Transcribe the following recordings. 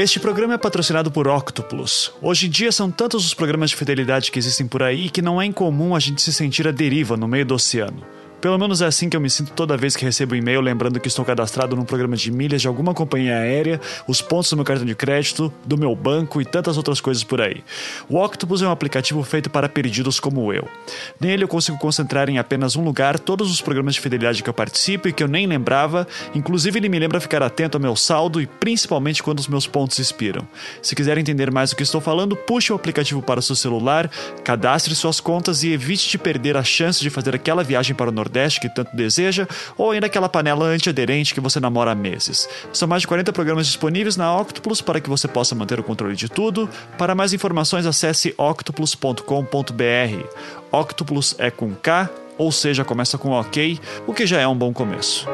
Este programa é patrocinado por Octopus. Hoje em dia são tantos os programas de fidelidade que existem por aí que não é incomum a gente se sentir à deriva no meio do oceano. Pelo menos é assim que eu me sinto toda vez que recebo um e-mail lembrando que estou cadastrado num programa de milhas de alguma companhia aérea, os pontos do meu cartão de crédito, do meu banco e tantas outras coisas por aí. O Octopus é um aplicativo feito para perdidos como eu. Nele eu consigo concentrar em apenas um lugar todos os programas de fidelidade que eu participo e que eu nem lembrava, inclusive ele me lembra ficar atento ao meu saldo e principalmente quando os meus pontos expiram. Se quiser entender mais do que estou falando, puxe o aplicativo para o seu celular, cadastre suas contas e evite de perder a chance de fazer aquela viagem para o Nordeste Nordeste que tanto deseja, ou ainda aquela panela antiaderente que você namora há meses. São mais de 40 programas disponíveis na Octopus para que você possa manter o controle de tudo. Para mais informações, acesse octopus.com.br. Octopus é com K, ou seja, começa com OK, o que já é um bom começo.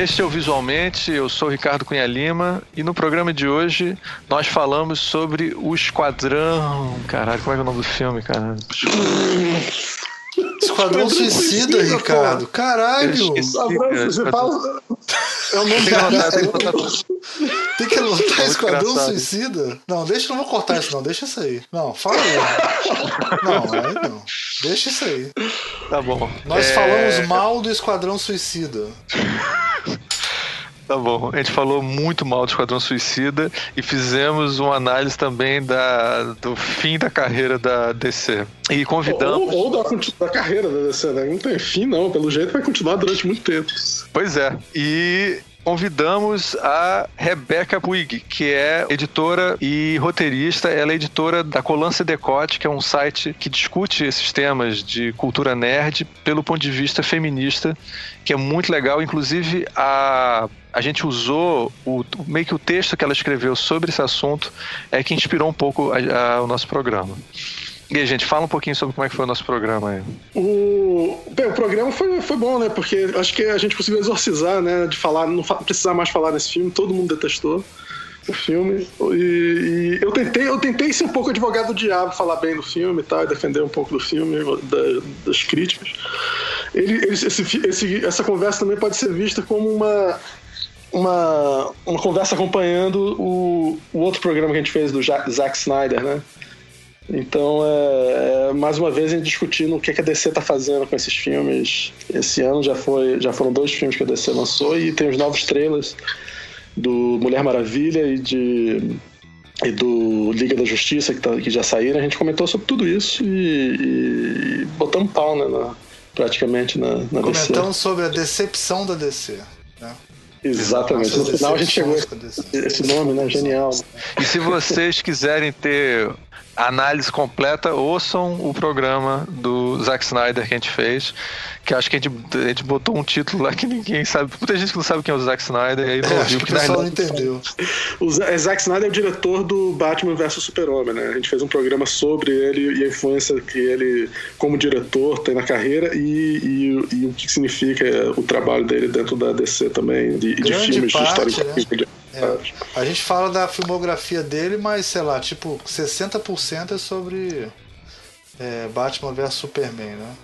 Este é o Visualmente, eu sou Ricardo Cunha Lima e no programa de hoje nós falamos sobre o Esquadrão. Caralho, como é, é o nome do filme, cara? Esquadrão Suicida, Ricardo. Caralho! Você fala. É o nome da Tem que anotar Esquadrão Suicida? Não, deixa, não vou cortar isso, não. Deixa isso aí. Não, fala aí. Não, aí não. Deixa isso aí. Tá bom. Nós é... falamos mal do Esquadrão Suicida. Tá bom. A gente falou muito mal do Esquadrão Suicida e fizemos uma análise também da, do fim da carreira da DC. E convidamos. Ou, ou da, da carreira da DC, né? Não tem fim, não. Pelo jeito vai continuar durante muito tempo. Pois é. E convidamos a Rebecca Buig, que é editora e roteirista. Ela é editora da Colância Decote, que é um site que discute esses temas de cultura nerd pelo ponto de vista feminista, que é muito legal. Inclusive, a a gente usou o, meio que o texto que ela escreveu sobre esse assunto é que inspirou um pouco a, a, o nosso programa. E aí, gente, fala um pouquinho sobre como é que foi o nosso programa aí. O, bem, o programa foi, foi bom, né? Porque acho que a gente conseguiu exorcizar, né? De falar, não precisar mais falar nesse filme, todo mundo detestou o filme. E, e, eu tentei, eu tentei ser um pouco advogado do diabo, falar bem do filme e tal, defender um pouco do filme, da, das críticas. Ele, ele, esse, esse, essa conversa também pode ser vista como uma uma, uma conversa acompanhando o, o outro programa que a gente fez do Zack Snyder, né? Então, é, é, mais uma vez, a gente discutindo o que, a DC está fazendo com esses filmes. Esse ano já, foi, já foram dois filmes que a DC lançou e tem os novos trailers do Mulher Maravilha e de e do Liga da Justiça que, tá, que já saíram. A gente comentou sobre tudo isso e, e botamos pau né, na, praticamente na, na Comentamos DC. sobre a decepção da DC. Né? Exatamente. No final a gente chegou a esse nome, né? Genial. E se vocês quiserem ter análise completa, ouçam o programa do Zack Snyder que a gente fez. Que acho que a gente, a gente botou um título lá que ninguém sabe. Muita gente que não sabe quem é o Zack Snyder e aí não é, ouviu. Que o pessoal não entendeu. O Zack Snyder é o diretor do Batman vs Super-Homem, né? A gente fez um programa sobre ele e a influência que ele, como diretor, tem na carreira e, e, e o que significa o trabalho dele dentro da DC também, de, de filmes parte, de história. Né? É, a gente fala da filmografia dele, mas sei lá, tipo, 60% é sobre é, Batman vs Superman, né?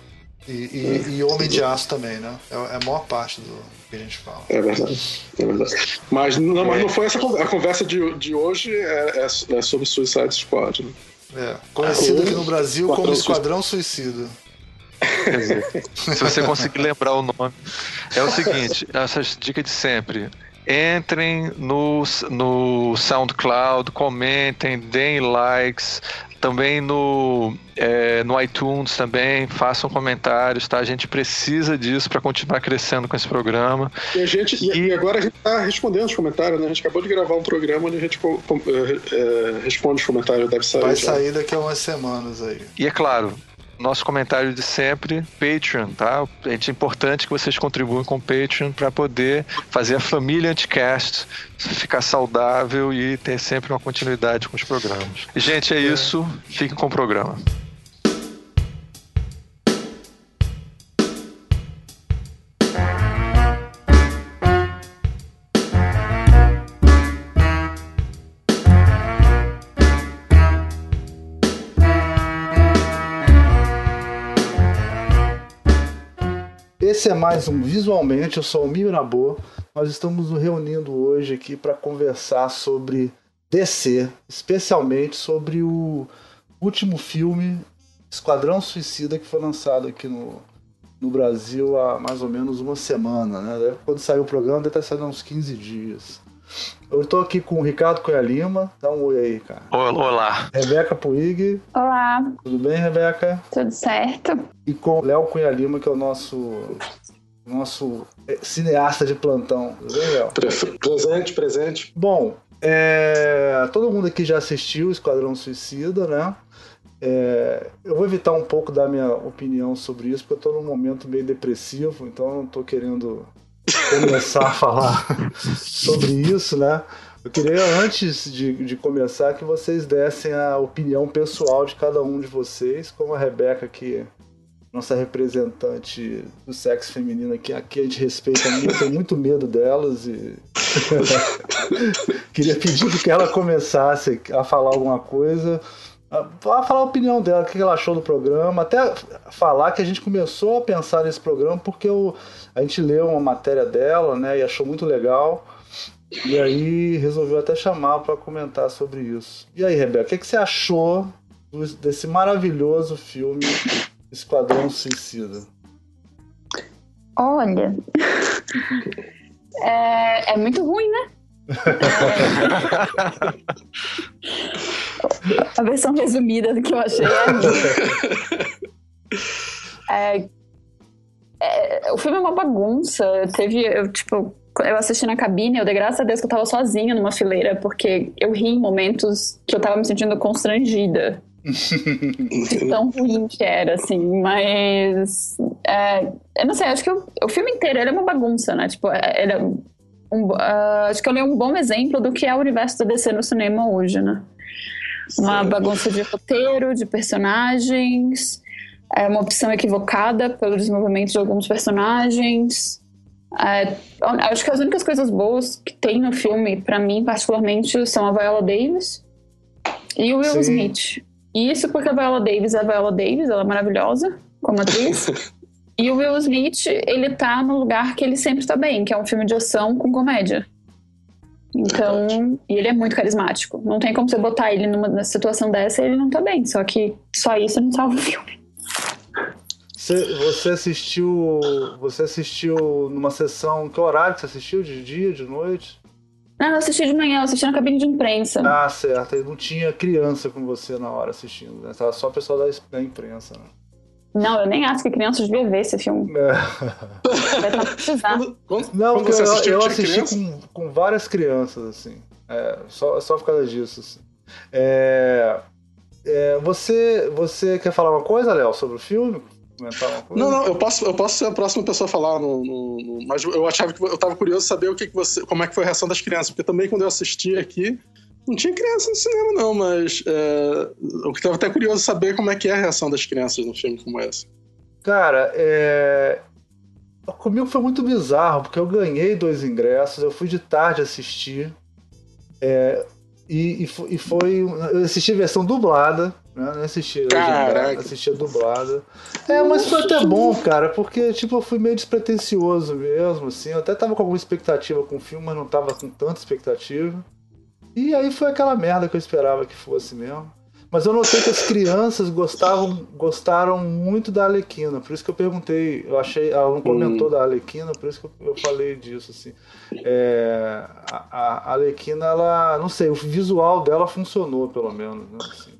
E, e, é. e, Homem de Aço também, né? É, é a maior parte do que a gente fala. É verdade. É verdade. Mas não, mas não foi essa conversa. A conversa de, de hoje é, é, é sobre Suicide Squad. Né? É, conhecido aqui no Brasil como Esquadrão Suicida. Se você conseguir lembrar o nome. É o seguinte, essas dicas de sempre entrem no, no SoundCloud, comentem, deem likes, também no, é, no iTunes também, façam comentários, tá? A gente precisa disso para continuar crescendo com esse programa. E, a gente, e... e agora a gente está respondendo os comentários, né? A gente acabou de gravar um programa onde a gente é, é, responde os comentários, deve sair. Vai já. sair daqui a umas semanas aí. E é claro, nosso comentário de sempre, Patreon, tá? É importante que vocês contribuam com o Patreon para poder fazer a família Anticast ficar saudável e ter sempre uma continuidade com os programas. Gente, é, é. isso. Fiquem com o programa. Esse é mais um Visualmente. Eu sou o Mirabô. Nós estamos nos reunindo hoje aqui para conversar sobre DC, especialmente sobre o último filme Esquadrão Suicida que foi lançado aqui no, no Brasil há mais ou menos uma semana, né? Quando saiu o programa, deve ter saído há uns 15 dias. Eu estou aqui com o Ricardo Cunha Lima. Dá um oi aí, cara. Olá. Rebeca Puig. Olá. Tudo bem, Rebeca? Tudo certo. E com o Léo Cunha Lima, que é o nosso nosso é, cineasta de plantão. Tudo bem, Léo? Presente, presente. Bom, é... todo mundo aqui já assistiu Esquadrão Suicida, né? É... eu vou evitar um pouco da minha opinião sobre isso, porque eu estou num momento meio depressivo, então eu não estou querendo começar a falar sobre isso, né? Eu queria, antes de, de começar, que vocês dessem a opinião pessoal de cada um de vocês, como a Rebeca, que nossa representante do sexo feminino aqui, aqui a gente respeita muito, tem muito medo delas e queria pedir que ela começasse a falar alguma coisa, a falar a opinião dela, o que ela achou do programa, até falar que a gente começou a pensar nesse programa porque eu, a gente leu uma matéria dela, né, e achou muito legal. E aí resolveu até chamar para comentar sobre isso. E aí, Rebeca, o que, que você achou desse maravilhoso filme Esquadrão Suicida? Olha, é, é muito ruim, né? a versão resumida do que eu achei é, é é, o filme é uma bagunça. Teve, eu, tipo, eu assisti na cabine, eu dei graças a Deus que eu tava sozinha numa fileira, porque eu ri em momentos que eu tava me sentindo constrangida. de tão ruim que era, assim, mas é, eu não sei, acho que o, o filme inteiro é uma bagunça, né? Tipo, é, ele é um, uh, acho que ele é um bom exemplo do que é o universo do DC no cinema hoje, né? Uma bagunça de roteiro, de personagens, é uma opção equivocada pelo desenvolvimento de alguns personagens. É, acho que as únicas coisas boas que tem no filme, para mim particularmente, são a Viola Davis e o Will Sim. Smith. E isso porque a Viola Davis é a Viola Davis, ela é maravilhosa como atriz. e o Will Smith, ele tá no lugar que ele sempre tá bem, que é um filme de ação com comédia. Então, e ele é muito carismático. Não tem como você botar ele numa situação dessa e ele não tá bem. Só que só isso não salva o filme. Você, você assistiu. Você assistiu numa sessão. Que horário que você assistiu? De dia, de noite? Não, eu assisti de manhã, eu assisti na cabine de imprensa. Ah, certo. E não tinha criança com você na hora assistindo, né? Tava só o pessoal da, da imprensa, né? Não, eu nem acho que crianças deviam ver esse filme. É. Vai precisar. Não, porque eu, assistiu, eu assisti com, com várias crianças, assim. É, só, só por causa disso, assim. É, é, você, você quer falar uma coisa, Léo, sobre o filme? Não, não, eu posso, eu posso ser a próxima pessoa a falar, no, no, no, mas eu achava que eu tava curioso saber o que, que você, como é que foi a reação das crianças, porque também quando eu assisti aqui, não tinha criança no cinema, não, mas é, eu estava até curioso saber como é que é a reação das crianças no filme como esse. Cara, é... comigo foi muito bizarro, porque eu ganhei dois ingressos, eu fui de tarde assistir. É... E, e, e foi. Eu assisti a versão dublada, né? Não assisti, Caraca. assisti a dublada. É, mas foi até bom, cara, porque tipo, eu fui meio despretensioso mesmo, assim. Eu até tava com alguma expectativa com o filme, mas não tava com tanta expectativa. E aí foi aquela merda que eu esperava que fosse mesmo. Mas eu notei que as crianças gostavam, gostaram muito da Alequina, por isso que eu perguntei, eu achei, ela não comentou hum. da Alequina, por isso que eu, eu falei disso, assim. É, a, a Alequina, ela, não sei, o visual dela funcionou, pelo menos, né, assim.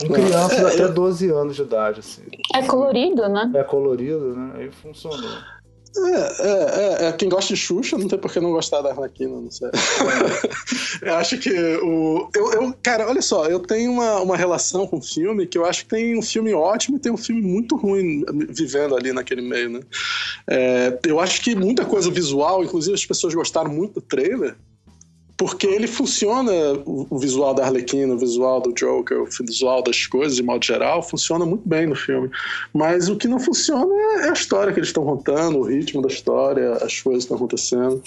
Com crianças é, até 12 anos de idade, assim. É colorido, né? É colorido, né, aí funcionou. É, é, é, é, quem gosta de Xuxa não tem por que não gostar da Arlequina, não sei. eu acho que o. Eu, eu, cara, olha só, eu tenho uma, uma relação com o filme que eu acho que tem um filme ótimo e tem um filme muito ruim vivendo ali naquele meio, né? É, eu acho que muita coisa visual, inclusive as pessoas gostaram muito do trailer porque ele funciona, o visual da Arlequina, o visual do Joker, o visual das coisas, de modo geral, funciona muito bem no filme. Mas o que não funciona é a história que eles estão contando, o ritmo da história, as coisas que estão acontecendo.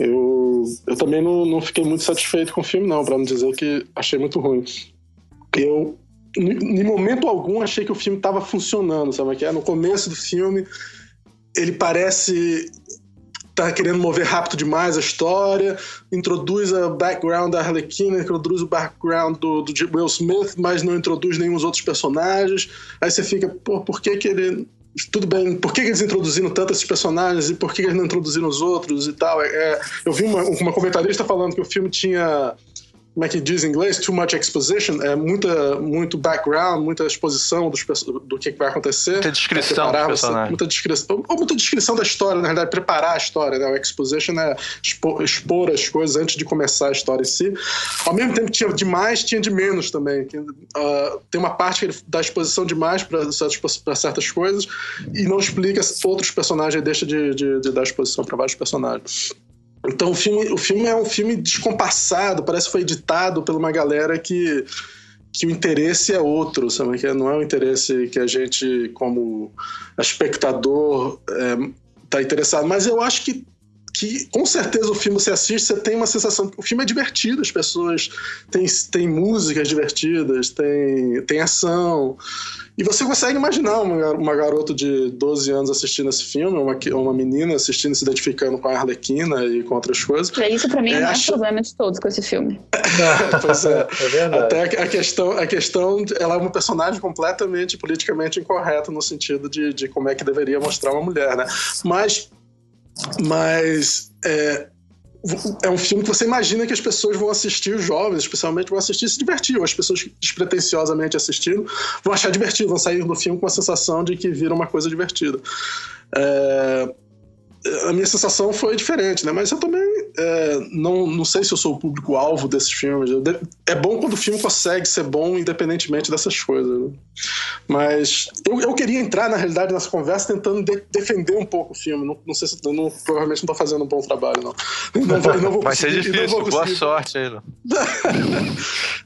Eu, eu também não, não fiquei muito satisfeito com o filme, não, para não dizer que achei muito ruim. Eu, em momento algum, achei que o filme estava funcionando, sabe? Que é no começo do filme ele parece tá querendo mover rápido demais a história, introduz o background da Arlequina, introduz o background do, do Will Smith, mas não introduz nenhum dos outros personagens. Aí você fica, pô, por que que ele tudo bem, por que, eles introduziram tanto esses personagens e por que eles não introduziram os outros e tal? É, é eu vi uma, uma comentarista falando que o filme tinha como é que diz em inglês, too much exposition, é muita, muito background, muita exposição dos, do que, vai acontecer. Muita descrição do personagem. Muita descrição, ou muita descrição da história, na verdade, preparar a história. Né? O exposition é expor, expor, as coisas antes de começar a história em si. Ao mesmo tempo que tinha de mais, tinha de menos também. Uh, tem uma parte que ele dá exposição demais para certas coisas e não explica outros personagens deixa de, de, de dar exposição para vários personagens. Então o filme, o filme é um filme descompassado, parece que foi editado por uma galera que, que o interesse é outro, sabe? Que não é um interesse que a gente, como espectador, está é, interessado. Mas eu acho que, que, com certeza, o filme você assiste, você tem uma sensação que o filme é divertido, as pessoas têm, têm músicas divertidas, tem, tem ação. E você consegue imaginar uma, uma garota de 12 anos assistindo esse filme, uma, uma menina assistindo, se identificando com a Arlequina e com outras coisas. É isso, para mim, é, o mais problema de todos com esse filme. pois é. é verdade. Até a questão, a questão, ela é uma personagem completamente politicamente incorreta no sentido de, de como é que deveria mostrar uma mulher, né? Mas, mas é, é um filme que você imagina que as pessoas vão assistir, os jovens especialmente, vão assistir e se divertir. Ou as pessoas despretensiosamente assistindo vão achar divertido, vão sair do filme com a sensação de que viram uma coisa divertida. É, a minha sensação foi diferente, né? Mas eu também é, não, não sei se eu sou o público-alvo desses filmes. É bom quando o filme consegue ser bom independentemente dessas coisas. Né? Mas eu, eu queria entrar, na realidade, nessa conversa tentando de, defender um pouco o filme. Não, não sei se não, provavelmente não estou fazendo um bom trabalho, não. não, vou, não Vai ser difícil, boa sorte aí,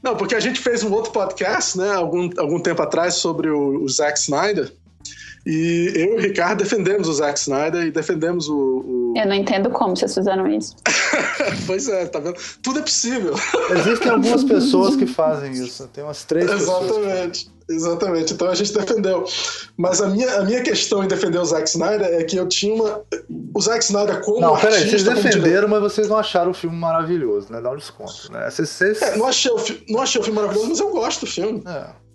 Não, porque a gente fez um outro podcast, né, algum, algum tempo atrás, sobre o, o Zack Snyder. E eu e o Ricardo defendemos o Zack Snyder e defendemos o. o... Eu não entendo como vocês fizeram isso. pois é, tá vendo? Tudo é possível. Existem algumas pessoas que fazem isso. Tem umas três Exatamente. Pessoas. Exatamente, então a gente defendeu. Mas a minha, a minha questão em defender o Zack Snyder é que eu tinha uma. O Zack Snyder como. Não, peraí, vocês defenderam, mas vocês não acharam o filme maravilhoso, né? Dá um desconto, né? Vocês, vocês... É, não, achei o fi... não achei o filme maravilhoso, mas eu gosto do filme. É.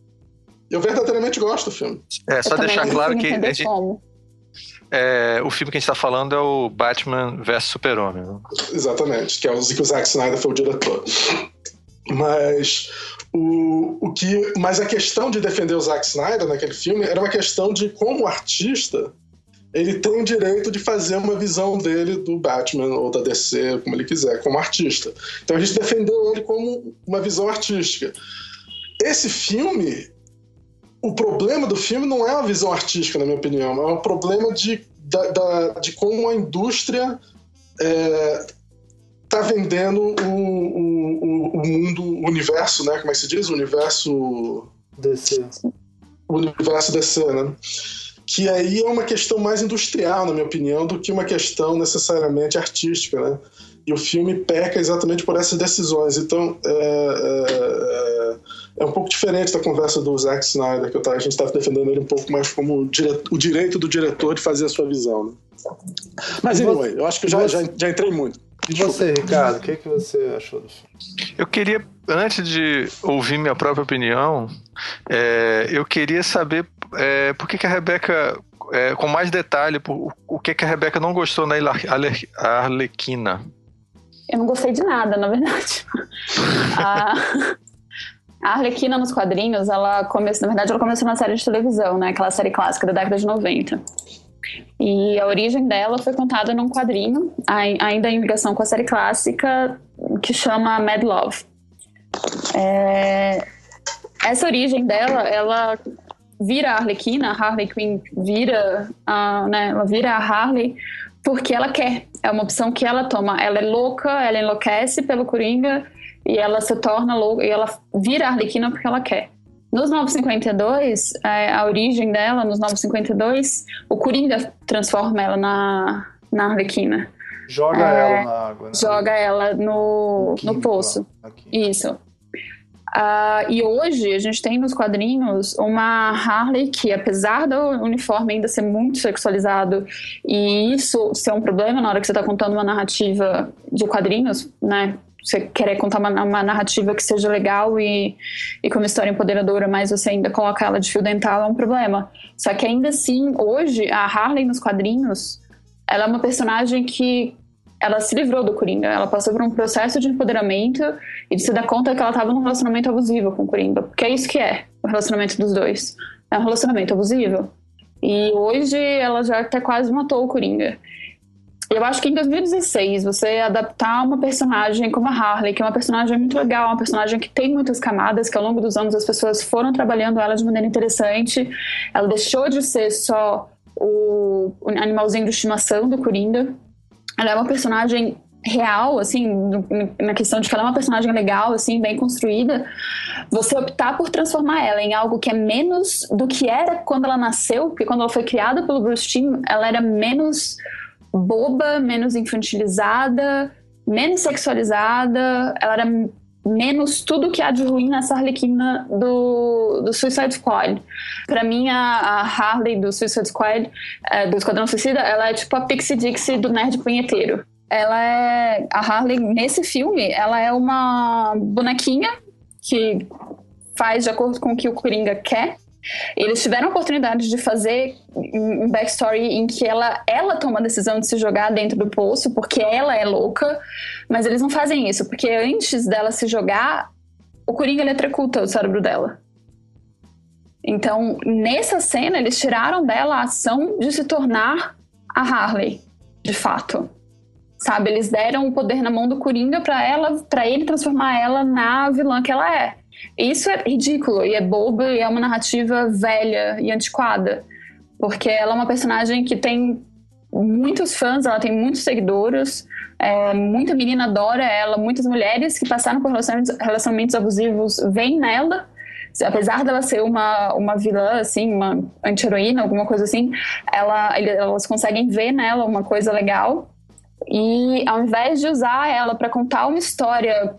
Eu verdadeiramente gosto do filme. É, só deixar claro que. A gente, é, o filme que a gente está falando é o Batman vs Super-Homem. Né? Exatamente, que é o que o Zack Snyder foi o diretor. Mas o, o que, mas a questão de defender o Zack Snyder naquele filme era uma questão de como artista ele tem o direito de fazer uma visão dele do Batman ou da DC, como ele quiser, como artista. Então a gente defendeu ele como uma visão artística. Esse filme, o problema do filme não é a visão artística, na minha opinião, é um problema de, da, da, de como a indústria é, tá vendendo o, o, o, mundo, o universo, né? Como é que se diz? O universo. DC. O universo DC, né? Que aí é uma questão mais industrial, na minha opinião, do que uma questão necessariamente artística, né? E o filme peca exatamente por essas decisões. Então, é, é, é um pouco diferente da conversa do Zack Snyder, que a gente estava defendendo ele um pouco mais como o direito do diretor de fazer a sua visão. Né? Mas, anyway, eu acho que já, já, já entrei muito. E você, Ricardo, o que, que você achou do filme? Eu queria, antes de ouvir minha própria opinião, é, eu queria saber é, por que, que a Rebeca é, com mais detalhe, por, o que, que a Rebeca não gostou na Arlequina. Eu não gostei de nada, na verdade. a, a Arlequina nos quadrinhos, ela começou, na verdade, ela começou na série de televisão, né? Aquela série clássica da década de 90. E a origem dela foi contada num quadrinho, ainda em ligação com a série clássica, que chama Mad Love. É... Essa origem dela, ela vira a Arlequina, a Harley Quinn vira a, né, ela vira a Harley porque ela quer. É uma opção que ela toma. Ela é louca, ela enlouquece pelo Coringa e ela se torna louca e ela vira a Arlequina porque ela quer. Nos 952, é, a origem dela, nos 952, o Coringa transforma ela na, na Arlequina. Joga é, ela na água. Né? Joga ela no, no, no poço. Isso. Uh, e hoje a gente tem nos quadrinhos uma Harley que, apesar do uniforme ainda ser muito sexualizado e isso ser um problema na hora que você está contando uma narrativa de quadrinhos, né? Você querer contar uma, uma, narrativa que seja legal e, e com uma história empoderadora, mas você ainda coloca ela de fio dental, é um problema. Só que ainda assim, hoje, a Harley nos quadrinhos, ela é uma personagem que ela se livrou do Coringa. Ela passou por um processo de empoderamento e de se dar conta que ela estava num relacionamento abusivo com o Coringa. Porque é isso que é o relacionamento dos dois. É um relacionamento abusivo. E hoje ela já até quase matou o Coringa. Eu acho que em 2016 você adaptar uma personagem como a Harley, que é uma personagem muito legal, uma personagem que tem muitas camadas, que ao longo dos anos as pessoas foram trabalhando ela de maneira interessante. Ela deixou de ser só o animalzinho de estimação do Coringa ela é uma personagem real, assim, na questão de que ela é uma personagem legal, assim, bem construída, você optar por transformar ela em algo que é menos do que era quando ela nasceu, porque quando ela foi criada pelo Bruce Timm, ela era menos boba, menos infantilizada, menos sexualizada, ela era menos tudo que há de ruim nessa Arlequina do, do Suicide Squad. Para mim, a, a, Harley do Suicide Squad, é, do Esquadrão Suicida, ela é tipo a Pixie Dixie do nerd punheteiro. Ela é... A Harley, nesse filme, ela é uma bonequinha que faz de acordo com o que o Coringa quer. Eles tiveram a oportunidade de fazer um backstory em que ela, ela toma a decisão de se jogar dentro do poço porque ela é louca, mas eles não fazem isso, porque antes dela se jogar, o Coringa eletrocuta o cérebro dela. Então, nessa cena, eles tiraram dela a ação de se tornar a Harley, de fato. Sabe, eles deram o poder na mão do Coringa para ela, para ele transformar ela na vilã que ela é. Isso é ridículo e é bobo e é uma narrativa velha e antiquada. Porque ela é uma personagem que tem muitos fãs, ela tem muitos seguidores, é, muita menina adora ela, muitas mulheres que passaram por relacionamentos, relacionamentos abusivos veem nela. Apesar dela ser uma, uma vilã, assim, uma anti-heroína, alguma coisa assim, ela, elas conseguem ver nela uma coisa legal. E ao invés de usar ela para contar uma história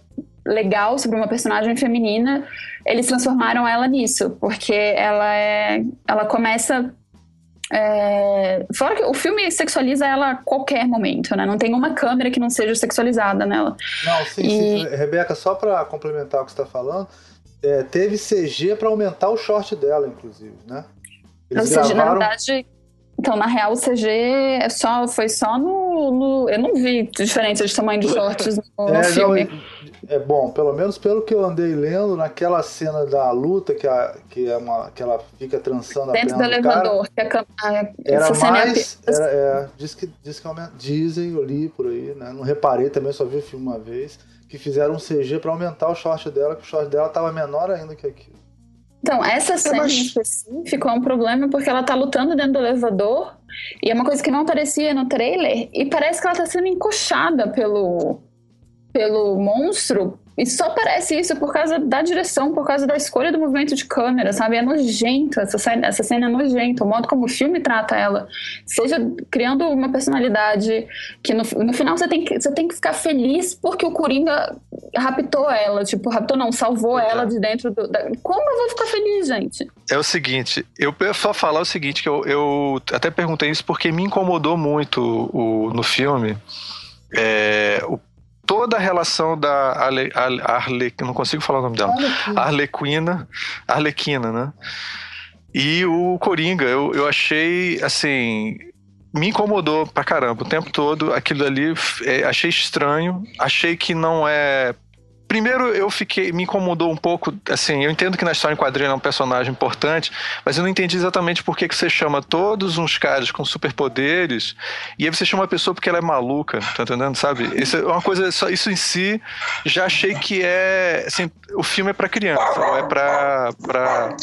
legal sobre uma personagem feminina, eles transformaram ela nisso, porque ela é, ela começa é, fora que o filme sexualiza ela a qualquer momento, né? Não tem uma câmera que não seja sexualizada nela. Não, sim, e... sim. Rebeca, só para complementar o que você está falando, é, teve CG para aumentar o short dela, inclusive, né? Eles Ou seja, gravaram... na verdade, então, na real, o CG é só, foi só no, no, Eu não vi diferença de tamanho de shorts no, é, no filme. Não, é bom, pelo menos pelo que eu andei lendo, naquela cena da luta que, a, que, é uma, que ela fica trançando Dentro a perna do elevador, cara, que a, a, era é mais. É... Era, é, diz que, diz que dizem, eu li por aí, né? Não reparei também, só vi o filme uma vez, que fizeram um CG para aumentar o short dela, que o short dela tava menor ainda que aquilo. Então, essa cena em específico. é um problema porque ela tá lutando dentro do elevador e é uma coisa que não aparecia no trailer e parece que ela tá sendo encoxada pelo pelo monstro e só parece isso por causa da direção, por causa da escolha do movimento de câmera, sabe? É nojento, essa cena, essa cena é nojenta, o modo como o filme trata ela. Seja criando uma personalidade que no, no final você tem, que, você tem que ficar feliz porque o Coringa raptou ela, tipo, raptou não, salvou é. ela de dentro do... Da... Como eu vou ficar feliz, gente? É o seguinte, eu só falar o seguinte, que eu, eu até perguntei isso porque me incomodou muito o, no filme é, o toda a relação da Arle, Arle, não consigo falar o nome dela, Arlequina, Arlequina, né? E o Coringa, eu, eu achei, assim, me incomodou pra caramba o tempo todo. Aquilo ali, é, achei estranho, achei que não é primeiro eu fiquei, me incomodou um pouco, assim, eu entendo que na história em quadrinho é um personagem importante, mas eu não entendi exatamente por que, que você chama todos uns caras com superpoderes e aí você chama a pessoa porque ela é maluca, tá entendendo, sabe? Isso é uma coisa, isso em si, já achei que é, assim, o filme é para criança, é para pra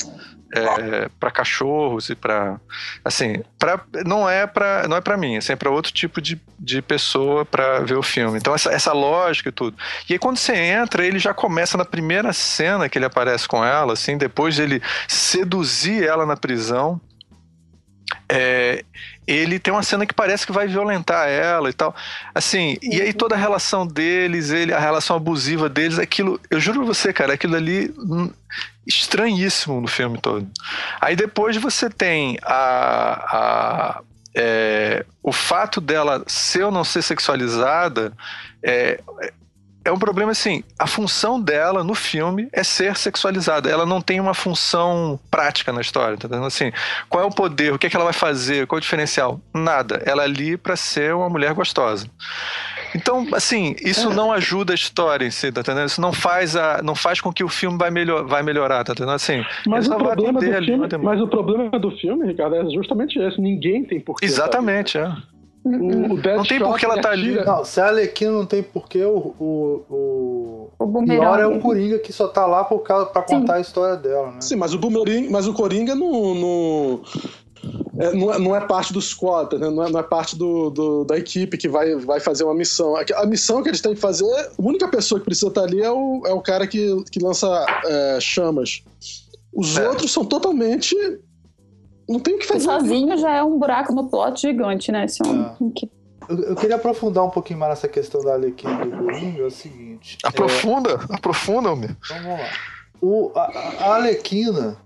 é, para cachorros e para assim para não é para não é para mim assim, é para outro tipo de, de pessoa para ver o filme. Então essa, essa lógica e tudo. E aí quando você entra ele já começa na primeira cena que ele aparece com ela assim depois de ele seduzir ela na prisão é, ele tem uma cena que parece que vai violentar ela e tal. Assim, e aí toda a relação deles, ele, a relação abusiva deles, aquilo, eu juro pra você, cara, aquilo ali hum, estranhíssimo no filme todo. Aí depois você tem a, a é, o fato dela ser ou não ser sexualizada é, é um problema assim. A função dela no filme é ser sexualizada. Ela não tem uma função prática na história, tá entendendo? Assim, qual é o poder? O que, é que ela vai fazer? Qual é o diferencial? Nada. Ela é ali para ser uma mulher gostosa. Então, assim, isso é. não ajuda a história em si, tá entendendo? Isso não faz, a, não faz com que o filme vai, melhor, vai melhorar, tá entendendo? Assim, mas, o problema do filme, mas o problema do filme, Ricardo, é justamente esse. Ninguém tem porquê. Exatamente, é. O, o não tem por que ela tá ali. Não, se a Alequina não tem porquê, o, o, o, o é o Coringa que só tá lá por causa, pra contar Sim. a história dela, né? Sim, mas o Boomerang, mas o Coringa não, não, é, não, é, não é parte do squad, né? não, é, não é parte do, do, da equipe que vai, vai fazer uma missão. A missão que eles têm que fazer, a única pessoa que precisa estar ali é o, é o cara que, que lança é, chamas. Os é. outros são totalmente não tem o que fazer. sozinho já é um buraco no plot gigante, né? Esse homem. É. Eu, eu, queria aprofundar um pouquinho mais nessa questão da Arlequina do Coringa, é o seguinte. Aprofunda, é... aprofunda, homem. Então vamos lá. O, a, a Arlequina,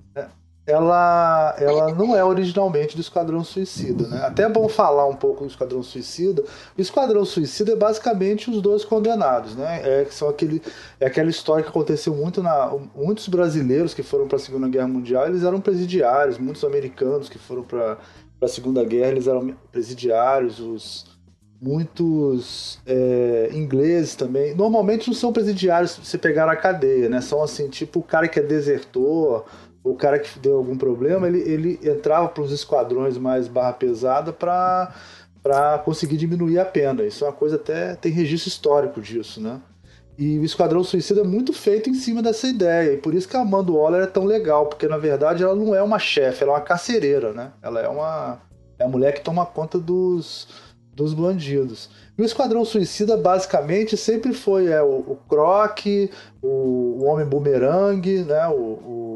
ela, ela não é originalmente do Esquadrão Suicida, né? Até é bom falar um pouco do Esquadrão Suicida. O Esquadrão Suicida é basicamente os dois condenados, né? É, são aquele, é aquela história que aconteceu muito na... Muitos brasileiros que foram para a Segunda Guerra Mundial, eles eram presidiários. Muitos americanos que foram para a Segunda Guerra, eles eram presidiários. Os, muitos é, ingleses também. Normalmente não são presidiários se pegar a cadeia, né? São assim, tipo o cara que é desertor o cara que deu algum problema, ele, ele entrava para os esquadrões mais barra pesada para para conseguir diminuir a pena. Isso é uma coisa até tem registro histórico disso, né? E o Esquadrão Suicida é muito feito em cima dessa ideia. E por isso que a Amanda Waller é tão legal, porque na verdade ela não é uma chefe, ela é uma carcereira, né? Ela é uma é a mulher que toma conta dos, dos bandidos. E o Esquadrão Suicida basicamente sempre foi é, o, o Croc, o, o Homem Boomerang, né? O, o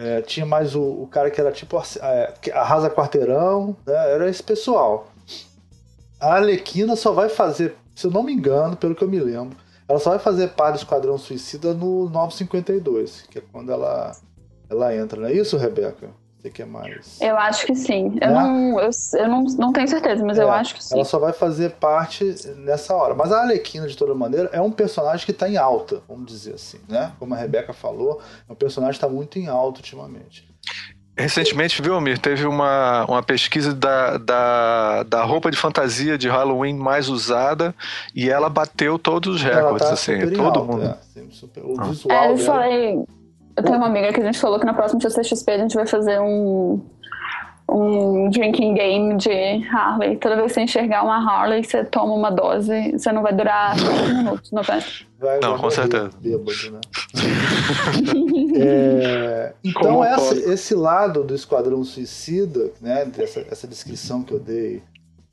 é, tinha mais o, o, cara que era tipo é, arrasa quarteirão, né? era esse pessoal. A Alequina só vai fazer, se eu não me engano, pelo que eu me lembro, ela só vai fazer parte do Esquadrão Suicida no 952, que é quando ela, ela entra, não é isso, Rebeca? Você quer mais? Eu acho que sim. Eu, é? não, eu, eu não, não tenho certeza, mas é, eu acho que sim. Ela só vai fazer parte nessa hora. Mas a Alequina, de toda maneira, é um personagem que está em alta, vamos dizer assim, né? Como a Rebeca falou, é um personagem que está muito em alta ultimamente. Recentemente, viu, Amir, teve uma, uma pesquisa da, da, da roupa de fantasia de Halloween mais usada e ela bateu todos os recordes, tá assim, todo alta, mundo. É, super, o ah. visual é, eu falei, eu tenho uma amiga que a gente falou que na próxima CCXP a gente vai fazer um, um drinking game de Harley. Toda vez que você enxergar uma Harley, você toma uma dose, você não vai durar 5 minutos no pé. Vai, não, com certeza. Bêbado, né? é, então, essa, esse lado do Esquadrão Suicida, né, dessa, essa descrição que eu dei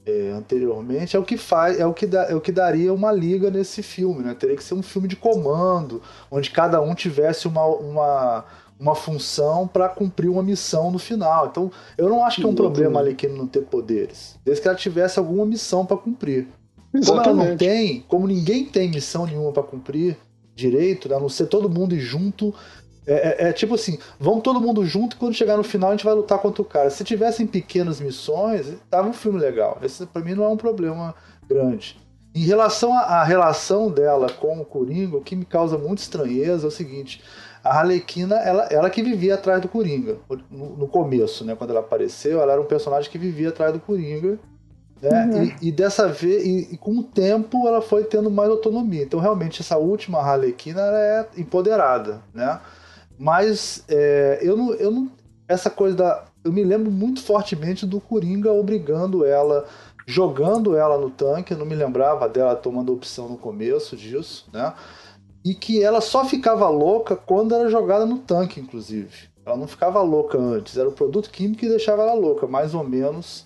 é, anteriormente é o que faz é o que, dá, é o que daria uma liga nesse filme né teria que ser um filme de comando onde cada um tivesse uma, uma, uma função para cumprir uma missão no final então eu não acho que é um problema ali que não ter poderes desde que ela tivesse alguma missão para cumprir Exatamente. como ela não tem como ninguém tem missão nenhuma para cumprir direito, né? a não ser todo mundo ir junto é, é, é, tipo assim, vamos todo mundo junto e quando chegar no final a gente vai lutar contra o cara. Se tivessem pequenas missões, tava um filme legal. Esse para mim não é um problema grande. Em relação à relação dela com o Coringa, o que me causa muita estranheza é o seguinte: a Arlequina, ela, ela que vivia atrás do Coringa. No, no, começo, né? Quando ela apareceu, ela era um personagem que vivia atrás do Coringa. Né? Uhum. E, e, dessa vez, e, e, com o tempo, ela foi tendo mais autonomia. Então, realmente, essa última Arlequina é empoderada, né? Mas é, eu, não, eu não. Essa coisa da. Eu me lembro muito fortemente do Coringa obrigando ela, jogando ela no tanque. Eu não me lembrava dela tomando opção no começo disso, né? E que ela só ficava louca quando era jogada no tanque, inclusive. Ela não ficava louca antes, era o produto químico que deixava ela louca, mais ou menos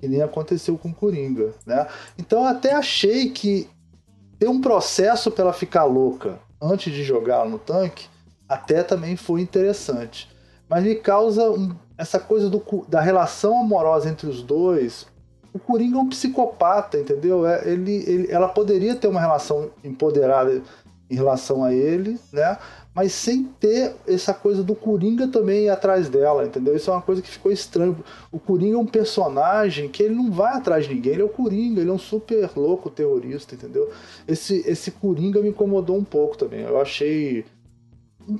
que nem aconteceu com Coringa, né? Então eu até achei que ter um processo para ela ficar louca antes de jogar no tanque até também foi interessante. mas me causa um, essa coisa do, da relação amorosa entre os dois. O Coringa é um psicopata, entendeu? É, ele, ele, ela poderia ter uma relação empoderada em relação a ele, né? Mas sem ter essa coisa do Coringa também ir atrás dela, entendeu? Isso é uma coisa que ficou estranho. O Coringa é um personagem que ele não vai atrás de ninguém, ele é o Coringa, ele é um super louco terrorista, entendeu? Esse, esse Coringa me incomodou um pouco também. Eu achei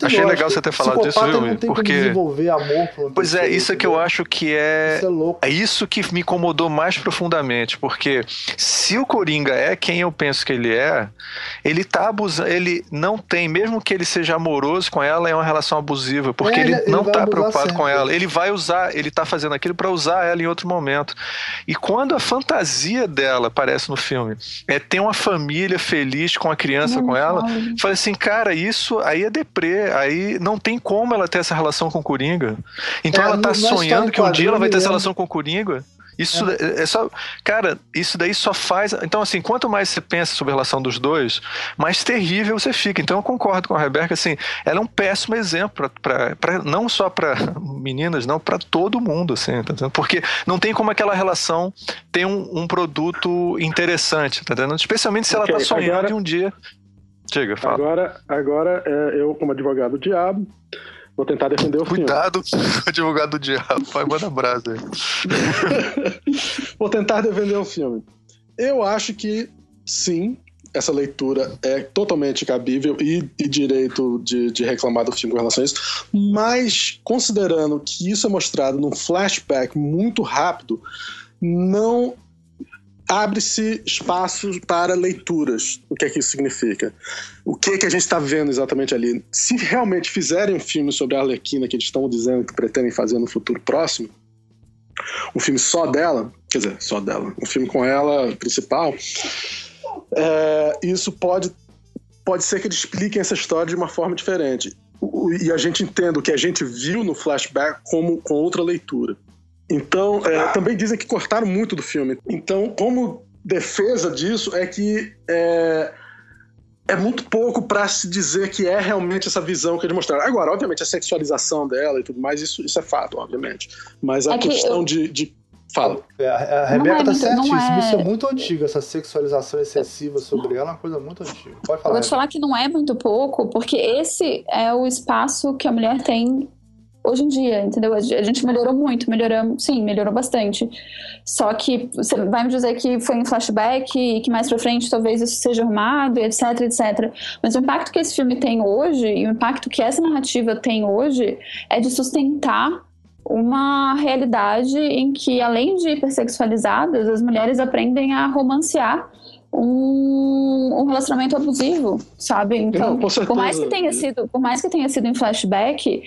Achei legal você ter falado disso, viu? Porque desenvolver amor por Pois é, isso é que eu acho que é isso é, louco. é isso que me incomodou mais profundamente, porque se o Coringa é quem eu penso que ele é, ele tá abusando, ele não tem, mesmo que ele seja amoroso com ela, é uma relação abusiva, porque é, ele, ele, não ele tá preocupado sempre. com ela, ele vai usar, ele tá fazendo aquilo para usar ela em outro momento. E quando a fantasia dela aparece no filme, é ter uma família feliz com a criança não, com ela, fala assim, cara, isso aí é deprê aí não tem como ela ter essa relação com o Coringa. Então é, ela tá sonhando que um dia ela vai ter essa relação com o Coringa. Isso é. é. só. Cara, isso daí só faz. Então, assim, quanto mais você pensa sobre a relação dos dois, mais terrível você fica. Então, eu concordo com a Rebeca, assim, ela é um péssimo exemplo, pra, pra, não só para meninas, não, para todo mundo, assim, tá entendendo? Porque não tem como aquela relação ter um, um produto interessante, tá entendendo? Especialmente se ela okay, tá sonhando agora... um dia Chega, fala. Agora, agora é, eu, como advogado do diabo, vou tentar defender o Cuidado, filme. Cuidado, advogado do diabo. Vai, manda brasa aí. vou tentar defender o filme. Eu acho que, sim, essa leitura é totalmente cabível e, e direito de, de, reclamar do filme com relação a isso, mas considerando que isso é mostrado num flashback muito rápido, não abre-se espaços para leituras. O que é que isso significa? O que é que a gente está vendo exatamente ali? Se realmente fizerem um filme sobre a Arlequina que eles estão dizendo que pretendem fazer no futuro próximo, um filme só dela, quer dizer, só dela, um filme com ela principal, é, isso pode, pode ser que eles expliquem essa história de uma forma diferente. E a gente entenda o que a gente viu no flashback como com outra leitura. Então, é, também dizem que cortaram muito do filme. Então, como defesa disso, é que é, é muito pouco para se dizer que é realmente essa visão que eles mostraram. Agora, obviamente, a sexualização dela e tudo mais, isso, isso é fato, obviamente. Mas a é questão eu... de, de Fala. É, a, Rebeca é tá certíssima. É... Isso é muito antigo, essa sexualização excessiva sobre ela é uma coisa muito antiga. Pode falar. Eu vou te falar que não é muito pouco, porque esse é o espaço que a mulher tem hoje em dia, entendeu? A gente melhorou muito, melhoramos, sim, melhorou bastante. Só que você vai me dizer que foi em flashback e que mais pra frente talvez isso seja arrumado, etc, etc. Mas o impacto que esse filme tem hoje e o impacto que essa narrativa tem hoje é de sustentar uma realidade em que, além de hipersexualizadas, as mulheres aprendem a romancear um, um, relacionamento abusivo, sabe? Então, por mais que tenha sido, por mais que tenha sido em flashback,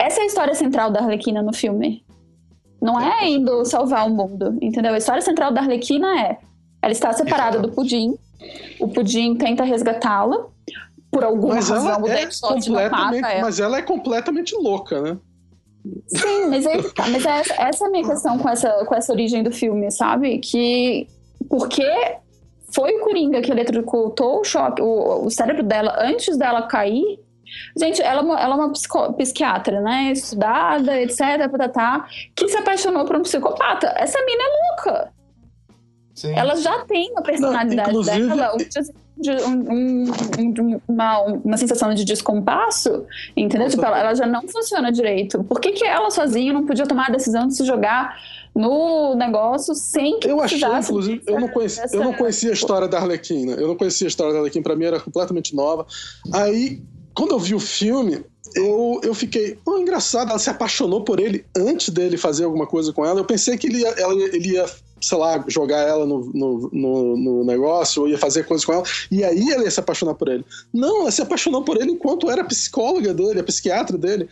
essa é a história central da Arlequina no filme. Não é indo salvar o mundo, entendeu? A história central da Arlequina é: ela está separada do Pudim, o Pudim tenta resgatá-la, por alguma mas razão o é completamente, ela. Mas ela é completamente louca, né? Sim, mas, é, mas é essa, essa é a minha questão com essa, com essa origem do filme, sabe? Que. Porque foi o Coringa que eletrocutou o choque, o, o cérebro dela antes dela cair Gente, ela, é ela é uma psiquiatra, né? Estudada, etc, tá, que se apaixonou por um psicopata. Essa mina é louca. Sim. Ela já tem a personalidade Não, dela, um, um, uma, uma sensação de descompasso, entendeu? Tipo, ela, ela, já não funciona direito. Por que, que ela sozinha não podia tomar a decisão de se jogar no negócio sem que eu achei, inclusive, eu não, conheci, eu não conhecia a história da Arlequina. Eu não conhecia a história da Arlequina, pra mim era completamente nova. Aí quando eu vi o filme, eu, eu fiquei, oh, engraçado, ela se apaixonou por ele antes dele fazer alguma coisa com ela. Eu pensei que ele ia, ela, ele ia sei lá, jogar ela no, no, no, no, negócio, ou ia fazer coisas com ela, e aí ela ia se apaixonar por ele. Não, ela se apaixonou por ele enquanto era a psicóloga dele, a psiquiatra dele.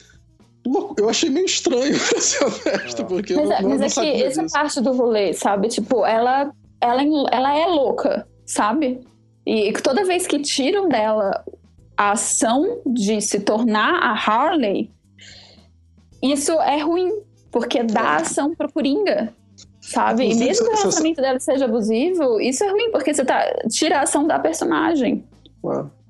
Eu achei meio estranho, pra ser honesto, porque mas, eu não, mas não é que essa disso. parte do rolê, sabe? Tipo, ela, ela, ela é louca, sabe? E toda vez que tiram dela a ação de se tornar a Harley, isso é ruim, porque dá ação pro Coringa, sabe? E mesmo que o relacionamento dela seja abusivo, isso é ruim, porque você tá, tira a ação da personagem.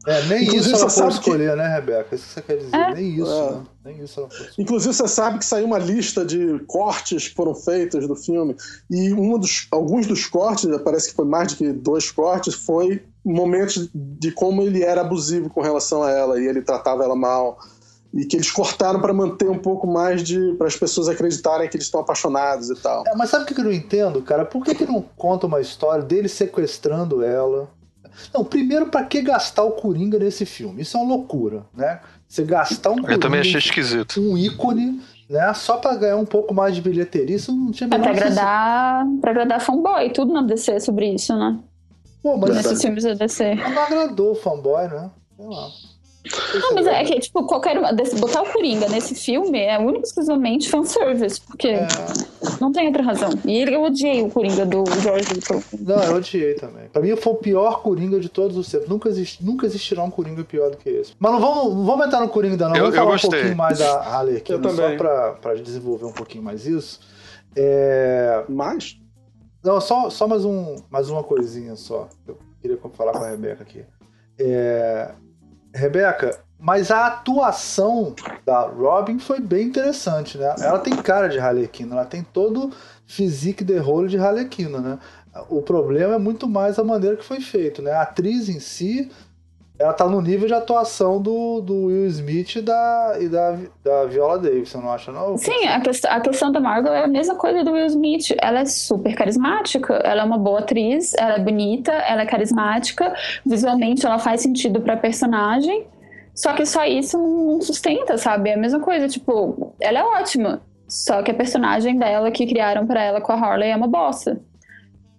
É, nem Inclusive, isso ela pode escolher, que... né, Rebeca? Isso que você quer dizer. É? Nem isso, é. né? Nem isso ela pode Inclusive, você sabe que saiu uma lista de cortes que foram feitos do filme. E um dos, alguns dos cortes, parece que foi mais de que dois cortes, foi momentos de como ele era abusivo com relação a ela e ele tratava ela mal e que eles cortaram para manter um pouco mais de para as pessoas acreditarem que eles estão apaixonados e tal. É, mas sabe o que eu não entendo, cara? Por que, que não conta uma história dele sequestrando ela? Não, primeiro, para que gastar o Coringa nesse filme? Isso é uma loucura, né? Você gastar um Coringa, Eu também achei esquisito. Um ícone, né? Só para ganhar um pouco mais de bilheteria, isso não tinha é pra agradar, pra agradar fanboy, tudo na DC é sobre isso, né? Pô, mas Nesses filmes da DC. Não agradou o fanboy, né? Sei lá. Não, mas é que, tipo, qualquer uma. Botar o Coringa nesse filme é único exclusivamente fanservice, porque é. não tem outra razão. E eu odiei o Coringa do George Lucas. Não, eu odiei também. Pra mim foi o pior Coringa de todos os tempos. Nunca, exist, nunca existirá um Coringa pior do que esse. Mas não vamos, não vamos entrar no Coringa ainda, não. Eu, vamos falar um pouquinho mais da Harley aqui, eu só pra, pra desenvolver um pouquinho mais isso. É... Mais? Não, só, só mais, um, mais uma coisinha só. Eu queria falar com a Rebeca aqui. É, Rebeca, mas a atuação da Robin foi bem interessante, né? Ela tem cara de Harlequina, ela tem todo physique de rolo de Harlequina, né? O problema é muito mais a maneira que foi feito, né? A atriz em si, ela tá no nível de atuação do, do Will Smith e da, e da, da Viola Davis, você não acha, não? Sim, a, a questão da Margot é a mesma coisa do Will Smith. Ela é super carismática, ela é uma boa atriz, ela é bonita, ela é carismática, visualmente ela faz sentido pra personagem, só que só isso não sustenta, sabe? É a mesma coisa, tipo, ela é ótima, só que a personagem dela que criaram para ela com a Harley é uma bosta.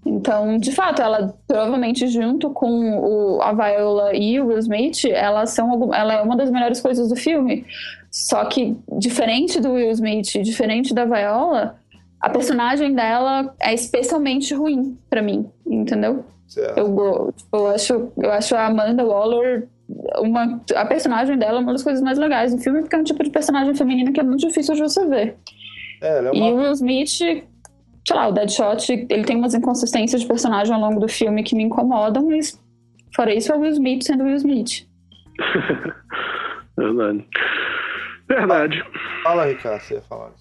Então, de fato, ela provavelmente junto com o, a Viola e o Will Smith, elas são, ela é uma das melhores coisas do filme. Só que, diferente do Will Smith, diferente da Viola, a personagem dela é especialmente ruim para mim, entendeu? Eu, eu, acho, eu acho a Amanda Waller uma, a personagem dela é uma das coisas mais legais do filme, porque é um tipo de personagem feminina que é muito difícil de você ver. É, é uma... E o Will Smith sei lá, o Deadshot, ele tem umas inconsistências de personagem ao longo do filme que me incomodam, mas fora isso é o Will Smith sendo Will Smith. Verdade. Verdade. Fala, Ricardo, você ia falar.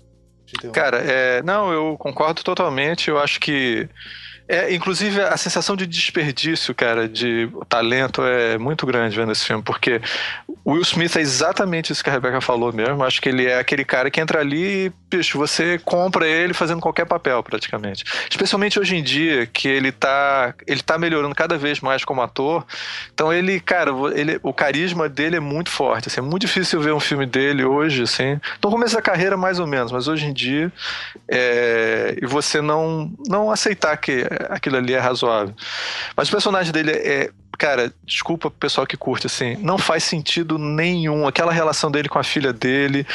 Cara, é, não, eu concordo totalmente. Eu acho que é, inclusive, a sensação de desperdício, cara, de talento é muito grande vendo esse filme, porque o Will Smith é exatamente isso que a Rebecca falou mesmo. Acho que ele é aquele cara que entra ali e, bicho, você compra ele fazendo qualquer papel, praticamente. Especialmente hoje em dia, que ele tá, ele tá melhorando cada vez mais como ator. Então, ele, cara, ele, o carisma dele é muito forte. Assim, é muito difícil ver um filme dele hoje, assim. No começo da carreira, mais ou menos, mas hoje em dia, é, e você não, não aceitar que aquilo ali é razoável. Mas o personagem dele é, cara, desculpa pro pessoal que curte, assim, não faz sentido nenhum. Aquela relação dele com a filha dele,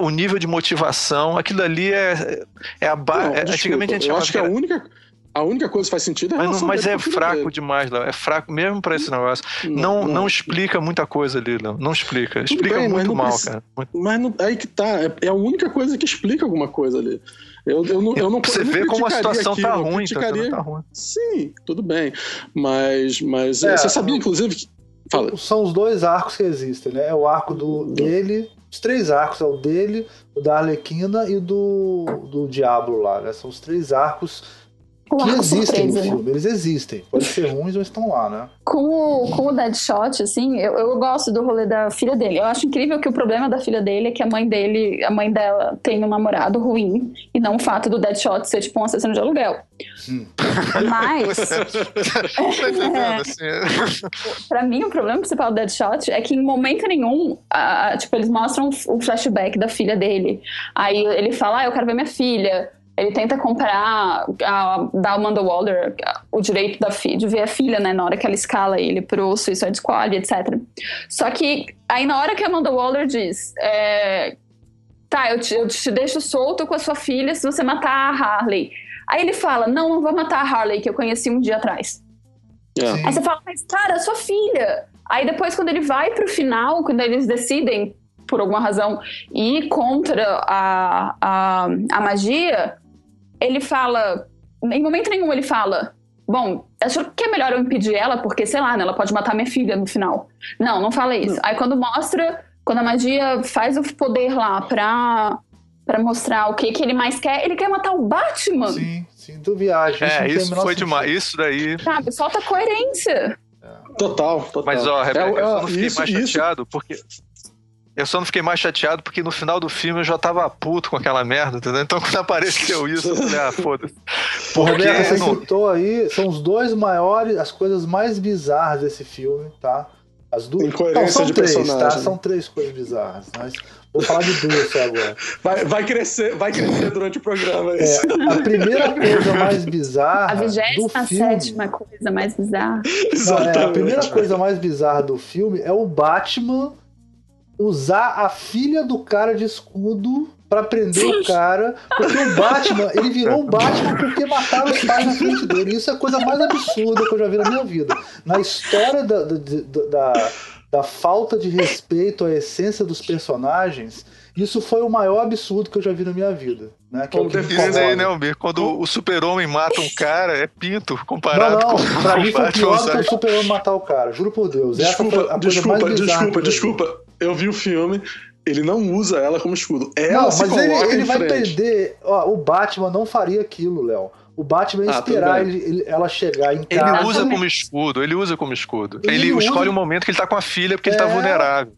o nível de motivação, aquilo ali é, é a base. É, antigamente a gente Eu acho que a única. A única coisa que faz sentido é Mas, mas é fraco dele. demais, Léo. É fraco mesmo para esse negócio. Não, não, não, explica muita coisa ali, Léo. Não explica. Explica bem, muito mal, precisa, cara. Muito... Mas não, aí que tá. É, é a única coisa que explica alguma coisa ali. Eu, eu, não, eu não Você vê como a situação aquilo, tá ruim, criticaria... tá ruim. Sim, tudo bem. Mas, mas é, você sabia, inclusive. Que... Fala. São os dois arcos que existem, né? É o arco do, dele, os três arcos, é o dele, o da Arlequina e do, do Diablo lá, né? São os três arcos que existem surpresa, no né? filme, né? eles existem. Pode ser ruins, mas estão lá, né? Com o, com o Deadshot, assim, eu, eu gosto do rolê da filha dele. Eu acho incrível que o problema da filha dele é que a mãe dele, a mãe dela tem um namorado ruim, e não o fato do Deadshot ser tipo um assassino de aluguel. Hum. Mas. é, assim. pra mim, o problema principal do Deadshot é que em momento nenhum, a, tipo, eles mostram o flashback da filha dele. Aí ele fala, ah, eu quero ver minha filha ele tenta comprar, a, da Amanda Waller, o direito da de ver a filha, né, na hora que ela escala ele pro Suicide Squad, etc. Só que aí na hora que a Amanda Waller diz, é, tá, eu te, eu te deixo solto com a sua filha se você matar a Harley. Aí ele fala, não, não vou matar a Harley, que eu conheci um dia atrás. Yeah. Aí você fala, mas cara, sua filha. Aí depois, quando ele vai pro final, quando eles decidem, por alguma razão, ir contra a, a, a magia, ele fala. Em momento nenhum ele fala. Bom, Achou que é melhor eu impedir ela, porque, sei lá, né, ela pode matar minha filha no final. Não, não fala isso. Não. Aí quando mostra, quando a magia faz o poder lá pra, pra mostrar o que, que ele mais quer, ele quer matar o Batman. Sim, sim, do viagem. É, isso, isso foi demais. Isso daí. Sabe, falta coerência. Total, total. Mas, ó, Rebeca, é, é, eu não fiquei isso, mais chateado isso. porque eu só não fiquei mais chateado porque no final do filme eu já tava puto com aquela merda, entendeu? Então quando apareceu isso, eu falei, ah, foda-se. Porque você não... citou aí, são os dois maiores, as coisas mais bizarras desse filme, tá? As duas. Não, são de três, personagem. tá? São três coisas bizarras, mas vou falar de duas só agora. Vai, vai, crescer, vai crescer durante o programa. É, a primeira coisa mais bizarra. A vigésima sétima coisa mais bizarra. Não, é, a primeira coisa mais bizarra do filme é o Batman usar a filha do cara de escudo para prender Sim. o cara, porque o Batman, ele virou o Batman porque mataram os pais na frente dele. Isso é a coisa mais absurda que eu já vi na minha vida. Na história da, da, da, da falta de respeito à essência dos personagens, isso foi o maior absurdo que eu já vi na minha vida. Né? Que Como é defesa aí, né, Almir? Quando o super-homem mata um cara, é pinto comparado não, não, com pra mim foi pior do que o super-homem matar o cara, juro por Deus. Desculpa, desculpa, desculpa, desculpa. Eu vi o filme, ele não usa ela como escudo. Ela não, mas ele, ele vai perder. Ó, o Batman não faria aquilo, Léo. O Batman ia ah, esperar ele, ele, ela chegar em casa. Ele usa como escudo, ele usa como escudo. Ele, ele escolhe o um momento que ele tá com a filha porque é... ele tá é. vulnerável.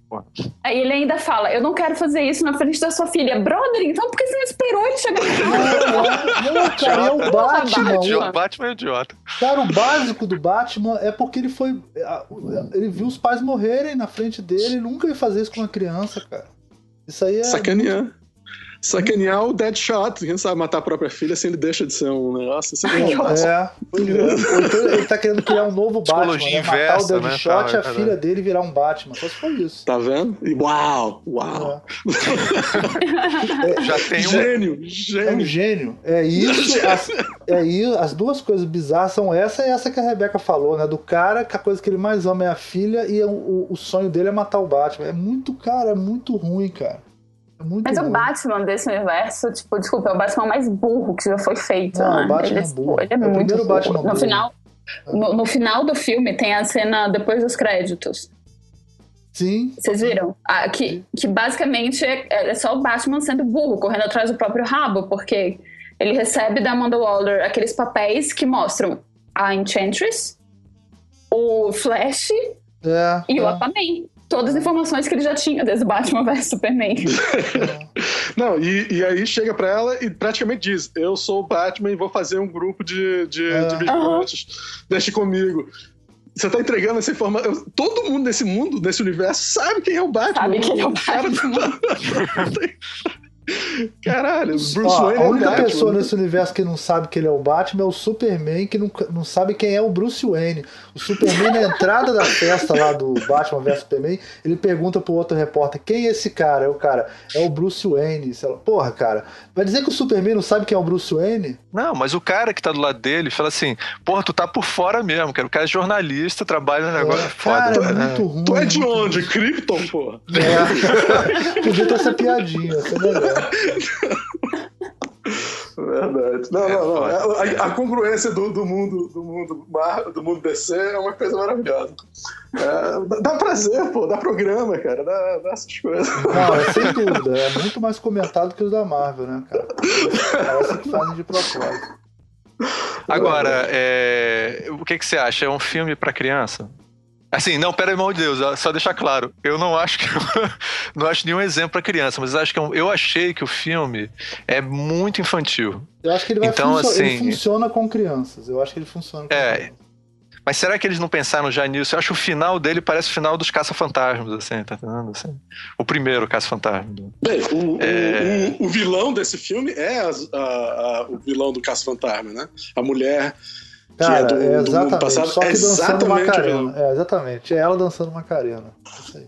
Aí ele ainda fala: Eu não quero fazer isso na frente da sua filha. Brother, então por que você não esperou ele chegar em casa? Não, não, cara, é o Batman. O Batman é idiota. Cara, o básico do Batman é porque ele foi. Ele viu os pais morrerem na frente dele. Ele nunca ia fazer isso com uma criança, cara. Isso aí é. Sacanear sacanear o Deadshot. Quem sabe matar a própria filha assim ele deixa de ser um negócio assim. É, é. Então ele tá querendo criar um novo Batman. Né? Matar o né? Deadshot né? e a é filha dele virar um Batman. Só se for isso. Tá vendo? E uau! Uau! É. Já tem um. Gênio! Gênio! É um gênio. É isso. As, é isso. As duas coisas bizarras são essa e essa que a Rebeca falou, né? Do cara que a coisa que ele mais ama é a filha e o, o sonho dele é matar o Batman. É muito, cara, é muito ruim, cara. Muito Mas o Batman desse universo, tipo, desculpa, é o Batman mais burro que já foi feito. Não, né? o Batman ele, é burro. Ele é, é muito burro. Batman no final, no, no, final do filme tem a cena depois dos créditos. Sim. Vocês viram? Ah, que, que basicamente é, é só o Batman sendo burro, correndo atrás do próprio rabo, porque ele recebe da Amanda Waller aqueles papéis que mostram a Enchantress, o Flash é, e é. o Aquaman todas as informações que ele já tinha desde Batman vs Superman. Não, e, e aí chega pra ela e praticamente diz: Eu sou o Batman e vou fazer um grupo de, de, é. de vigilantes. Uhum. Deixe comigo. Você tá entregando essa informação. Todo mundo nesse mundo, nesse universo, sabe quem é o Batman. Sabe quem é o Batman. Caralho, Bruce Ó, Wayne A única é pessoa nesse universo que não sabe que ele é o Batman é o Superman, que não, não sabe quem é o Bruce Wayne. O Superman, na entrada da festa lá do Batman vs Superman, ele pergunta pro outro repórter: quem é esse cara? É o cara, é o Bruce Wayne. Porra, cara, vai dizer que o Superman não sabe quem é o Bruce Wayne? Não, mas o cara que tá do lado dele fala assim: porra, tu tá por fora mesmo, cara. O cara é jornalista, trabalha no negócio. É, foda, cara, é muito ruim. Tu é de onde? Krypton, porra. É. Podia ter essa piadinha, essa é melhor. Verdade. Não, não, não. É, a, a congruência do, do, mundo do mundo do mundo DC é uma coisa maravilhosa. É, dá prazer, pô, dá programa, cara, dá, dá essas coisas. Não, é sem dúvida. É muito mais comentado que os da Marvel, né, cara? Parece que fazem de propósito. Agora, é, o que, que você acha? É um filme para criança? Assim, não, pera aí, de Deus, só deixar claro. Eu não acho que. não acho nenhum exemplo para criança, mas acho que é eu achei que o filme é muito infantil. Eu acho que ele vai então, funcio assim, ele funciona com crianças. Eu acho que ele funciona com é, crianças. Mas será que eles não pensaram já nisso? Eu acho que o final dele parece o final dos Caça-Fantasmas, assim, tá entendendo? Assim, o primeiro Caça-Fantasma. Bem, o, é... o, o, vilão desse filme é a, a, a, o vilão do Caça-Fantasma, né? A mulher Cara, é do, é exatamente. passado. Só que é dançando Macarena. É, exatamente. É ela dançando Macarena.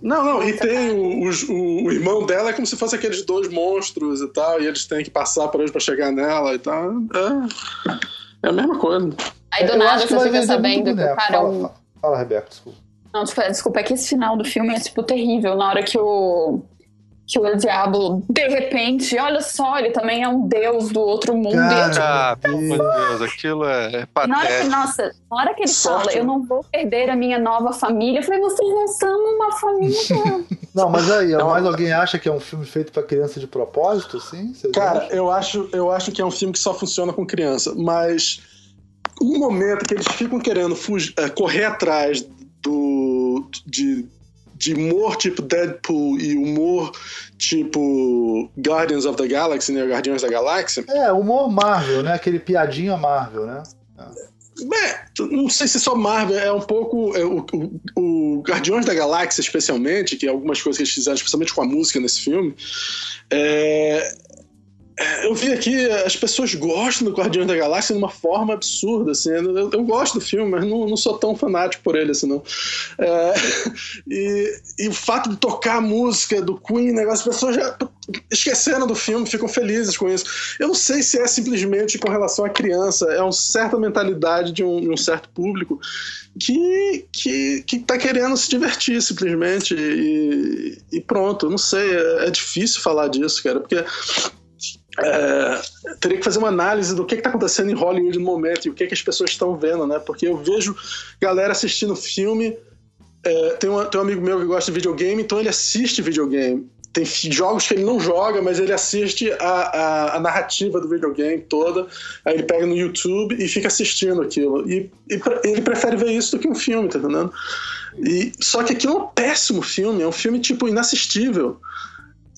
Não, não. E tem o, o, o, irmão dela é como se fosse aqueles dois monstros e tal. E eles têm que passar por eles pra chegar nela e tal. É, é a mesma coisa. Aí do nada você fica sabendo que o cara. Fala, fala, fala, Rebeca, desculpa. Não, desculpa, é que esse final do filme é, tipo, terrível. Na hora que o que o Diabo, de repente, olha só, ele também é um deus do outro mundo. Cara, ah, pelo amor de Deus, aquilo é, patético. Na hora que, nossa, na hora que ele Sorte. fala, eu não vou perder a minha nova família, eu falei, vocês não são uma família. não, mas aí, não, mais alguém acha que é um filme feito para criança de propósito, sim? Cara, eu acho, eu acho que é um filme que só funciona com criança, mas um momento que eles ficam querendo fugir, é, correr atrás do, de de humor tipo Deadpool e humor tipo Guardians of the Galaxy, né? Guardiões da Galáxia. É, humor Marvel, né? Aquele piadinha Marvel, né? É, não sei se só Marvel, é um pouco. É, o, o, o, Guardiões da Galáxia, especialmente, que é algumas coisas que eles fizeram, especialmente com a música nesse filme, é, eu vi aqui, as pessoas gostam do Guardiões da Galáxia de uma forma absurda, assim. Eu, eu gosto do filme, mas não, não, sou tão fanático por ele, assim, não. É, e, e, o fato de tocar a música do Queen, negócio, as pessoas já esqueceram do filme, ficam felizes com isso. Eu não sei se é simplesmente com relação à criança, é uma certa mentalidade de um, de um certo público que, que, que tá querendo se divertir simplesmente e, e pronto, não sei, é, é difícil falar disso, cara, porque é, teria que fazer uma análise do que está acontecendo em Hollywood no momento e o que, que as pessoas estão vendo, né? Porque eu vejo galera assistindo filme. É, tem, um, tem um amigo meu que gosta de videogame, então ele assiste videogame. Tem jogos que ele não joga, mas ele assiste a, a, a narrativa do videogame toda. Aí ele pega no YouTube e fica assistindo aquilo. E, e ele prefere ver isso do que um filme, tá entendendo? E, só que aquilo é um péssimo filme, é um filme tipo inassistível.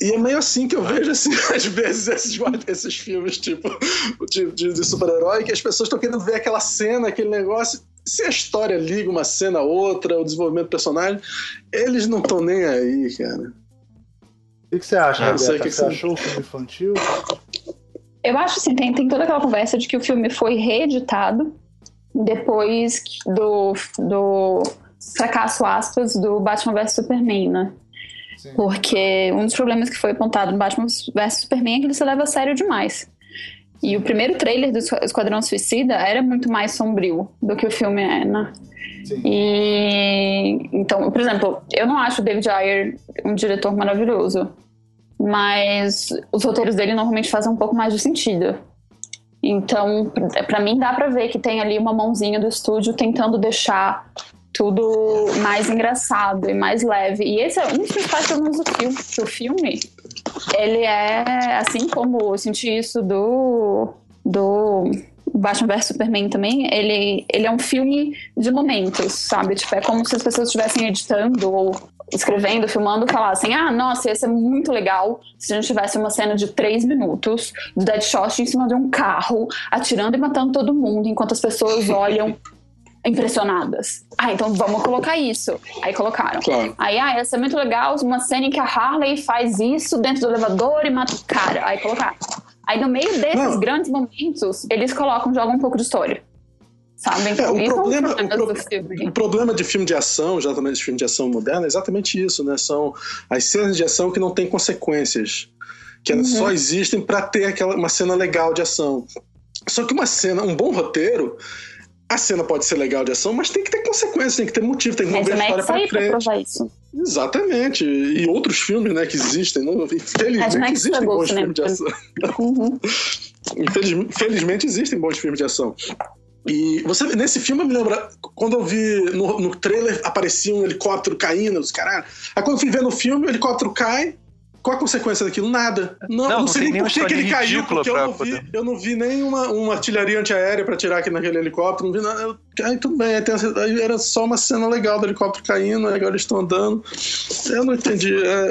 E é meio assim que eu vejo, assim, às vezes, esses, esses filmes, tipo, de, de, de super-herói, que as pessoas estão querendo ver aquela cena, aquele negócio. Se a história liga uma cena a outra, o desenvolvimento do personagem, eles não estão nem aí, cara. O que, você acha, ah, Rebeca? Que você, você achou o filme infantil? Eu acho assim, tem, tem toda aquela conversa de que o filme foi reeditado depois do, do fracasso, aspas, do Batman vs Superman, né? Porque um dos problemas que foi apontado no Batman vs Superman é que ele se leva a sério demais. E o primeiro trailer do Esquadrão Suicida era muito mais sombrio do que o filme é, né? Sim. E então, por exemplo, eu não acho o David Ayer um diretor maravilhoso, mas os roteiros dele normalmente fazem um pouco mais de sentido. Então, para mim dá para ver que tem ali uma mãozinha do estúdio tentando deixar tudo mais engraçado e mais leve. E esse é um dos principais problemas do filme. Que o filme, ele é, assim como eu senti isso do, do Batman vs Superman também, ele, ele é um filme de momentos, sabe? Tipo, é como se as pessoas estivessem editando ou escrevendo, filmando, falassem: ah, nossa, ia ser muito legal se a gente tivesse uma cena de três minutos do Deadshot em cima de um carro, atirando e matando todo mundo, enquanto as pessoas olham impressionadas. Ah, então vamos colocar isso. Aí colocaram. Claro. Aí, ah, ia ser muito legal uma cena em que a Harley faz isso dentro do elevador e mata o cara. Aí colocaram. Aí no meio desses Não. grandes momentos, eles colocam, jogam um pouco de história. Sabe? É, o, problema, o, pro, o, problema de filme de ação, exatamente de filme de ação moderno, é exatamente isso, né? São as cenas de ação que não têm consequências. Que uhum. só existem para ter aquela, uma cena legal de ação. Só que uma cena, um bom roteiro, a cena pode ser legal de ação, mas tem que ter consequências, tem que ter motivo, tem que mover a história pra frente. Pra isso. Exatamente. E outros filmes, né, que existem. Não, infelizmente existem bons filmes de ação. Uhum. Infelizmente existem bons filmes de ação. E você, nesse filme, eu me lembra, quando eu vi no, no trailer, aparecia um helicóptero caindo, os caralho. Aí quando eu fui ver no filme, o helicóptero cai, qual a consequência daquilo? Nada. Não, não, não sei nem por que ele caiu, porque eu não, vi, eu não vi nem uma, uma artilharia antiaérea para tirar aqui naquele helicóptero, não vi nada. Eu, aí tudo bem, aí, era só uma cena legal do helicóptero caindo, agora eles estão andando. Eu não entendi. É...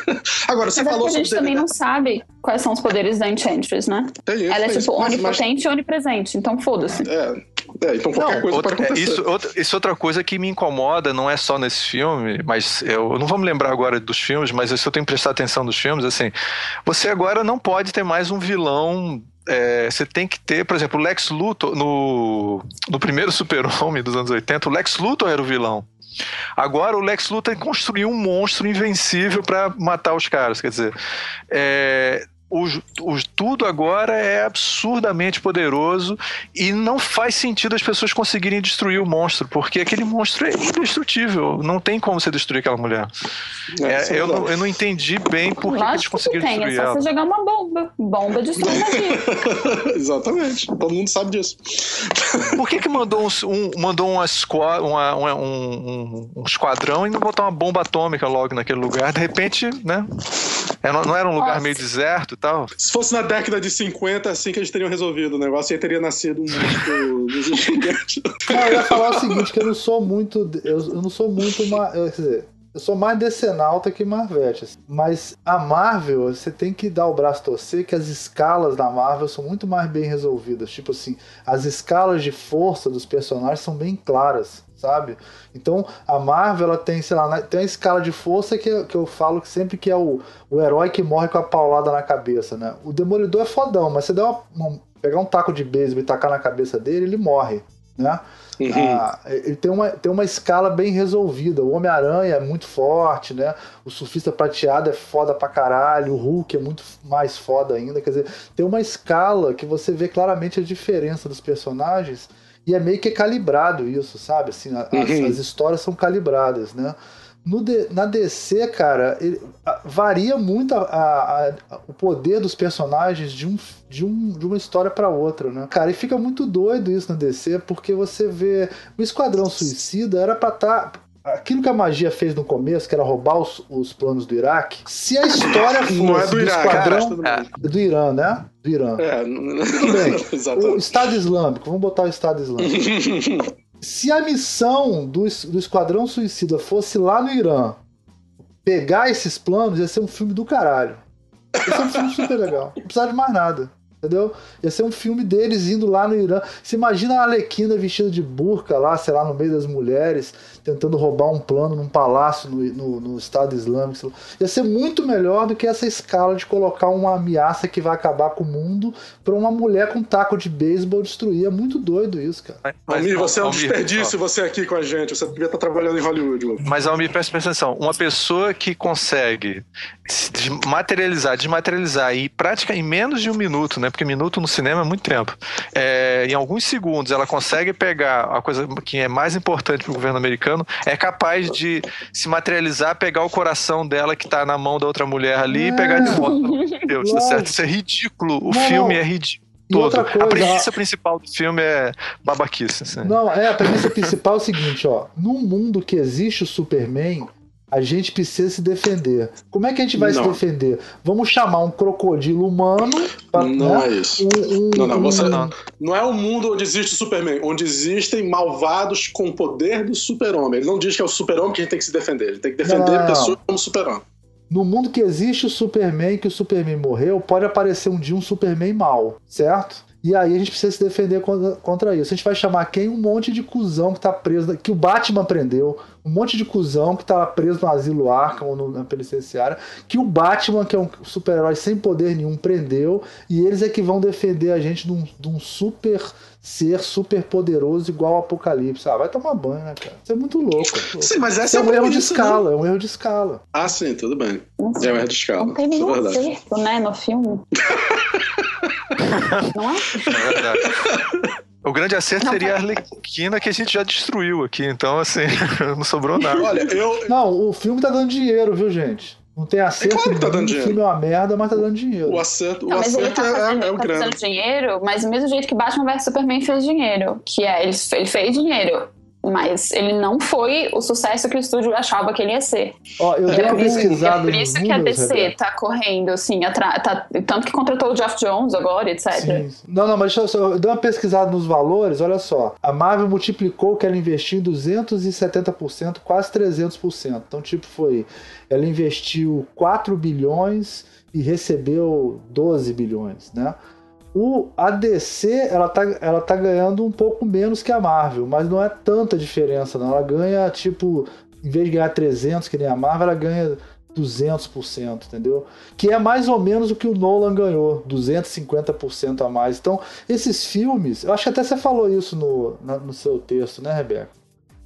Agora, você mas é falou sobre. A gente também não sabe quais são os poderes da Enchantress, né? Tem isso, Ela é tipo onipotente mas... e onipresente, então foda-se. É. É, então qualquer não, coisa outra, pode acontecer. Isso, outra, isso é outra coisa que me incomoda, não é só nesse filme, mas eu, eu não vou me lembrar agora dos filmes, mas se eu tenho que prestar atenção nos filmes, assim, você agora não pode ter mais um vilão é, você tem que ter, por exemplo, o Lex Luthor no, no primeiro Super-Homem dos anos 80, o Lex Luthor era o vilão. Agora o Lex Luthor construiu um monstro invencível para matar os caras. Quer dizer, é, o, o, tudo agora é absurdamente poderoso e não faz sentido as pessoas conseguirem destruir o monstro, porque aquele monstro é indestrutível. Não tem como você destruir aquela mulher. É, é, eu, não, eu não entendi bem por que, eles conseguiram que tem, destruir é só ela. você jogar uma bomba. Bomba destrói magia. Exatamente. Todo mundo sabe disso. Por que, que mandou, um, um mandou uma uma, uma, um, um, esquadrão e não botar uma bomba atômica logo naquele lugar? De repente, né? É, não era um lugar Nossa. meio deserto tal. Se fosse na década de 50, assim que eles teriam resolvido o negócio, aí teria nascido um monstro Não, eu ia falar o seguinte, que eu não sou muito. Eu, eu não sou muito uma. Eu, quer dizer, eu sou mais decenalta que Marvete. Assim. Mas a Marvel, você tem que dar o braço a torcer que as escalas da Marvel são muito mais bem resolvidas. Tipo assim, as escalas de força dos personagens são bem claras sabe? Então a Marvel ela tem, sei lá, tem a escala de força que, que eu falo que sempre que é o, o herói que morre com a paulada na cabeça, né? O Demolidor é fodão, mas você dá uma, uma, pegar um taco de beisebol e tacar na cabeça dele, ele morre, né? Uhum. Ah, ele tem uma, tem uma escala bem resolvida. O Homem-Aranha é muito forte, né? O Surfista Prateado é foda pra caralho. O Hulk é muito mais foda ainda. Quer dizer, tem uma escala que você vê claramente a diferença dos personagens e é meio que calibrado isso, sabe? Assim, a, uhum. as, as, histórias são calibradas, né? No de, na DC, cara, ele, a, varia muito a, o poder dos personagens de, um, de, um, de uma história para outra, né? Cara, e fica muito doido isso na DC, porque você vê. O Esquadrão Suicida era pra estar. Tá, aquilo que a magia fez no começo, que era roubar os, os planos do Iraque, se a história fosse Não é do, do Iraque, esquadrão é do Irã, né? Do Irã. É, Tudo bem. o Estado Islâmico, vamos botar o Estado Islâmico. se a missão do, do Esquadrão Suicida fosse lá no Irã, pegar esses planos, ia ser um filme do caralho. Ia ser um filme super legal. Não precisava de mais nada entendeu? Ia ser um filme deles indo lá no Irã. Você imagina a Alequina vestida de burca lá, sei lá, no meio das mulheres, tentando roubar um plano num palácio no, no, no Estado Islâmico. Ia ser muito melhor do que essa escala de colocar uma ameaça que vai acabar com o mundo pra uma mulher com um taco de beisebol destruir. É muito doido isso, cara. Mas, Almir, você é um desperdício você aqui com a gente. Você devia estar trabalhando em Hollywood. Mas, Almir, presta atenção. Uma pessoa que consegue materializar, desmaterializar e prática em menos de um minuto, né? Porque minuto no cinema é muito tempo. É, em alguns segundos ela consegue pegar a coisa que é mais importante para o governo americano, é capaz de se materializar, pegar o coração dela que está na mão da outra mulher ali é. e pegar de volta. Deus, tá certo? Isso é ridículo. O não, filme é ridículo. Todo. Coisa, a premissa principal do filme é babaquice. Assim. Não, é, a premissa principal é o seguinte, ó. Num mundo que existe o Superman, a gente precisa se defender. Como é que a gente vai não. se defender? Vamos chamar um crocodilo humano. Pra, não né? é isso. Um, um, não, não, você, não. Não é um mundo onde existe o Superman, onde existem malvados com o poder do super-homem. Ele não diz que é o super-homem que a gente tem que se defender. A gente tem que defender não, pessoas como super-homem. No mundo que existe o Superman, que o Superman morreu, pode aparecer um dia um Superman mal, certo? E aí a gente precisa se defender contra, contra, isso. A gente vai chamar quem? Um monte de cuzão que tá preso, que o Batman prendeu, um monte de cuzão que tá preso no asilo Arkham ou no, na penitenciária, que o Batman, que é um super-herói sem poder nenhum, prendeu, e eles é que vão defender a gente de um, de um super ser super poderoso igual ao Apocalipse. Ah, vai tomar banho, né, cara? Isso é muito louco. louco. Sim, mas essa é, é um erro de escala, né? é um erro de escala. Ah, sim, tudo bem. Nossa, é um erro de escala. Não tem nenhum é acerto, né, no filme. Não é? É verdade. O grande acerto não, seria a Arlequina que a gente já destruiu aqui, então assim, não sobrou nada. Olha, eu. Não, o filme tá dando dinheiro, viu, gente? Não tem acerto. É claro que tá dando dinheiro. O filme é uma merda, mas tá dando dinheiro. O acerto, o não, acerto tá fazendo, é, é o tá grande. dinheiro, mas do mesmo jeito que Batman vs Superman fez dinheiro, que é, ele, ele fez dinheiro mas ele não foi o sucesso que o estúdio achava que ele ia ser. Ó, eu dei uma pesquisada. É por isso que a DC Rebeca. tá correndo, assim, tá, tanto que contratou o Jeff Jones agora, etc. Sim. Não, não, mas deixa eu, eu dei uma pesquisada nos valores, olha só. A Marvel multiplicou o que ela investiu em 270%, quase 300%. Então, tipo, foi. Ela investiu 4 bilhões e recebeu 12 bilhões, né? O, a DC ela tá, ela tá ganhando um pouco menos que a Marvel, mas não é tanta diferença, não. Ela ganha, tipo, em vez de ganhar 300, que nem a Marvel, ela ganha 200%, entendeu? Que é mais ou menos o que o Nolan ganhou, 250% a mais. Então, esses filmes, eu acho que até você falou isso no, no seu texto, né, Rebeca?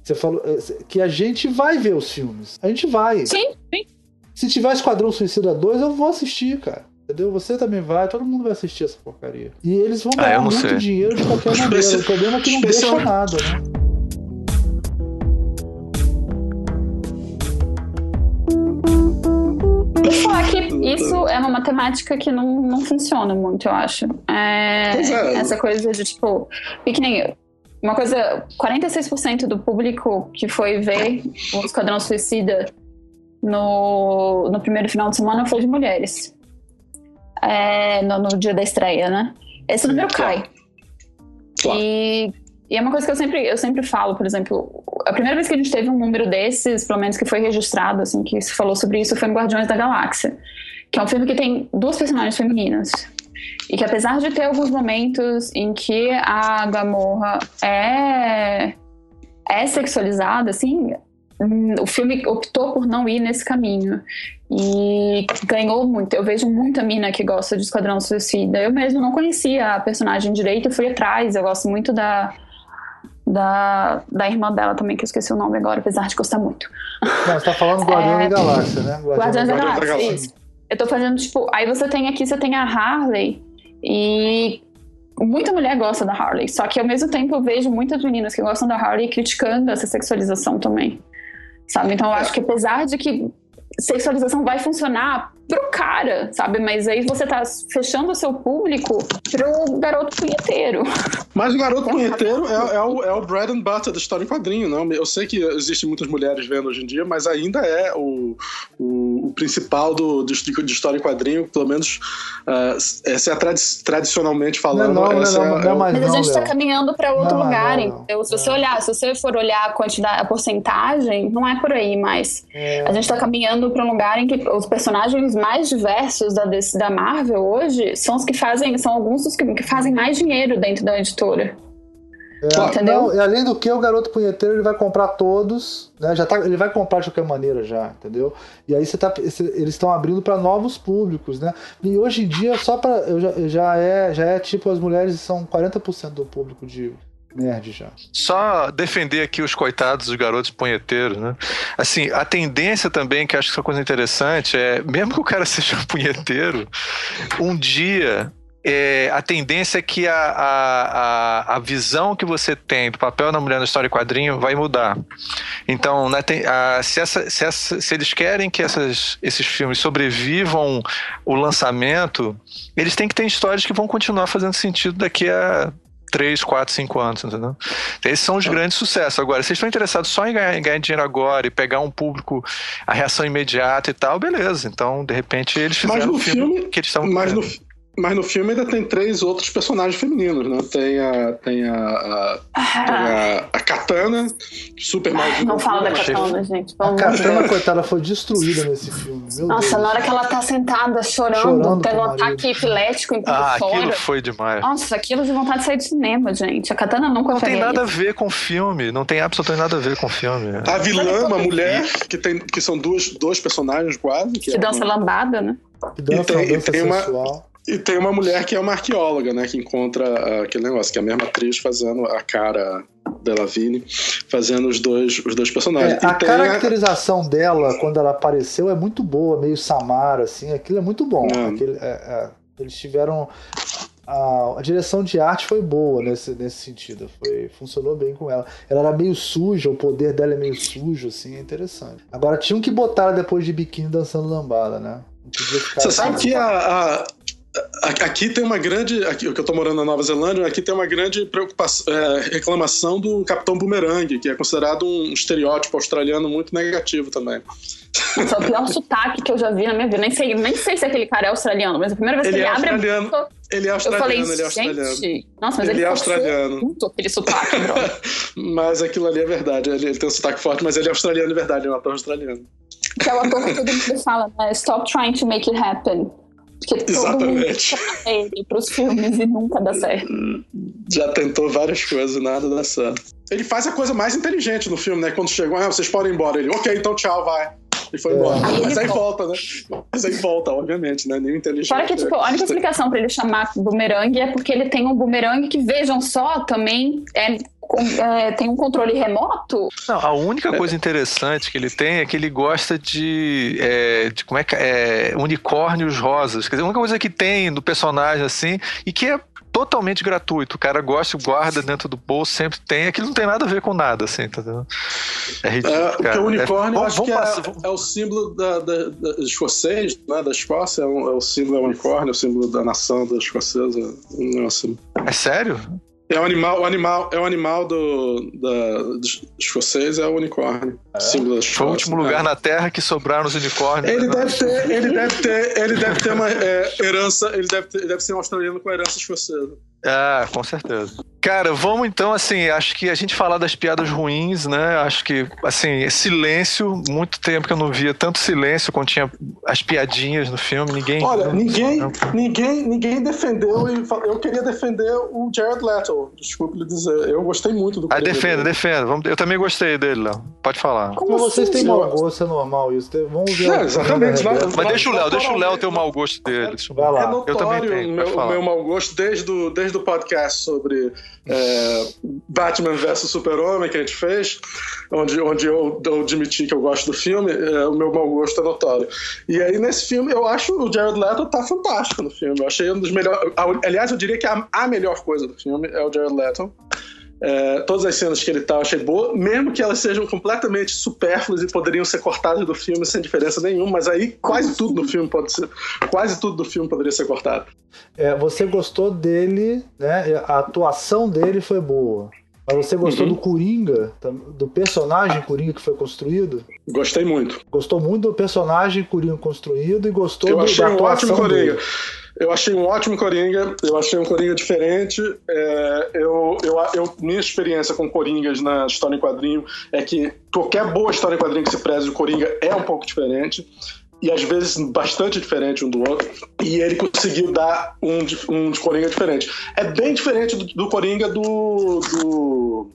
Você falou eh, que a gente vai ver os filmes. A gente vai. Sim, sim. Se tiver Esquadrão Suicida 2, eu vou assistir, cara. Entendeu? Você também vai, todo mundo vai assistir essa porcaria. E eles vão ganhar ah, muito sei. dinheiro de qualquer maneira. O problema é que não deixa nada, né? Falar que isso é uma matemática que não, não funciona muito, eu acho. É, é. Essa coisa de tipo. Que nem uma coisa. 46% do público que foi ver o Esquadrão Suicida no, no primeiro final de semana foi de mulheres é, no, no, dia da estreia, né? Esse número cai. Claro. E, e, é uma coisa que eu sempre, eu sempre falo, por exemplo, a primeira vez que a gente teve um número desses, pelo menos que foi registrado, assim, que se falou sobre isso, foi no Guardiões da Galáxia, que é um filme que tem duas personagens femininas. E que apesar de ter alguns momentos em que a Gamorra é, é sexualizada, assim, o filme optou por não ir nesse caminho. E ganhou muito. Eu vejo muita mina que gosta de Esquadrão Suicida. Eu mesmo não conhecia a personagem direito e fui atrás. Eu gosto muito da, da, da irmã dela também, que eu esqueci o nome agora, apesar de gostar muito. Não, você tá falando Guardião é... da Galáxia, né? Guardiões da Galáxia, Galáxia, isso. Eu tô fazendo, tipo, aí você tem aqui, você tem a Harley e muita mulher gosta da Harley, só que ao mesmo tempo eu vejo muitas meninas que gostam da Harley criticando essa sexualização também. Sabe? Então eu acho que apesar de que sexualização vai funcionar pro cara, sabe? Mas aí você tá fechando o seu público pro garoto punheteiro. Mas o garoto punheteiro é, é, o, é o bread and butter da história em quadrinho, não? Eu sei que existem muitas mulheres vendo hoje em dia, mas ainda é o, o, o principal do, do, de história em quadrinho, pelo menos uh, essa é a tradi tradicionalmente falando. Não, não, essa não, é, não, mas, mas a gente tá caminhando para outro lugar, então se você olhar, se você for olhar a quantidade, a porcentagem, não é por aí, mas é. a gente tá caminhando para um lugar em que os personagens mais diversos da, da Marvel hoje são os que fazem, são alguns dos que, que fazem mais dinheiro dentro da editora. É, Entendeu? Não, e além do que, o garoto punheteiro ele vai comprar todos, né? Já tá, ele vai comprar de qualquer maneira já, entendeu? E aí você tá, eles estão abrindo para novos públicos, né? E hoje em dia só para já, já é já é tipo as mulheres são 40% do público de nerd já. Só defender aqui os coitados dos garotos punheteiros, né? Assim, a tendência também, que acho que é uma coisa interessante, é, mesmo que o cara seja punheteiro, um dia é, a tendência é que a, a, a, visão que você tem do papel da mulher na história e quadrinho vai mudar. Então, né, tem, a, se, essa, se, essa, se, eles querem que essas, esses filmes sobrevivam o lançamento, eles têm que ter histórias que vão continuar fazendo sentido daqui a 3, 4, 5 anos, entendeu? Esses são os grandes sucessos. Agora, se vocês estão interessados só em ganhar, em ganhar, dinheiro agora e pegar um público, a reação imediata e tal, beleza. Então, de repente, eles fizeram mas no filme, filme que eles estavam Mas no, mas no filme ainda tem três outros personagens femininos, né? Tem a. Tem a. a, tem a, a Katana, super mais. Não fala da Katana, gente. a Katana, coitada, foi destruída nesse filme. Meu Nossa, Deus. na hora que ela tá sentada chorando, chorando tendo um ataque epilético em ah, fora. Aquilo foi demais. Nossa, aquilo de vontade de sair do cinema, gente. A Katana nunca Não tem nada isso. a ver com o filme. Não tem absolutamente nada a ver com o filme. A vilã, uma mulher, que, tem, que são duas, dois personagens quase. Que, que é dança uma... lambada, né? Que dança, e tem, dança tem uma, e tem uma mulher que é uma arqueóloga, né? Que encontra uh, aquele negócio, que é a mesma atriz fazendo a cara dela Vini, fazendo os dois, os dois personagens. É, a caracterização a... dela, quando ela apareceu, é muito boa, meio Samara, assim, aquilo é muito bom. É. Aquele, é, é, eles tiveram. A, a, direção de arte foi boa nesse, nesse sentido. Foi, funcionou bem com ela. Ela era meio suja, o poder dela é meio sujo, assim, é interessante. Agora tinham que botar depois de biquíni dançando lambada, né? Você sabe que a, a, Aqui tem uma grande. Aqui, que eu estou morando na Nova Zelândia, aqui tem uma grande preocupação, é, reclamação do Capitão Boomerang, que é considerado um estereótipo australiano muito negativo também. Nossa, é o pior sotaque que eu já vi na minha vida. Nem sei, nem sei se aquele cara é australiano, mas a primeira vez ele que ele, é abre australiano. a ele é australiano, eu falei, ele é australiano. Gente, nossa, mas ele, ele é australiano. Muito aquele sotaque, mas aquilo ali é verdade. Ele, ele, tem um sotaque forte, mas ele é australiano de verdade, é um ator australiano. Que é o ator que todo mundo fala, né? Stop trying to make it happen. Porque Exatamente. ele pros filmes e nunca dá certo. Já tentou várias coisas e nada dá certo. Ele faz a coisa mais inteligente no filme, né? Quando chegam, ah, vocês podem ir embora. Ele, ok, então tchau, vai. E foi embora. Aí Mas aí volta, né? Mas aí volta, obviamente, né? Nem inteligente. Fora que, tipo, a única explicação pra ele chamar bumerangue é porque ele tem um bumerangue que, vejam só, também é com, é, tem um controle remoto? Não, a única coisa interessante que ele tem é que ele gosta de, é, de como é que é, unicórnios rosas. Quer dizer, a única coisa que tem do personagem assim e que é totalmente gratuito. O cara gosta, guarda dentro do bolso, sempre tem. Aquilo não tem nada a ver com nada, assim, entendeu? É ridículo. É, porque o unicórnio, é, acho que é, é, o símbolo da, da, da escocês, né, da Escócia, é, um, é o símbolo do unicórnio, é o símbolo da nação da escocesa. Um assim. É sério? É o animal, o animal, é o animal do, da, do escocês, é o unicórnio. É? Foi o último lugar na Terra que sobraram os unicórnios. Ele né? deve ter, ele deve ter, ele deve ter uma é, herança, ele deve, ter, ele deve ser um australiano com herança escocesa. Ah, com certeza. Cara, vamos então, assim, acho que a gente falar das piadas ruins, né? Acho que, assim, silêncio, muito tempo que eu não via tanto silêncio quando tinha as piadinhas no filme, ninguém... Olha, ninguém, ninguém, ninguém defendeu, e eu queria defender o Jared Leto, desculpe lhe dizer, eu gostei muito do Ah, defenda, defenda, eu também gostei dele, Léo, pode falar. Como Mas vocês assim, têm mau gosto, é normal isso, vamos ver... É, exatamente. Mas, mas deixa o Léo, deixa o Léo ter o mau gosto dele. Vai lá. É notório eu também tenho, o meu, meu mau gosto desde o, desde o podcast sobre é, Batman vs Super-Homem que a gente fez, onde, onde eu, eu admiti que eu gosto do filme, é, o meu mau gosto é notório. E aí nesse filme eu acho o Jared Leto tá fantástico no filme. Eu achei um dos melhores. Aliás, eu diria que a, a melhor coisa do filme é o Jared Leto. É, todas as cenas que ele tá eu achei boa, mesmo que elas sejam completamente supérfluas e poderiam ser cortadas do filme sem diferença nenhuma, mas aí quase tudo do filme pode ser, quase tudo do filme poderia ser cortado. É, você gostou dele, né? A atuação dele foi boa. Mas você gostou uhum. do Coringa, do personagem Coringa que foi construído? Gostei muito. Gostou muito do personagem Coringa construído e gostou eu do, achei da um ótimo Coringa. Dele. Eu achei um ótimo Coringa, eu achei um Coringa diferente. É, eu, eu, eu, minha experiência com Coringas na história em quadrinho é que qualquer boa história em quadrinho que se preze de Coringa é um pouco diferente. E às vezes bastante diferente um do outro. E ele conseguiu dar um de, um de Coringa diferente. É bem diferente do, do Coringa do, do,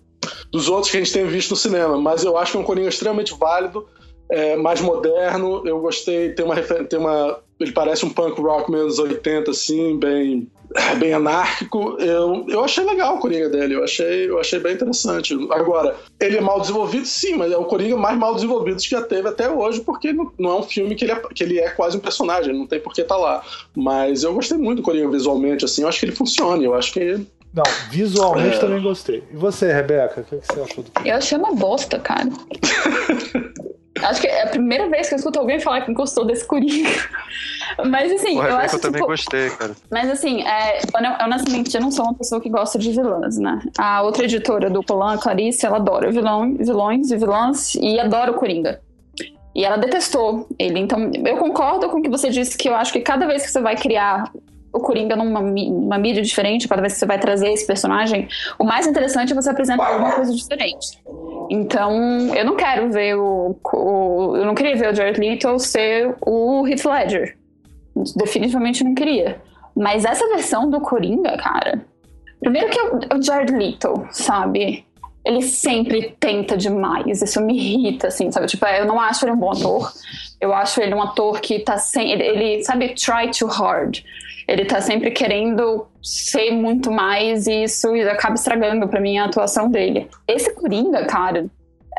dos outros que a gente tem visto no cinema, mas eu acho que é um Coringa extremamente válido é, mais moderno. Eu gostei, tem uma, tem uma. Ele parece um punk rock menos 80, assim, bem, bem anárquico. Eu, eu achei legal o Coringa dele, eu achei, eu achei bem interessante. Agora, ele é mal desenvolvido, sim, mas é o Coringa mais mal desenvolvido que já teve até hoje, porque não, não é um filme que ele é, que ele é quase um personagem, não tem por que estar tá lá. Mas eu gostei muito do Coringa visualmente, assim, eu acho que ele funciona, eu acho que não, visualmente é. também gostei. E você, Rebeca, o que, você achou do filme? Eu achei uma bosta, cara. Acho que é a primeira vez que eu escuto alguém falar que gostou desse Coringa. Mas assim, Porra, eu acho que. Eu também gostei, cara. Mas assim, é, honestamente, eu não sou uma pessoa que gosta de vilãs, né? A outra editora do Polan, a Clarice, ela adora vilão, vilões e vilãs e adora o Coringa. E ela detestou ele. Então, eu concordo com o que você disse, que eu acho que cada vez que você vai criar o Coringa numa uma mídia diferente, cada vez que você vai trazer esse personagem, o mais interessante é você apresentar alguma coisa diferente. Então, eu não quero ver o, o eu não queria ver o Jared Leto ser o Heath Ledger. Definitivamente não queria. Mas essa versão do Coringa, cara, primeiro que é o Jared Leto, sabe? Ele sempre tenta demais, isso me irrita, assim, sabe? Tipo, eu não acho ele um bom ator. Eu acho ele um ator que tá sem. Ele, ele sabe, try too hard ele tá sempre querendo ser muito mais e isso acaba estragando para mim a atuação dele. Esse Coringa, cara,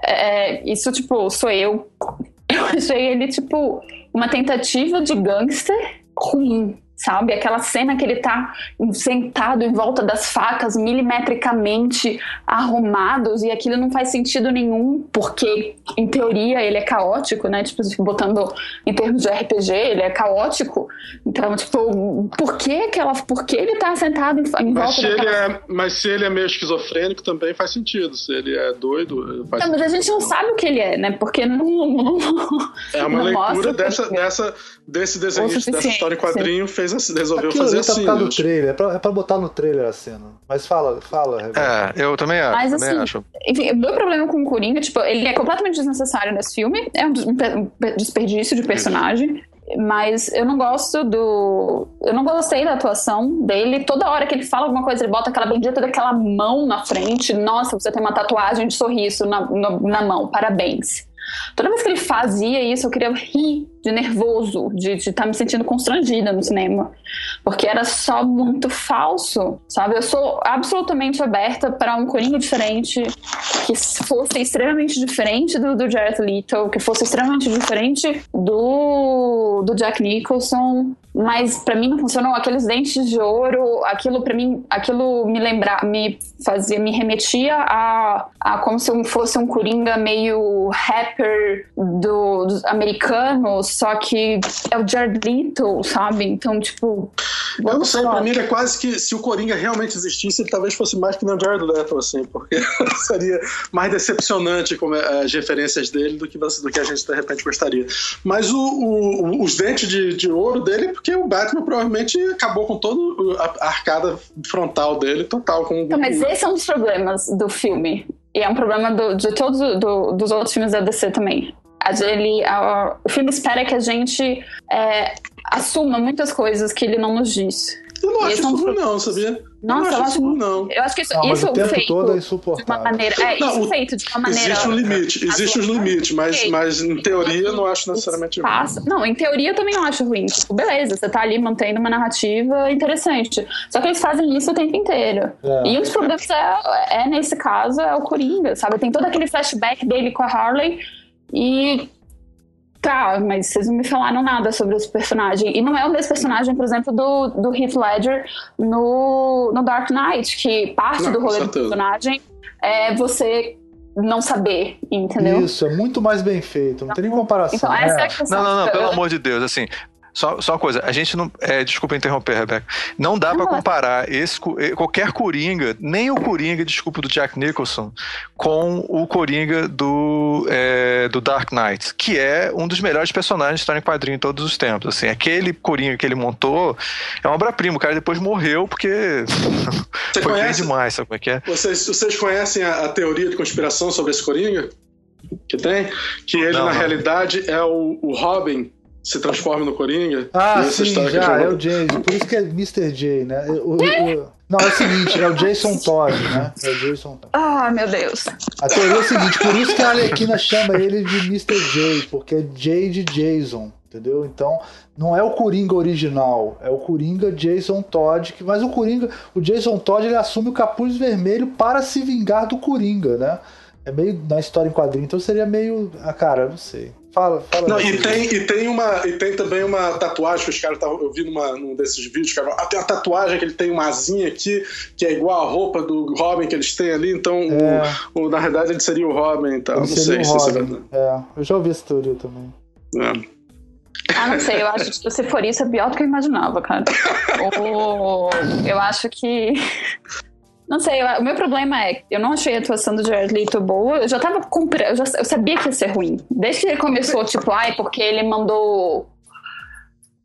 é, isso, tipo, sou eu. Eu achei ele, tipo, uma tentativa de gangster ruim sabe? Aquela cena que ele tá sentado em volta das facas, milimetricamente arrumados, e aquilo não faz sentido nenhum, porque, em teoria, ele é caótico, né? Tipo, botando em termos de RPG, ele é caótico. Então, tipo, por que aquela. Por que ele tá sentado em, em mas volta se daquela... ele é, Mas se ele é meio esquizofrênico, também faz sentido. Se ele é doido, faz não, Mas a gente não sabe o que ele é, né? Porque não. não é uma leitura dessa, dessa, desse desenho, dessa história em quadrinho, sim. fez fez, resolveu Aquilo fazer tá assim. Do trailer, é pra, é pra botar no trailer a cena. Mas fala, fala. Rebeca. É, eu também acho. Mas também assim, acho. enfim, o meu problema com o Coringa, tipo, ele é completamente desnecessário nesse filme. É um desperdício de personagem. Mas eu não gosto do. Eu não gostei da atuação dele. Toda hora que ele fala alguma coisa, ele bota aquela bendita daquela mão na frente. Nossa, você tem uma tatuagem de sorriso na, na, na mão. Parabéns Toda vez que ele fazia isso, eu queria rir de nervoso, de estar tá me sentindo constrangida no cinema. Porque era só muito falso, sabe? Eu sou absolutamente aberta para um Coringa diferente, que fosse extremamente diferente do, do Jared Leto, que fosse extremamente diferente do, do Jack Nicholson, mas para mim não funcionou. Aqueles dentes de ouro aquilo para mim aquilo me lembrar me fazia me remetia a, a como se fosse um coringa meio rapper do, dos americanos só que é o Jared Leto sabe? Então tipo eu não sei pra mim é quase que se o coringa realmente existisse ele talvez fosse mais que o Jared Leto assim porque seria mais decepcionante como é, as referências dele do que do que a gente de repente gostaria. Mas o, o, os dentes de, de ouro dele porque o Batman provavelmente acabou com toda a arcada frontal dele, total. Com então, mas esse é um dos problemas do filme. E é um problema do, de todos do, dos outros filmes da DC também. Ele, a, o filme espera que a gente é, assuma muitas coisas que ele não nos diz. Eu não acho isso ruim, não, sabia? Nossa, eu, acho, não. Eu acho que isso, não, isso o tempo feito todo é insuportável. de uma maneira. É, não, isso feito de uma maneira. Existe um limite, existe os limites, mas, mas em teoria eu não acho necessariamente passa, ruim. Não, em teoria eu também não acho ruim. Tipo, beleza, você tá ali mantendo uma narrativa interessante. Só que eles fazem isso o tempo inteiro. É, e um dos problemas é, é, nesse caso, é o Coringa, sabe? Tem todo aquele flashback dele com a Harley e Tá, mas vocês não me falaram nada sobre esse personagem. E não é o mesmo personagem, por exemplo, do, do Heath Ledger no, no Dark Knight, que parte não, do rolê do personagem é você não saber, entendeu? Isso, é muito mais bem feito, não tem nem comparação. Então, essa é. é a questão. Não, não, não, pelo amor de Deus, assim, só, só uma coisa, a gente não. É, desculpa interromper, Rebeca. Não dá para comparar esse, qualquer Coringa, nem o Coringa, desculpa, do Jack Nicholson, com o Coringa do, é, do Dark Knight, que é um dos melhores personagens de história em quadrinho em todos os tempos. Assim, aquele Coringa que ele montou é uma obra-prima. O cara depois morreu porque Você foi conhece, demais, sabe como é que é? Vocês, vocês conhecem a, a teoria de conspiração sobre esse Coringa? Que tem? Que ele, não, na não. realidade, é o, o Robin se transforma no Coringa. Ah, sim, já, é o James. Por isso que é Mr. J, né? O, o, não, é o seguinte, é o Jason Todd, né? É o Jason Todd. Ah, meu Deus. A teoria é o seguinte, por isso que a Arlequina chama ele de Mr. J, porque é J de Jason, entendeu? Então, não é o Coringa original, é o Coringa Jason Todd, que, mas o Coringa, o Jason Todd, ele assume o capuz vermelho para se vingar do Coringa, né? É meio na história em quadrinho, então seria meio. Ah, cara, não sei. Fala, fala. Não, e tem, e, tem uma, e tem também uma tatuagem que os caras estavam. Eu vi numa, num desses vídeos, cara. Tem a tatuagem que ele tem uma asinha aqui, que é igual a roupa do Robin que eles têm ali, então é. o, o, na verdade ele seria o Robin e tal. Ele não sei se isso é verdade. É, eu já ouvi essa teoria também. É. Ah, não sei, eu acho que se for isso é pior do que eu imaginava, cara. Ou eu acho que não sei, o meu problema é eu não achei a atuação do Jared Leto boa. Eu já tava comprando, eu, já, eu sabia que ia ser ruim. Desde que ele começou, tipo, ai, porque ele mandou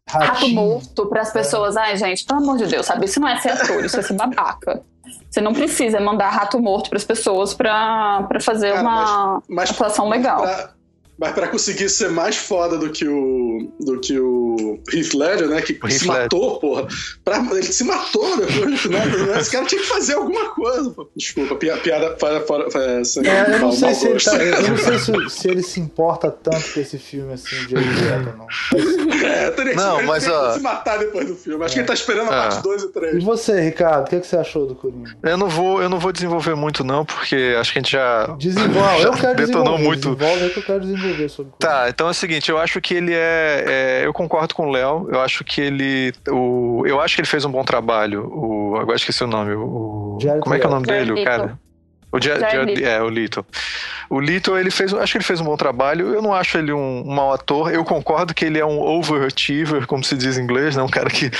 Ratinho. rato morto para as pessoas. Ai, gente, pelo amor de Deus, sabe? Isso não é ser ator, isso é ser babaca. Você não precisa mandar rato morto para as pessoas para fazer Cara, uma mas, mas, atuação legal. Pra, mas para conseguir ser mais foda do que o do que o Heath Ledger, né, que se matou, porra. Pra, ele se matou depois final, né? Esse cara tinha que fazer alguma coisa. Pô. Desculpa, piada fora, fora, fora assim, é, eu não sei, se ele, tá, eu não sei se, se, ele se importa tanto com esse filme assim de direto, não. Mas... É, teria que não, mas, ó... se matar depois do filme. Acho é. que ele tá esperando a é. parte 2 e 3. E você, Ricardo, o que, é que você achou do Coringa? Eu não vou, eu não vou desenvolver muito não, porque acho que a gente já desenvolve. Já eu quero detonou muito. Desenvolve é que eu quero desenvolver sobre Tá, então é o seguinte, eu acho que ele é, é eu concordo com o Léo, eu acho que ele o, eu acho que ele fez um bom trabalho. O, agora esqueci o nome, o Como é que é o nome dele, o cara? O Jared, Jared, é, o Lito. O Lito, ele fez, acho que ele fez um bom trabalho. Eu não acho ele um, um mau ator. Eu concordo que ele é um overachiever, como se diz em inglês, né? Um cara que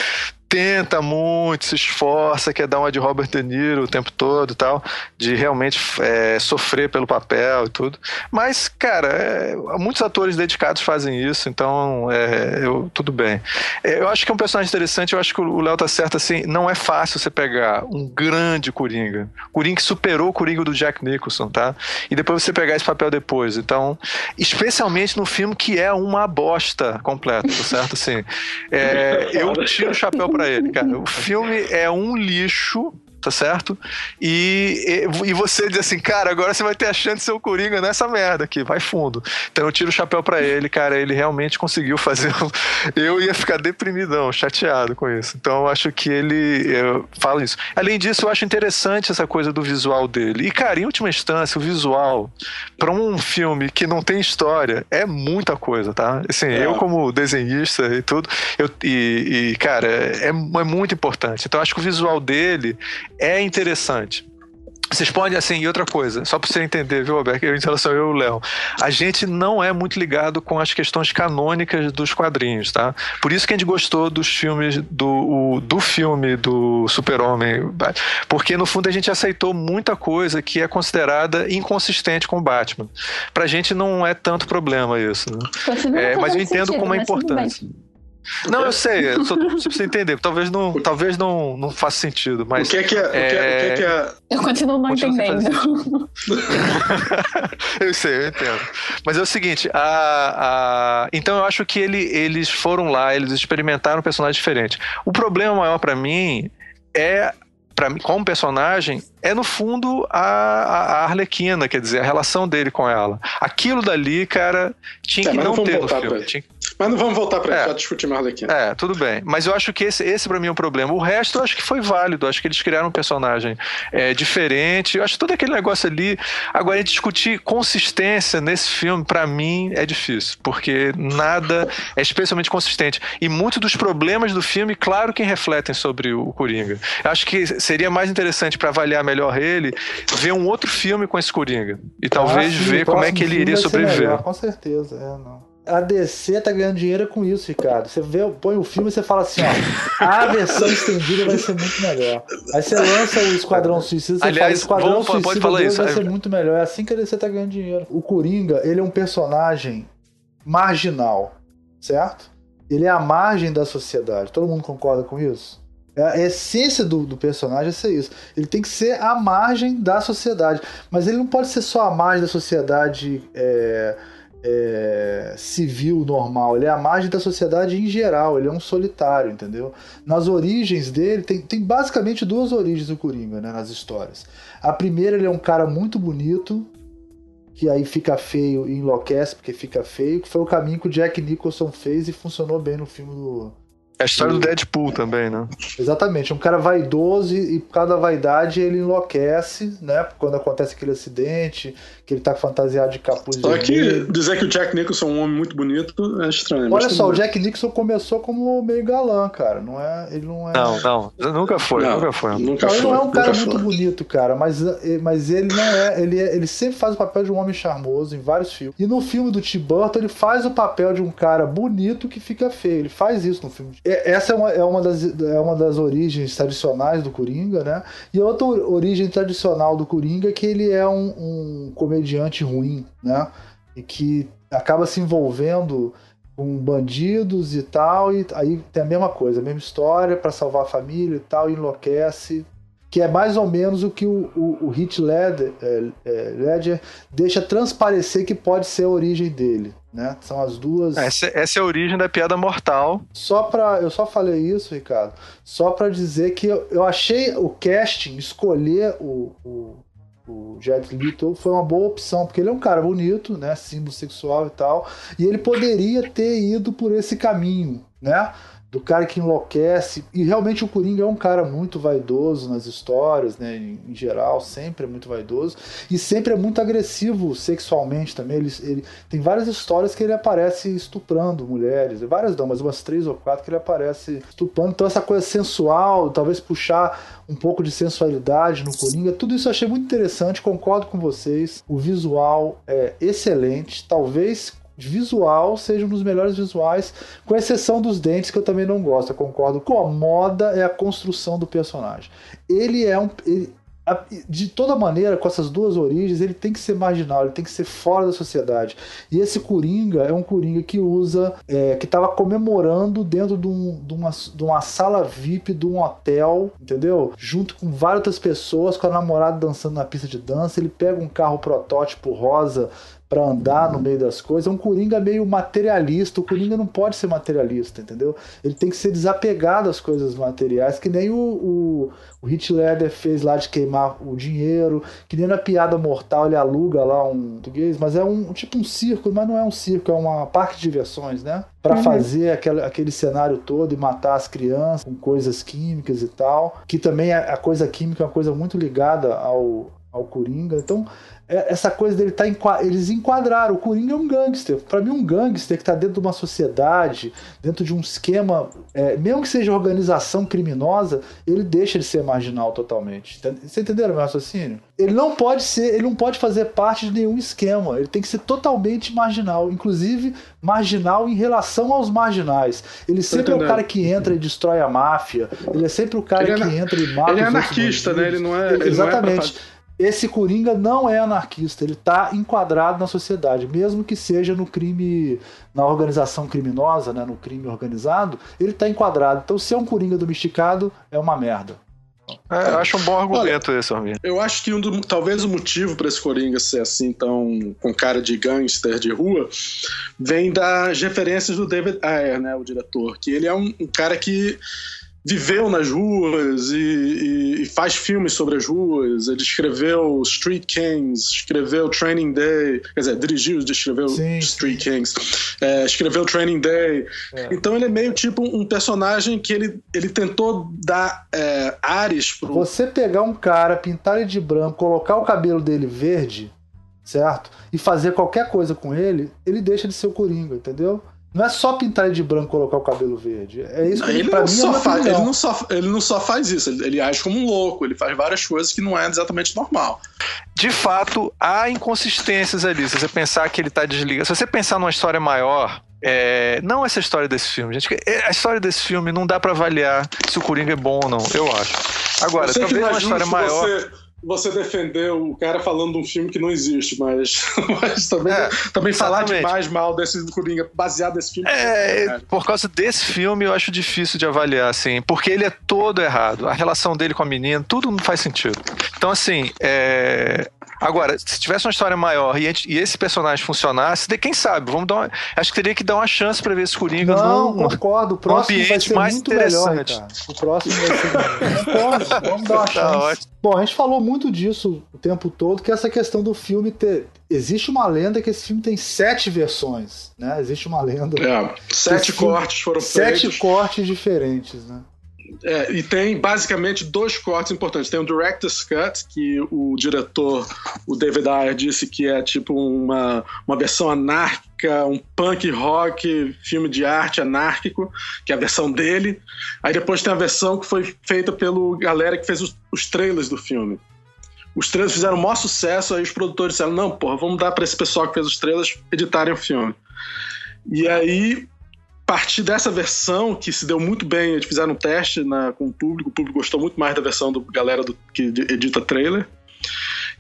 tenta muito, se esforça, quer dar uma de Robert De Niro o tempo todo e tal, de realmente é, sofrer pelo papel e tudo. Mas, cara, é, muitos atores dedicados fazem isso, então é, eu, tudo bem. É, eu acho que é um personagem interessante, eu acho que o Léo tá certo, assim, não é fácil você pegar um grande Coringa, Coringa que superou o Coringa do Jack Nicholson, tá? E depois você pegar esse papel depois. Então, especialmente no filme que é uma bosta completa, tá certo? Assim, é, eu tiro o chapéu para ele, cara. O filme é um lixo tá certo? E, e, e, você diz assim, cara, agora você vai ter a chance de ser o Coringa nessa merda aqui, vai fundo. Então eu tiro o chapéu para ele, cara, ele realmente conseguiu fazer. Eu ia ficar deprimidão, chateado com isso. Então eu acho que ele fala isso. Além disso, eu acho interessante essa coisa do visual dele. E, cara, em última instância, o visual, para um filme que não tem história, é muita coisa, tá? Assim, é. eu, como desenhista e tudo, eu, e, e cara, é, é muito importante. Então, eu acho que o visual dele é interessante. Vocês podem, assim, e outra coisa, só para você entender, viu, Roberto, em relação eu e o Léo, a gente não é muito ligado com as questões canônicas dos quadrinhos, tá? Por isso que a gente gostou dos filmes, do, o, do filme do Super-Homem, porque no fundo a gente aceitou muita coisa que é considerada inconsistente com o Batman. Pra gente não é tanto problema isso, né? É, mas eu entendo sentido, como é importante. Não, eu sei, eu só preciso entender. Talvez não, talvez não, não faça sentido, mas. O que é que é. é... O que é, o que é, que é... Eu continuo não entendendo. eu sei, eu entendo. Mas é o seguinte, a, a... então eu acho que ele, eles foram lá, eles experimentaram um personagem diferente. O problema maior para mim é para mim, como personagem, é no fundo a, a, Arlequina, quer dizer, a relação dele com ela. Aquilo dali, cara, tinha é, que não, não ter no filme. Tinha, mas não vamos voltar para é, discutir mais daqui. É, tudo bem. Mas eu acho que esse, esse para mim é um problema. O resto eu acho que foi válido. Eu acho que eles criaram um personagem é, diferente. Eu acho que todo aquele negócio ali. Agora, discutir consistência nesse filme, para mim, é difícil. Porque nada é especialmente consistente. E muitos dos problemas do filme, claro que refletem sobre o Coringa. Eu acho que seria mais interessante para avaliar melhor ele, ver um outro filme com esse Coringa. E talvez ah, sim, ver como é que ele iria sobreviver. Melhor, com certeza, é, não a DC tá ganhando dinheiro com isso, Ricardo. Você vê, põe o filme e você fala assim, ó, a versão estendida vai ser muito melhor. Aí você lança o Esquadrão Suicida, você Aliás, fala, Esquadrão vamos, Suicida pode falar isso. vai ser muito melhor. É assim que a DC tá ganhando dinheiro. O Coringa, ele é um personagem marginal, certo? Ele é a margem da sociedade. Todo mundo concorda com isso? É a essência do, do, personagem é ser isso. Ele tem que ser a margem da sociedade. Mas ele não pode ser só a margem da sociedade é, é, civil normal, ele é a margem da sociedade em geral, ele é um solitário, entendeu? Nas origens dele, tem, tem basicamente duas origens do Coringa, né, nas histórias. A primeira, ele é um cara muito bonito, que aí fica feio e enlouquece porque fica feio, que foi o caminho que o Jack Nicholson fez e funcionou bem no filme do, é a história do Deadpool também, né? Exatamente, um cara vaidoso e por causa da vaidade ele enlouquece, né? Quando acontece aquele acidente, que ele tá fantasiado de capuz Só que dizer que o Jack Nicholson é um homem muito bonito é estranho. Olha só, o Jack Nicholson começou como meio galã, cara. Não é, ele não é. Não, não, nunca foi, não, nunca foi. Nunca não, foi, ele não é um cara foi. muito bonito, cara, mas, mas ele não é ele, é, ele sempre faz o papel de um homem charmoso em vários filmes. E no filme do Tim Burton ele faz o papel de um cara bonito que fica feio. Ele faz isso no filme. Essa é uma, é uma, das, é uma das origens tradicionais do Coringa, né? E outra origem tradicional do Coringa é que ele é um, um comediante ruim, né? E que acaba se envolvendo com bandidos e tal, e aí tem a mesma coisa, a mesma história para salvar a família e tal, e enlouquece. Que é mais ou menos o que o, o, o Ledger, é, é, Ledger deixa transparecer que pode ser a origem dele. Né? São as duas. Essa, essa, é a origem da piada mortal. Só para eu só falei isso, Ricardo, só para dizer que eu, eu, achei o casting escolher o, o, o Jared Leto foi uma boa opção, porque ele é um cara bonito, né, símbolo sexual e tal, e ele poderia ter ido por esse caminho, né? Do cara que enlouquece. E realmente o Coringa é um cara muito vaidoso nas histórias, né? Em, geral, sempre é muito vaidoso. E sempre é muito agressivo sexualmente também. Ele, ele tem várias histórias que ele aparece estuprando mulheres. Várias não, mas umas três ou quatro que ele aparece estuprando. Então essa coisa sensual, talvez puxar um pouco de sensualidade no Coringa. Tudo isso eu achei muito interessante, concordo com vocês. O visual é excelente. Talvez visual seja um dos melhores visuais, com exceção dos dentes, que eu também não gosto. Eu concordo com a moda é a construção do personagem. Ele é um. Ele, de toda maneira, com essas duas origens, ele tem que ser marginal, ele tem que ser fora da sociedade. E esse Coringa é um Coringa que usa, é, que estava comemorando dentro de, um, de, uma, de uma sala VIP de um hotel, entendeu? Junto com várias outras pessoas, com a namorada dançando na pista de dança. Ele pega um carro protótipo rosa para andar no meio das coisas. É um Coringa meio materialista. O Coringa não pode ser materialista, entendeu? Ele tem que ser desapegado às coisas materiais, que nem o, o, o Heath Ledger fez lá de queimar o dinheiro, que nem na Piada Mortal ele aluga lá um português, mas é um tipo um circo, mas não é um circo, é uma parque de diversões, né? Para uhum. fazer aquele, aquele cenário todo e matar as crianças com coisas químicas e tal, que também a, a coisa química é uma coisa muito ligada ao, ao Coringa. Então, é, essa coisa dele tá eles enquadraram. O Coringa é um gangster. Para mim um gangster que está dentro de uma sociedade dentro de um esquema é, mesmo que seja organização criminosa ele deixa de ser marginal totalmente. Você entenderam meu raciocínio? Ele não pode ser ele não pode fazer parte de nenhum esquema. Ele tem que ser totalmente marginal inclusive marginal em relação aos marginais. Ele sempre é o cara que entra e destrói a máfia. Ele é sempre o cara ele é que é, entra e mata ele é anarquista né? ele não é ele exatamente não é esse Coringa não é anarquista, ele está enquadrado na sociedade, mesmo que seja no crime, na organização criminosa, né, no crime organizado, ele está enquadrado. Então, se é um Coringa domesticado, é uma merda. É, eu acho um bom argumento Olha, esse, Almir. Eu acho que um do, talvez o motivo para esse Coringa ser assim, tão com cara de gangster de rua, vem das referências do David Ayer, né, o diretor, que ele é um, um cara que viveu nas ruas e, e, e, faz filmes sobre as ruas. Ele escreveu Street Kings, escreveu Training Day, quer dizer, dirigiu, escreveu sim, Street sim. Kings, é, escreveu Training Day. É. Então ele é meio tipo um personagem que ele, ele tentou dar é, ares pro. Você pegar um cara, pintar ele de branco, colocar o cabelo dele verde, certo? E fazer qualquer coisa com ele, ele deixa de ser o Coringa, entendeu? Não é só pintar ele de branco e colocar o cabelo verde. É isso que ele, pra mim é faz, ele, não só, ele não só faz isso, ele, ele, age como um louco, ele faz várias coisas que não é exatamente normal. De fato, há inconsistências ali. Se você pensar que ele está desligado. Se você pensar numa história maior, é, não essa história desse filme, gente. A história desse filme não dá para avaliar se o Coringa é bom ou não, eu acho. Agora, talvez uma é história maior. Você você defendeu o cara falando de um filme que não existe, mas, mas também, é, também falar demais mal desse Coringa, baseado nesse filme. É, é por causa desse filme eu acho difícil de avaliar, assim, porque ele é todo errado. A relação dele com a menina, tudo não faz sentido. Então, assim, é, Agora, se tivesse uma história maior e, e, esse personagem funcionasse, de quem sabe? Vamos dar uma, acho que teria que dar uma chance para ver esse Coringa Não, num, concordo. O próximo vai ser mais muito interessante. Melhor, o próximo vai ser melhor. Concordo, vamos dar uma tá chance. Tá Bom, a gente falou muito disso o tempo todo, que essa questão do filme ter. Existe uma lenda que esse filme tem sete versões, né? Existe uma lenda. É, sete cortes foram feitos. Sete cortes diferentes, né? É, e tem basicamente dois cortes importantes. Tem o Director's Cut, que o diretor, o David Ayer, disse que é tipo uma, uma versão anárquica, um punk rock, filme de arte anárquico, que é a versão dele. Aí depois tem a versão que foi feita pelo galera que fez os, os trailers do filme. Os trailers fizeram o maior sucesso, aí os produtores disseram: não, porra, vamos dar para esse pessoal que fez os trailers editarem o filme. E aí partir dessa versão, que se deu muito bem, eles fizeram um teste na, com o público, o público gostou muito mais da versão do galera do, que edita trailer.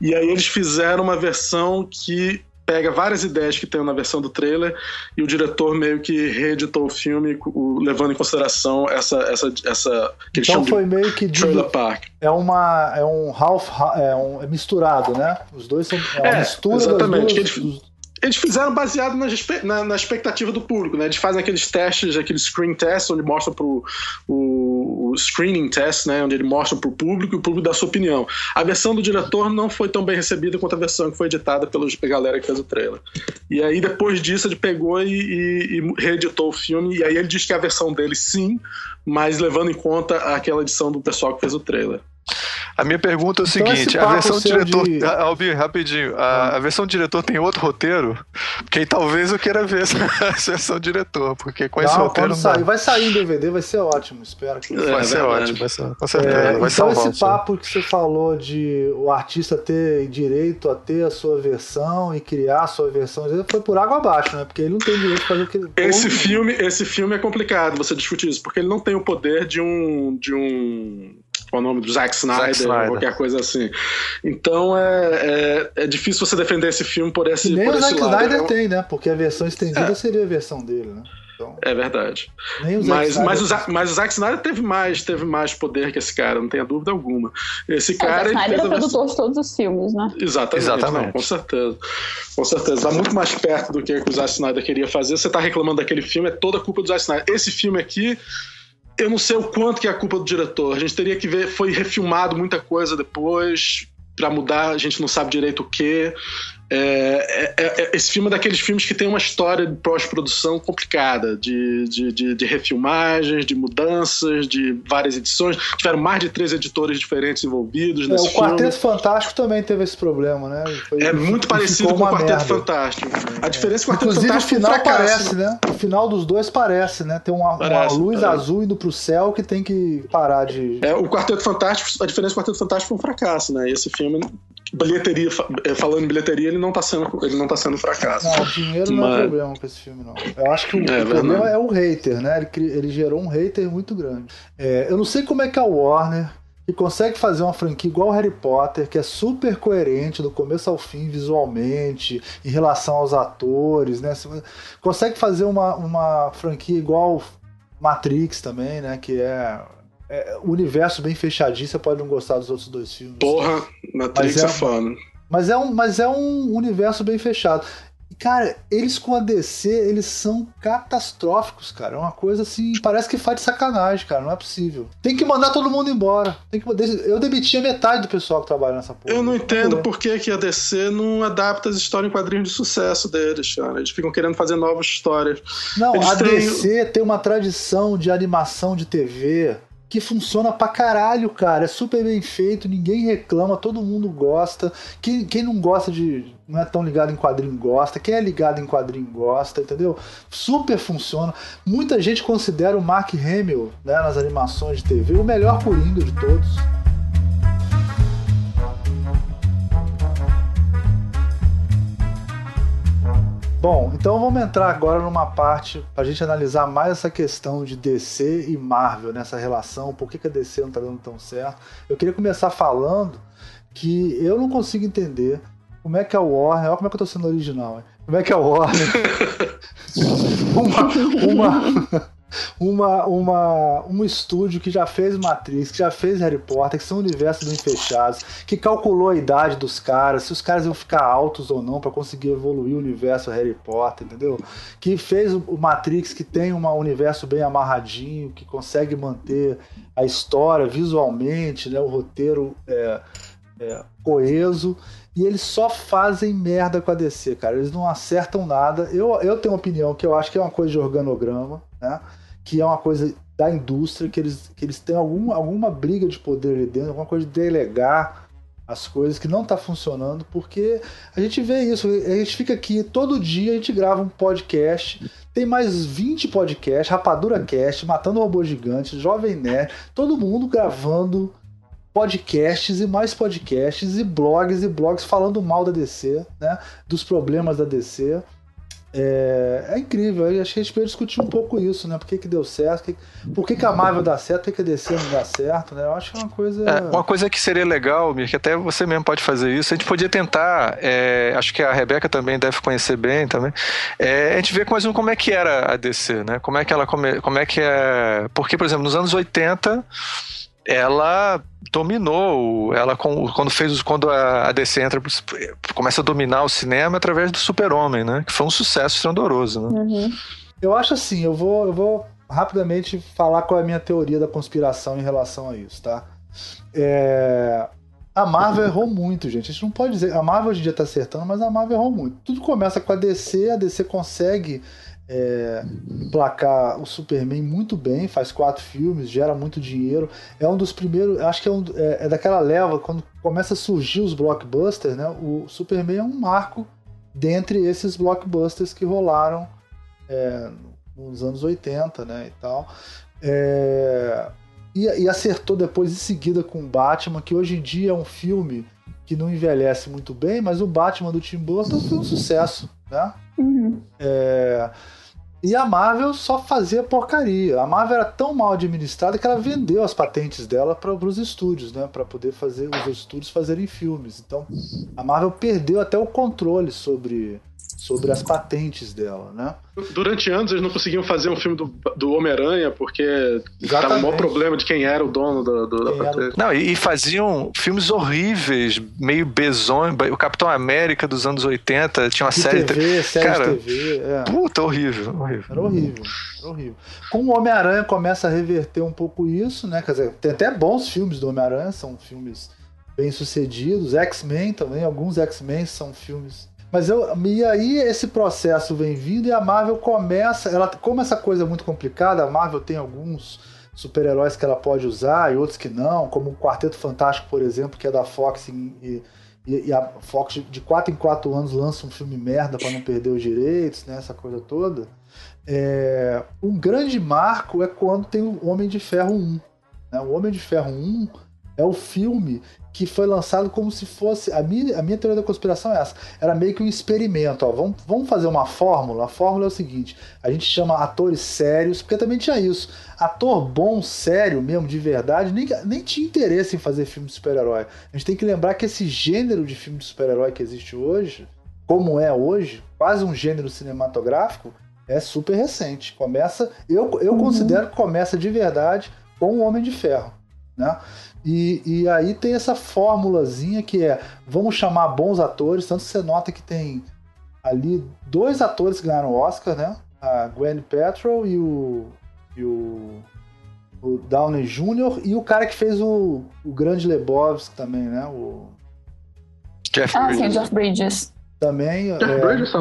E aí eles fizeram uma versão que pega várias ideias que tem na versão do trailer e o diretor meio que reeditou o filme o, levando em consideração essa essa essa que então foi meio que trailer park é uma é um half é um é misturado né os dois são é uma é, mistura exatamente das duas, eles, eles fizeram baseado na, na, na, expectativa do público, né? Eles fazem aqueles testes, aqueles screen tests, onde mostram pro o, o screening test, né? Onde ele mostra pro público e o público dá sua opinião. A versão do diretor não foi tão bem recebida quanto a versão que foi editada pela galera que fez o trailer. E aí, depois disso, ele pegou e, e, e reeditou o filme, e aí ele diz que a versão dele sim, mas levando em conta aquela edição do pessoal que fez o trailer. A minha pergunta é o então seguinte: a versão diretor. De... Albi, rapidinho. A, a, versão diretor tem outro roteiro? Porque aí talvez eu queira ver essa, essa versão diretor. Porque com não, esse roteiro. Não sair, vai sair em DVD, vai ser ótimo. Espero que. É, vai ser ótimo, vai ser, com certeza. É, vai então, esse papo que você falou de o artista ter direito a ter a sua versão e criar a sua versão, foi por água abaixo, né? Porque ele não tem direito de fazer o que ele. Esse filme, esse filme é complicado você discutir isso, porque ele não tem o poder de um. De um o nome do Zack Snyder, Zack Snyder, qualquer coisa assim. Então é, é, é, difícil você defender esse filme por esse, nem por o esse Zack lado. Snyder é tem, né? Porque a versão estendida é. seria a versão dele, né? Então, é verdade. mas, mas, o, mas o Zack Snyder teve mais, teve mais poder que esse cara, não tenha dúvida alguma. Esse é, cara. O Zack Snyder é produtor de todos os filmes, né? Exatamente. Exatamente. Não, com certeza. Com certeza. Está muito mais perto do que o Zack Snyder queria fazer. Você está reclamando daquele filme, é toda a culpa do Zack Snyder. Esse filme aqui eu não sei o quanto que é a culpa do diretor. A gente teria que ver, foi refilmado muita coisa depois para mudar, a gente não sabe direito o que. É, é, é, esse filme é daqueles filmes que tem uma história de pós-produção complicada, de, de, de, de, refilmagens, de mudanças, de várias edições. Tiveram mais de três editores diferentes envolvidos. É, nesse o Quarteto filme. Fantástico também teve esse problema, né? Foi, é muito parecido com o Quarteto merda. Fantástico. A diferença é que o Quarteto Inclusive, Fantástico o final parece, né? O final dos dois parece, né? Tem uma, parece, uma luz parece. azul indo pro céu que tem que parar de. É, o Quarteto Fantástico, a diferença do Quarteto Fantástico foi um fracasso, né? Esse filme bilheteria, é, falando em bilheteria, ele não tá sendo, ele não tá sendo fracasso. Não, o dinheiro Mas... não é problema com esse filme, não. Eu acho que o, é, o problema é o hater, né? Ele, ele gerou um hater muito grande. É, eu não sei como é que a Warner que consegue fazer uma franquia igual Harry Potter, que é super coerente do começo ao fim visualmente, em relação aos atores, né? Consegue fazer uma, uma franquia igual Matrix também, né? Que é é, o universo bem fechadinho, você pode não gostar dos outros dois filmes. Porra, Matrix é, é fã. Mas é, um, mas é um universo bem fechado. E, cara, eles com a DC, eles são catastróficos, cara. É uma coisa assim, parece que faz de sacanagem, cara. Não é possível. Tem que mandar todo mundo embora. Tem que, eu demitia metade do pessoal que trabalha nessa porra. Eu não entendo por que, que a DC não adapta as histórias em quadrinhos de sucesso deles, cara. Eles ficam querendo fazer novas histórias. Não, eles a têm... DC tem uma tradição de animação de TV que funciona pra caralho, cara. É super bem feito, ninguém reclama, todo mundo gosta. Quem, quem não gosta de. não é tão ligado em quadrinho gosta. Quem é ligado em quadrinho gosta, entendeu? Super funciona. Muita gente considera o Mark Hamill, né, nas animações de TV, o melhor Coringa de todos. Bom, então vamos entrar agora numa parte para a gente analisar mais essa questão de DC e Marvel nessa relação, por que, que a DC não está dando tão certo. Eu queria começar falando que eu não consigo entender como é que a Warner, olha como é que eu tô sendo original, hein? como é que a Warner uma, uma uma, uma, um estúdio que já fez Matrix, que já fez Harry Potter, que são universos bem fechados, que calculou a idade dos caras, se os caras iam ficar altos ou não para conseguir evoluir o universo Harry Potter, entendeu? Que fez o Matrix, que tem um universo bem amarradinho, que consegue manter a história visualmente, né, o roteiro é, é, coeso. E eles só fazem merda com a DC, cara. Eles não acertam nada. Eu, eu tenho uma opinião que eu acho que é uma coisa de organograma, né? Que é uma coisa da indústria, que eles, que eles têm algum, alguma briga de poder ali dentro, alguma coisa de delegar as coisas que não está funcionando, porque a gente vê isso, a gente fica aqui todo dia, a gente grava um podcast, tem mais 20 podcasts, Rapadura Cast, Matando Robô Gigante, Jovem Nerd, todo mundo gravando podcasts e mais podcasts e blogs e blogs falando mal da DC, né? Dos problemas da DC. É, é incrível, acho que discutir um pouco isso, né? Por que, que deu certo, que, por que, que a Marvel dá certo, por que, que a DC não dá certo, né? Eu acho que é uma coisa. É, uma coisa que seria legal, Mir, que até você mesmo pode fazer isso, a gente podia tentar, é, acho que a Rebeca também deve conhecer bem também, é, a gente ver mais um como é que era a DC, né? Como é que ela come, como é que é. Porque, por exemplo, nos anos 80 ela dominou, ela quando fez quando a DC entra começa a dominar o cinema através do Super-Homem, né? Que foi um sucesso estrondoso, né? Uhum. Eu acho assim, eu vou, eu vou rapidamente falar qual é a minha teoria da conspiração em relação a isso, tá? É... A Marvel errou muito, gente. A gente não pode dizer. A Marvel hoje em dia tá acertando, mas a Marvel errou muito. Tudo começa com a DC, a DC consegue é, placar o Superman muito bem, faz quatro filmes, gera muito dinheiro. É um dos primeiros, acho que é, um, é, é, daquela leva, quando começa a surgir os blockbusters, né? O Superman é um marco dentre esses blockbusters que rolaram é, nos anos 80, né? E tal. É, e, e acertou depois em seguida com Batman, que hoje em dia é um filme que não envelhece muito bem, mas o Batman do Tim Burton foi um sucesso, né? Uhum. É, e a Marvel só fazia porcaria. A Marvel era tão mal administrada que ela vendeu as patentes dela para os estúdios, né? Para poder fazer os estúdios fazerem filmes. Então, a Marvel perdeu até o controle sobre, sobre as patentes dela, né? Durante anos eles não conseguiam fazer um filme do, do Homem-Aranha porque estava o maior problema de quem era o dono do, do, da patente. Não, e, e, faziam filmes horríveis, meio bezões. O Capitão América dos anos 80 tinha uma de série... TV, série Cara, de TV, é. Puta, horrível, horrível. Era horrível, era horrível. Com o Homem-Aranha começa a reverter um pouco isso, né? Quer dizer, tem até bons filmes do Homem-Aranha, são filmes bem sucedidos. X-Men também, alguns X-Men são filmes mas eu, e aí esse processo vem vindo e a Marvel começa, ela como essa coisa é muito complicada, a Marvel tem alguns super-heróis que ela pode usar e outros que não, como o Quarteto Fantástico, por exemplo, que é da Fox e, e, e a Fox de 4 em 4 anos lança um filme merda para não perder os direitos, né, essa coisa toda. É, um grande marco é quando tem o Homem de Ferro 1. Né? O Homem de Ferro 1 é o filme que foi lançado como se fosse. A minha, a minha teoria da conspiração é essa. Era meio que um experimento. Ó. Vamos, vamos fazer uma fórmula. A fórmula é o seguinte: a gente chama atores sérios, porque também tinha isso. Ator bom, sério mesmo, de verdade, nem, nem tinha interesse em fazer filme de super-herói. A gente tem que lembrar que esse gênero de filme de super-herói que existe hoje, como é hoje, quase um gênero cinematográfico, é super recente. Começa. Eu, eu uhum. considero que começa de verdade com o Homem de Ferro. Né? E, e aí tem essa fórmulazinha que é: vamos chamar bons atores, tanto que você nota que tem ali dois atores que ganharam o Oscar, né? A Gwen Petrol e o, e o, o Downey Jr. e o cara que fez o, o Grande Lebowski também, né? O Jeff ah, Bridges. sim, Jeff Bridges. Também. Jeff é, Bridges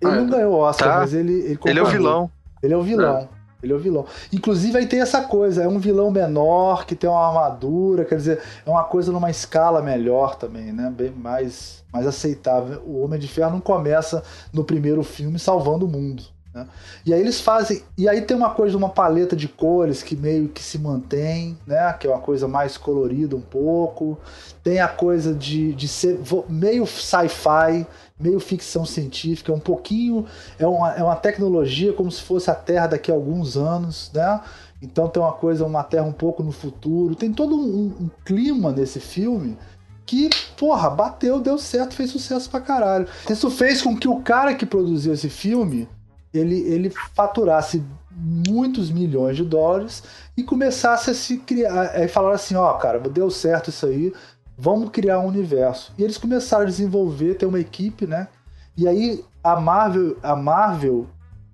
Ele não ganhou o Oscar, tá. mas ele. Ele, ele é o vilão. Ele é o vilão. Ele é o vilão. Inclusive aí tem essa coisa, é um vilão menor, que tem uma armadura, quer dizer, é uma coisa numa escala melhor também, né? Bem mais, mais aceitável. O Homem de Ferro não começa no primeiro filme salvando o mundo. Né? E aí eles fazem. E aí tem uma coisa, uma paleta de cores que meio que se mantém, né? Que é uma coisa mais colorida um pouco. Tem a coisa de, de ser meio sci-fi meio ficção científica, um pouquinho. É uma, é uma tecnologia como se fosse a Terra daqui a alguns anos, né? Então tem uma coisa, uma Terra um pouco no futuro. Tem todo um, um clima nesse filme que, porra, bateu, deu certo, fez sucesso pra caralho. Isso fez com que o cara que produziu esse filme ele, ele faturasse muitos milhões de dólares e começasse a se criar. Aí falaram assim: ó, oh, cara, deu certo isso aí, vamos criar um universo. E eles começaram a desenvolver, ter uma equipe, né? E aí a Marvel, a Marvel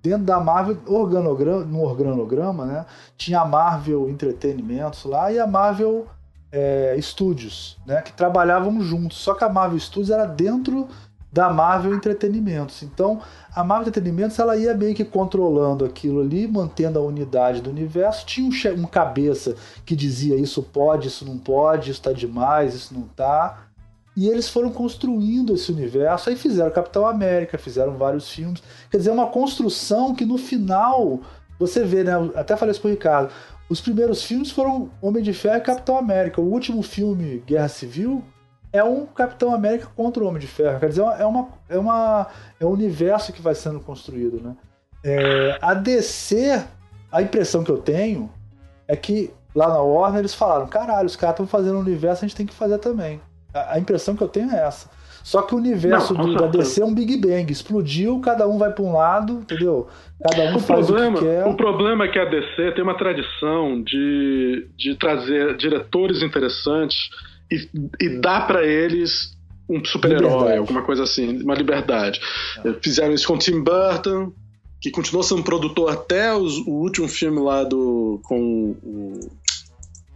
dentro da Marvel, organograma, no organograma, né? Tinha a Marvel Entretenimentos lá e a Marvel é, Studios, né? Que trabalhavam juntos. Só que a Marvel Studios era dentro da Marvel Entretenimentos. Então, a Marvel Entretenimentos ela ia meio que controlando aquilo ali, mantendo a unidade do universo. Tinha um, um cabeça que dizia isso pode, isso não pode, isso está demais, isso não está. E eles foram construindo esse universo. Aí fizeram Capitão América, fizeram vários filmes. Quer dizer, uma construção que no final você vê, né? Até falei isso pro Ricardo. Os primeiros filmes foram Homem de Ferro e Capitão América. O último filme, Guerra Civil, é um Capitão América contra o Homem de Ferro. Quer dizer, é, uma, é, uma, é um universo que vai sendo construído, né? É, a DC, a impressão que eu tenho é que lá na Warner eles falaram: caralho, os caras estão fazendo um universo, a gente tem que fazer também. A, a impressão que eu tenho é essa. Só que o universo não, do, da DC é um Big Bang. Explodiu, cada um vai para um lado, entendeu? Cada um o faz problema, o que quer. O problema é que a DC tem uma tradição de, de trazer diretores interessantes e, e dá para eles um super-herói, alguma coisa assim, uma liberdade. É. Fizeram isso com Tim Burton, que continuou sendo produtor até os, o último filme lá do. com o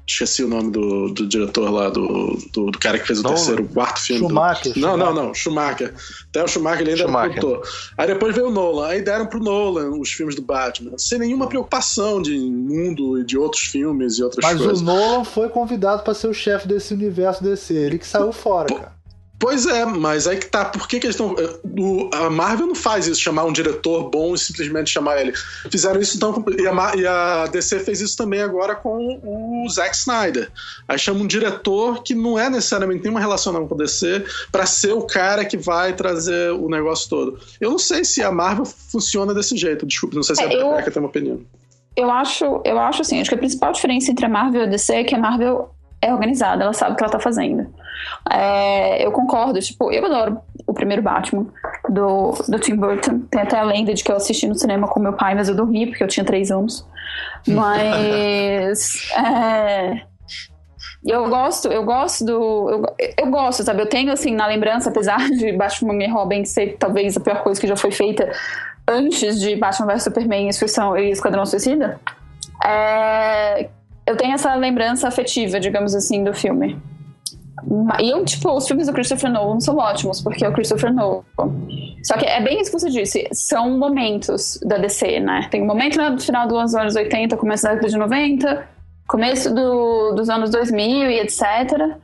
Esqueci o nome do, do diretor lá, do, do, do, cara que fez o terceiro, o quarto filme. Schumacher. Do... Não, Schumacher. não, não, Schumacher. Até o Schumacher ele ainda Schumacher. produtor. Aí depois veio o Nolan. Aí deram pro Nolan os filmes do Batman, sem nenhuma preocupação de mundo e de outros filmes e outras Mas coisas. Mas o Nolan foi convidado para ser o chefe desse universo DC. Ele que saiu fora, cara. Pois é, mas aí que tá. Por que, que eles estão. Eh, a Marvel não faz isso, chamar um diretor bom e simplesmente chamar ele. Fizeram isso então. E a, e a DC fez isso também agora com o Zack Snyder. Aí chama um diretor que não é necessariamente tem uma relação com a DC para ser o cara que vai trazer o negócio todo. Eu não sei se a Marvel funciona desse jeito. Desculpa, não sei se é, a Rebeca tem uma opinião. Eu acho, eu acho assim, acho que a principal diferença entre a Marvel e a DC é que a Marvel é organizada, ela sabe o que ela tá fazendo. É, eu concordo, tipo, eu adoro o primeiro Batman. do, do Tim Burton. Tem até a lenda de que eu assisti no cinema com meu pai, mas eu dormi porque eu tinha três anos. Mas. é, eu gosto, eu gosto do. Eu, eu, gosto, sabe? Eu tenho, assim, na lembrança, apesar de Batman e Robin ser talvez a pior coisa que já foi feita antes de Batman vs Superman e Esquadrão Suicida, é, eu tenho essa lembrança afetiva, digamos assim, do filme. E eu, tipo, os filmes do Christopher Nolan são ótimos, porque é o Christopher Nolan. Só que é bem isso que você disse, são momentos da DC, né? Tem um momento no final dos anos 80, começo da década de 90, começo do, dos anos 2000 e etc.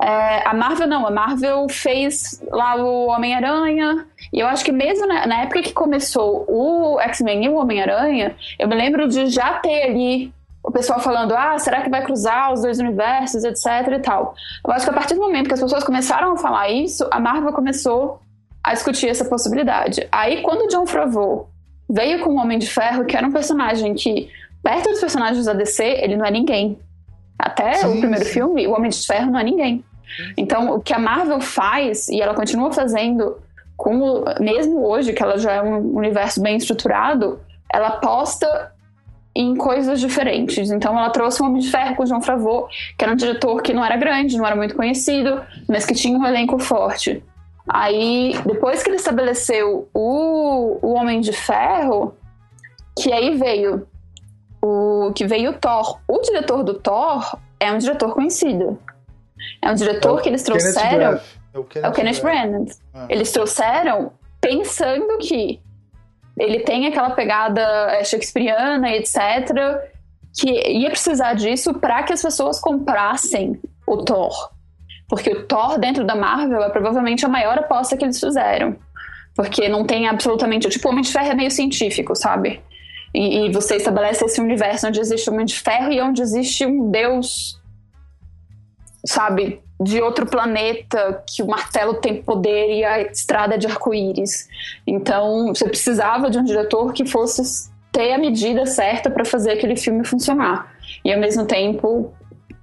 É, a Marvel não, a Marvel fez lá o Homem-Aranha, e eu acho que mesmo na, na época que começou o X-Men e o Homem-Aranha, eu me lembro de já ter ali o pessoal falando, ah, será que vai cruzar os dois universos, etc e tal. Eu acho que a partir do momento que as pessoas começaram a falar isso, a Marvel começou a discutir essa possibilidade. Aí, quando o John Favreau veio com o Homem de Ferro, que era um personagem que, perto dos personagens da DC, ele não é ninguém. Até sim, o primeiro sim. filme, o Homem de Ferro não é ninguém. Então, o que a Marvel faz, e ela continua fazendo, com, mesmo hoje, que ela já é um universo bem estruturado, ela aposta em coisas diferentes. Então ela trouxe um Homem de Ferro com o João Favreau, que era um diretor que não era grande, não era muito conhecido, mas que tinha um elenco forte. Aí, depois que ele estabeleceu o, o Homem de Ferro, que aí veio o que veio o Thor. O diretor do Thor é um diretor conhecido. É um diretor é que eles trouxeram. É o Kenneth, é o Kenneth Branagh. Ah. Eles trouxeram pensando que ele tem aquela pegada é, shakespeariana etc. Que ia precisar disso para que as pessoas comprassem o Thor. Porque o Thor dentro da Marvel é provavelmente a maior aposta que eles fizeram. Porque não tem absolutamente. Tipo, o Homem de Ferro é meio científico, sabe? E, e, você estabelece esse universo onde existe um Homem de Ferro e onde existe um Deus, sabe? De outro planeta que o martelo tem poder e a estrada é de arco-íris. Então, você precisava de um diretor que fosse ter a medida certa para fazer aquele filme funcionar. E ao mesmo tempo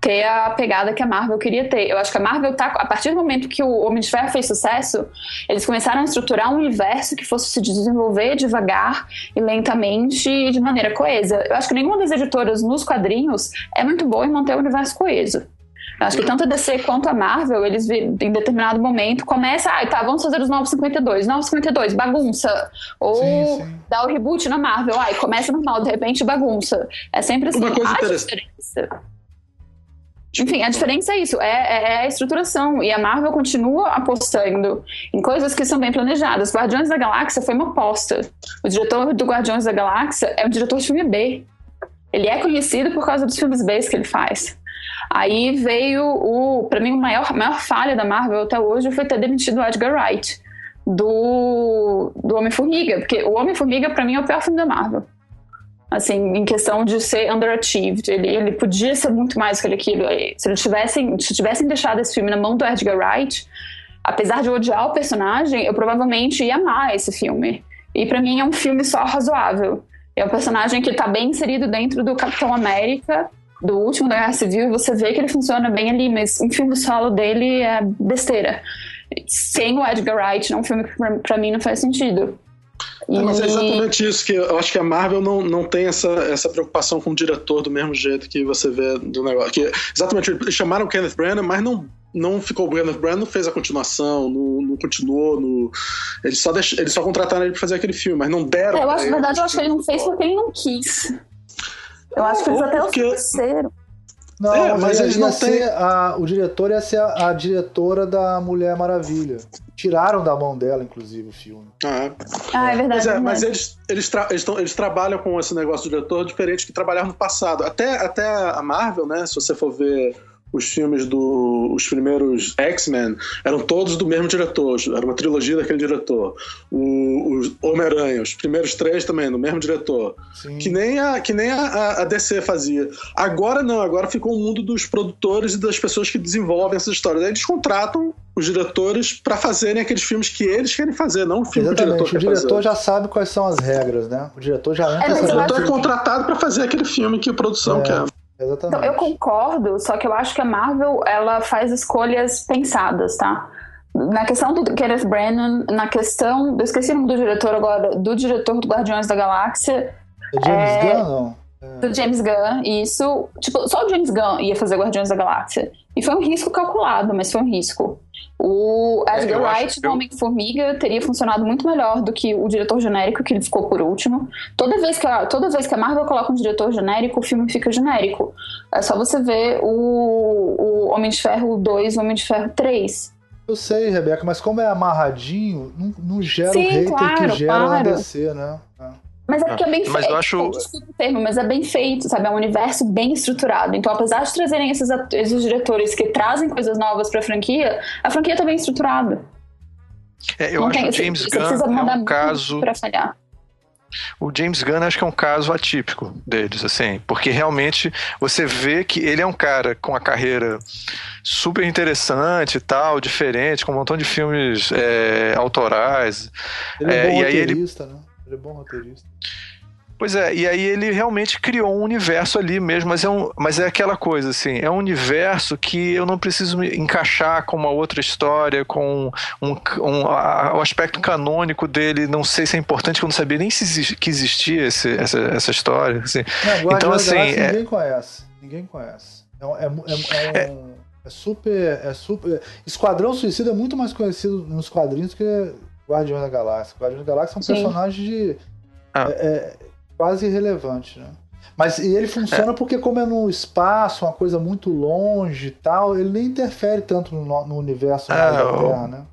ter a pegada que a Marvel queria ter. Eu acho que a Marvel tá a partir do momento que o Homem de Ferro fez sucesso, eles começaram a estruturar um universo que fosse se desenvolver devagar e lentamente e de maneira coesa. Eu acho que nenhuma das editoras nos quadrinhos é muito boa em manter o universo coeso. Acho que tanto a DC quanto a Marvel, eles em determinado momento começa, ah, tá, vamos fazer os novos 52, novos 52, bagunça. Ou sim, sim. dá o reboot na Marvel, ai, começa normal, de repente bagunça. É sempre assim, Uma coisa interessante. Diferença. Enfim, a diferença é isso, é, é, é, a estruturação. E a Marvel continua apostando em coisas que são bem planejadas. Guardiões da Galáxia foi uma aposta. O diretor do Guardiões da Galáxia é um diretor de filme B. Ele é conhecido por causa dos filmes B que ele faz. Aí veio o, para mim, a maior, maior falha da Marvel até hoje foi ter demitido o Edgar Wright do, do Homem-Formiga, porque o Homem-Formiga para mim é o pior filme da Marvel. Assim, em questão de ser underachieved. Ele, ele podia ser muito mais que aquilo. Se eles tivessem, se tivessem deixado esse filme na mão do Edgar Wright, apesar de odiar o personagem, eu provavelmente ia amar esse filme. E para mim é um filme só razoável. É um personagem que tá bem inserido dentro do Capitão América do último da Guerra Civil e você vê que ele funciona bem ali, mas um filme solo dele é besteira. Sem o Edgar Wright, não um filme que pra, pra mim não faz sentido. E... mas é exatamente isso que eu acho que a Marvel não, não tem essa, essa preocupação com o diretor do mesmo jeito que você vê do negócio. Que, exatamente, eles chamaram o Kenneth Branagh, mas não, não ficou o Kenneth Branagh, não fez a continuação, não, não continuou. No, eles, só deix, eles só contrataram ele pra fazer aquele filme, mas não deram. É, eu acho, na verdade, eu acho que ele não fez porque ele não quis. Eu acho que eles até porque... ofereceram. Não, é, mas eles não têm. A, o diretor ia ser a, a, diretora da Mulher Maravilha. Tiraram da mão dela, inclusive, o filme. Ah, ah é verdade. Mas, é, mas eles, eles, tra eles, tão, eles, trabalham com esse negócio do diretor diferente que trabalharam no passado. Até, até a Marvel, né? Se você for ver os filmes do os primeiros X-Men eram todos do mesmo diretor, era uma trilogia daquele diretor. O, o Homem-Aranha, os primeiros três também, do mesmo diretor. Sim. Que nem, a, que nem a, a, DC fazia. Agora não, agora ficou o mundo dos produtores e das pessoas que desenvolvem essas histórias. Aí eles contratam os diretores para fazerem aqueles filmes que eles querem fazer, não o filme Exatamente. que o diretor o diretor fazer. já sabe quais são as regras, né? O diretor já entra. É, o diretor é contratado para fazer aquele filme que a produção é. quer. Exatamente. Então, eu concordo, só que eu acho que a Marvel ela faz escolhas pensadas, tá? na questão do Kenneth Branagh, na questão. Eu esqueci o nome do diretor agora, do diretor do Guardiões da Galáxia. É James é, Gunn, não? É. Do James Gunn, isso. Tipo, só o James Gunn ia fazer Guardiões da Galáxia. E foi um risco calculado, mas foi um risco. O Edgar é, Wright, do Homem-Formiga, teria funcionado muito melhor do que o diretor genérico, que ele ficou por último. Toda vez que a, toda vez que a Marvel coloca um diretor genérico, o filme fica genérico. É só você ver o, o Homem de Ferro 2 e o Homem de Ferro 3. Eu sei, Rebeca, mas como é amarradinho, não, não gera Sim, o hater claro, que gera claro. na DC, né? É. Mas é porque é bem mas feito. Eu acho... Desculpa o termo, mas é bem feito, sabe? É um universo bem estruturado. Então, apesar de trazerem esses, esses diretores que trazem coisas novas pra franquia, a franquia tá bem estruturada. É, eu Não acho que o James Gunn é um caso... Pra falhar. O James Gunn acho que é um caso atípico deles, assim, porque realmente você vê que ele é um cara com a carreira super interessante e tal, diferente, com um montão de filmes é, autorais. Ele é, é bom roteirista, ele... né? Ele é bom roteirista. Pois é, e aí ele realmente criou um universo ali mesmo, mas é, um, mas é aquela coisa, assim, é um universo que eu não preciso me encaixar com uma outra história, com um, um a, o aspecto canônico dele, não sei se é importante, que eu não sabia nem se que existia esse, essa, essa história. Assim. Não, então, assim. É... Ninguém conhece. Ninguém conhece. É, é, é, é, um, é super. É super. Esquadrão Suicida é muito mais conhecido nos quadrinhos que Guardiões da Galáxia. Guardiões da Galáxia é um Sim. personagem de. Ah. É, é, quase irrelevante, né? Mas e ele funciona é. porque, como é no espaço, uma coisa muito longe e tal, ele nem interfere tanto no, no universo é, da Terra, né?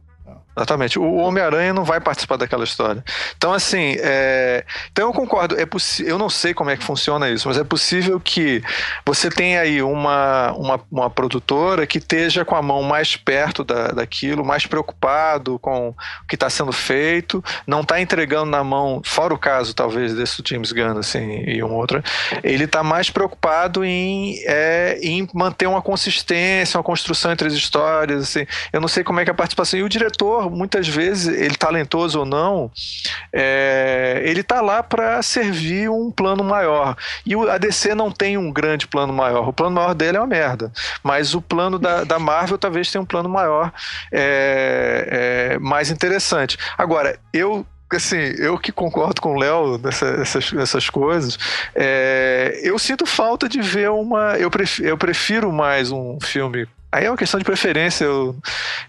Exatamente. O Homem-Aranha não vai participar daquela história. Então, assim, é... então eu concordo. É poss... Eu não sei como é que funciona isso, mas é possível que você tenha aí uma, uma, uma produtora que esteja com a mão mais perto da, daquilo, mais preocupado com o que está sendo feito, não está entregando na mão, fora o caso, talvez, desse James Gunn, assim, e um outro, ele está mais preocupado em, é, em manter uma consistência, uma construção entre as histórias, assim. Eu não sei como é que é a participação. E o diretor muitas vezes, ele talentoso ou não, é, ele tá lá para servir um plano maior. E a DC não tem um grande plano maior. O plano maior dele é uma merda. Mas o plano da, da Marvel talvez tenha um plano maior, é, é, mais interessante. Agora, eu assim, eu que concordo com o Léo nessas, nessas coisas, é, eu sinto falta de ver uma. Eu prefiro, eu prefiro mais um filme Aí é uma questão de preferência. Eu,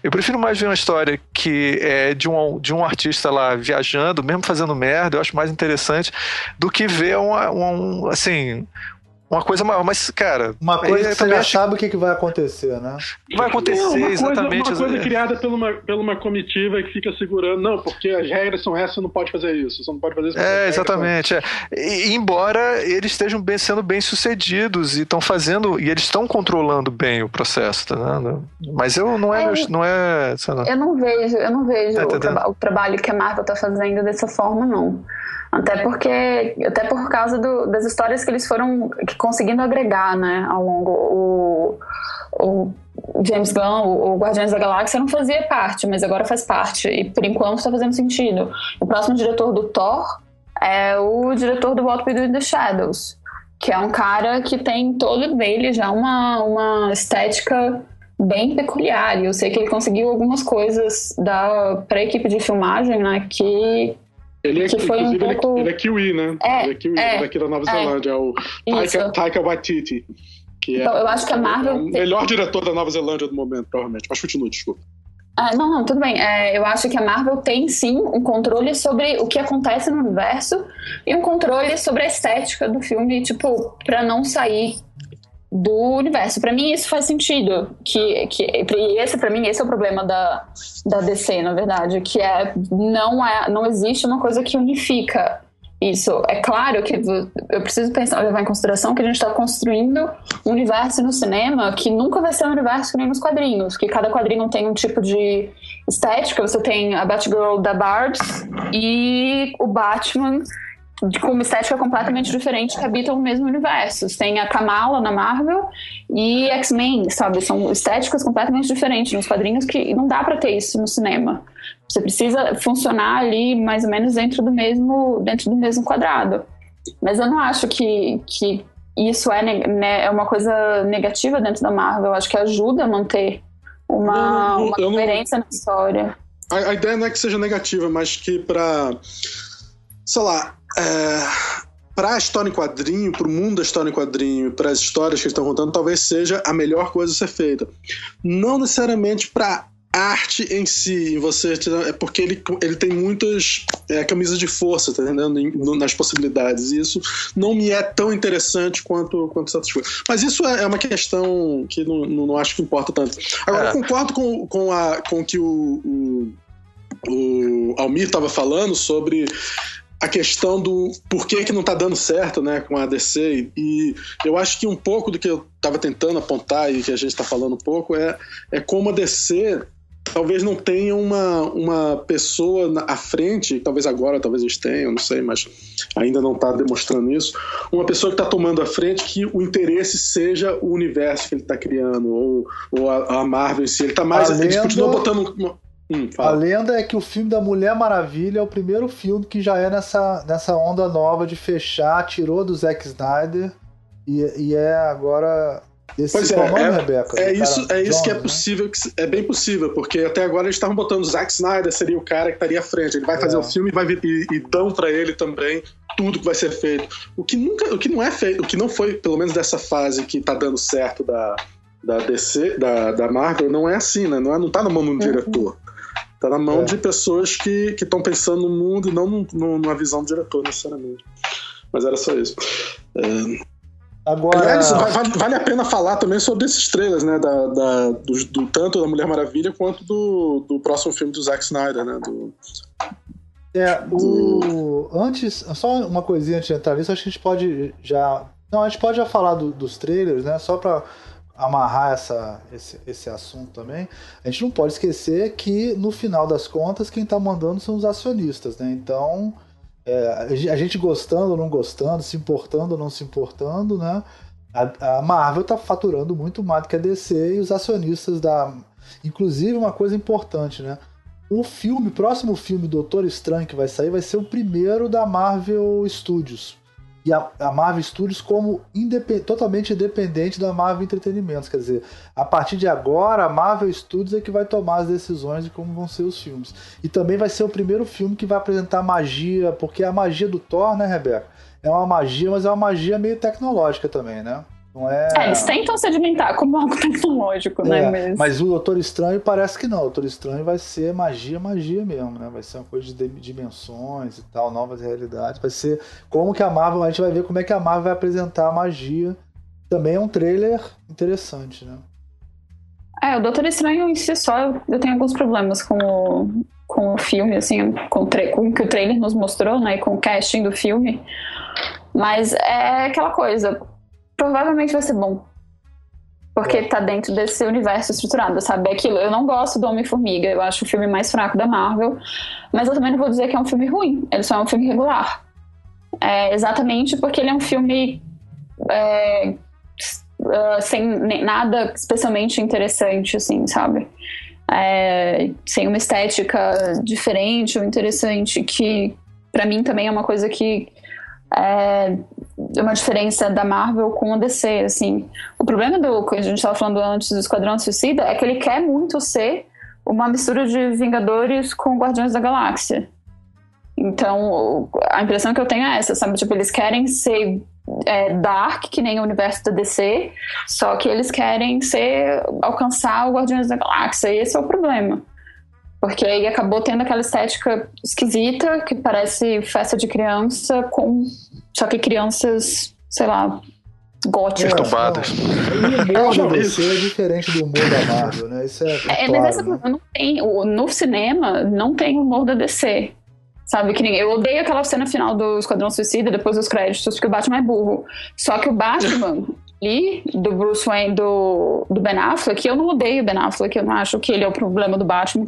eu prefiro mais ver uma história que é de um, de um artista lá viajando, mesmo fazendo merda, eu acho mais interessante do que ver uma, um, assim, uma coisa maior, mas, cara. Uma coisa que você já acho... sabe o que, que vai acontecer, né? Vai acontecer, não, uma exatamente. Coisa, uma coisa criada por uma, por uma comitiva que fica segurando, não, porque as regras são essas, você não pode fazer isso, você não pode fazer isso. É, exatamente. É. E, embora eles estejam bem, sendo bem sucedidos e estão fazendo, e eles estão controlando bem o processo, tá vendo? Mas eu não é. é não é eu não vejo, eu não vejo é, o, traba o trabalho que a Marvel está fazendo dessa forma, não. Até porque, até por causa do, das histórias que eles foram conseguindo agregar, né, ao longo. O, o James Gunn, o, o Guardiões da Galáxia, não fazia parte, mas agora faz parte. E por enquanto está fazendo sentido. O próximo diretor do Thor é o diretor do What We Do in the Shadows, que é um cara que tem todo dele já uma, uma estética bem peculiar. E eu sei que ele conseguiu algumas coisas da para a equipe de filmagem, né, que ele é, que foi um é pouco... ele, é, kiwi, né? É, ele é kiwi, é, daqui da Nova é, Zelândia, é o Taika, Taika Waititi. Que então, é, eu acho que a Marvel. É o melhor diretor da Nova Zelândia do momento, provavelmente. Mas continue, desculpa. Ah, não, não, tudo bem. É, eu acho que a Marvel tem sim um controle sobre o que acontece no universo e um controle sobre a estética do filme, tipo, para não sair do universo. Para mim isso faz sentido, que, que e esse para mim esse é o problema da, da DC, na verdade, que é não é não existe uma coisa que unifica isso. É claro que eu preciso pensar, levar em consideração que a gente está construindo um universo no cinema que nunca vai ser um universo que nem nos quadrinhos, que cada quadrinho tem um tipo de estética. Você tem a Batgirl da Barbs e o Batman de, com uma estética completamente diferente que habitam o mesmo universo. Tem a Kamala na Marvel e X-Men, sabe? São estéticas completamente diferentes nos quadrinhos que não dá para ter isso no cinema. Você precisa funcionar ali mais ou menos dentro do mesmo, dentro do mesmo quadrado. Mas eu não acho que, que isso é, né, é uma coisa negativa dentro da Marvel. Eu acho que ajuda a manter uma, não, não, uma coerência não... na história. A, a, ideia não é que seja negativa, mas que para sei lá, é, para a história em quadrinho, para o mundo da história em quadrinho, para as histórias que eles estão contando, talvez seja a melhor coisa a ser feita. Não necessariamente para arte em si, em você é porque ele, ele tem muitas é, camisas de força, tá entendendo? nas possibilidades. E isso não me é tão interessante quanto, quanto certas coisas. Mas isso é, é uma questão que não, não, não, acho que importa tanto. Agora, é. eu concordo com, com, a, com que o, o, o Almir estava falando sobre a questão do porquê que não está dando certo né, com a DC. E eu acho que um pouco do que eu estava tentando apontar e que a gente está falando um pouco é, é como a DC talvez não tenha uma, uma pessoa à frente, talvez agora, talvez eles tenham, não sei, mas ainda não está demonstrando isso, uma pessoa que está tomando à frente que o interesse seja o universo que ele está criando, ou, ou a, a, Marvel em si. Ele está mais. Ele continua botando. Uma, Hum, a lenda é que o filme da Mulher Maravilha é o primeiro filme que já é nessa, nessa onda nova de fechar, tirou do Zack Snyder e, e é agora. Esse pois é, nome, é, Rebeca, é isso, é isso que é né? possível, né? que é bem possível, porque até agora eles estavam botando o Zack Snyder seria o cara que estaria à frente. Ele vai fazer é. o filme e vai e, e dão para ele também tudo que vai ser feito. O que nunca, o que não é feito, o que não foi, pelo menos dessa fase que tá dando certo da, da DC, da, da Marvel, não é assim, né? Não, é, não tá na mão do uhum. diretor. Tá na mão é. de pessoas que estão pensando no mundo e não no, no, numa visão do diretor, necessariamente. Mas era só isso. É... Agora... Aliás, vale, vale, a pena falar também sobre esses trailers, né? Da, da do, do, tanto da Mulher Maravilha quanto do, do próximo filme do Zack Snyder, né? Do, é, o... Antes, só uma coisinha antes de entrar nisso, acho que a gente pode já. Não, a gente pode já falar do, dos trailers, né? Só para amarrar essa, esse, esse assunto também, a gente não pode esquecer que, no final das contas, quem está mandando são os acionistas, né? Então, é, a gente gostando ou não gostando, se importando ou não se importando, né? A, a Marvel está faturando muito mais do que a DC e os acionistas da. Inclusive, uma coisa importante, né? O filme, o próximo filme Doutor Estranho que vai sair, vai ser o primeiro da Marvel Studios e a, a Marvel Studios como independ, totalmente independente da Marvel Entretenimentos. Quer dizer, a partir de agora, a Marvel Studios é que vai tomar as decisões de como vão ser os filmes. E também vai ser o primeiro filme que vai apresentar magia, porque a magia do Thor, né, Rebeca? É uma magia, mas é uma magia meio tecnológica também, né? Não é... é... eles tentam sedimentar como algo tecnológico, né, é, né? Mas o Doutor Estranho parece que não. O Doutor Estranho vai ser magia, magia mesmo, né? Vai ser uma coisa de dimensões e tal, novas realidades. Vai ser como que a Marvel, a gente vai ver como é que a Marvel vai apresentar a magia. Também é um trailer interessante, né? É, o Doutor Estranho em si só, eu tenho alguns problemas com o, com o filme, assim, com o, com o que o trailer nos mostrou, né? E com o casting do filme. Mas é aquela coisa provavelmente vai ser bom. Porque tá dentro desse universo estruturado, sabe? É aquilo. Eu não gosto do Homem-Formiga, eu acho o filme mais fraco da Marvel. Mas eu também não vou dizer que é um filme ruim. Ele só é um filme regular. É exatamente porque ele é um filme é, uh, sem nada especialmente interessante, assim, sabe? É, sem uma estética diferente ou interessante, que para mim também é uma coisa que é, uma diferença da Marvel com o DC, assim. O problema do que a gente estava falando antes do Esquadrão Suicida é que ele quer muito ser uma mistura de Vingadores com Guardiões da Galáxia. Então, a impressão que eu tenho é essa, sabe? Tipo, eles querem ser é, dark, que nem o universo da DC, só que eles querem ser alcançar o Guardiões da Galáxia, e esse é o problema. Porque aí acabou tendo aquela estética esquisita, que parece festa de criança, com só que crianças, sei lá, góticas. Perturbadas. O humor da DC é diferente do humor da Marvel, né? Isso é, é, claro, mas essa né? não tem. No cinema, não tem humor da DC. Sabe, que ninguém. Eu odeio aquela cena final do Esquadrão Suicida, depois dos créditos, porque o Batman é burro. Só que o Batman. ali, do Bruce Wayne, do, do Ben Affleck, eu não odeio o Ben Affleck, eu não acho que ele é o problema do Batman.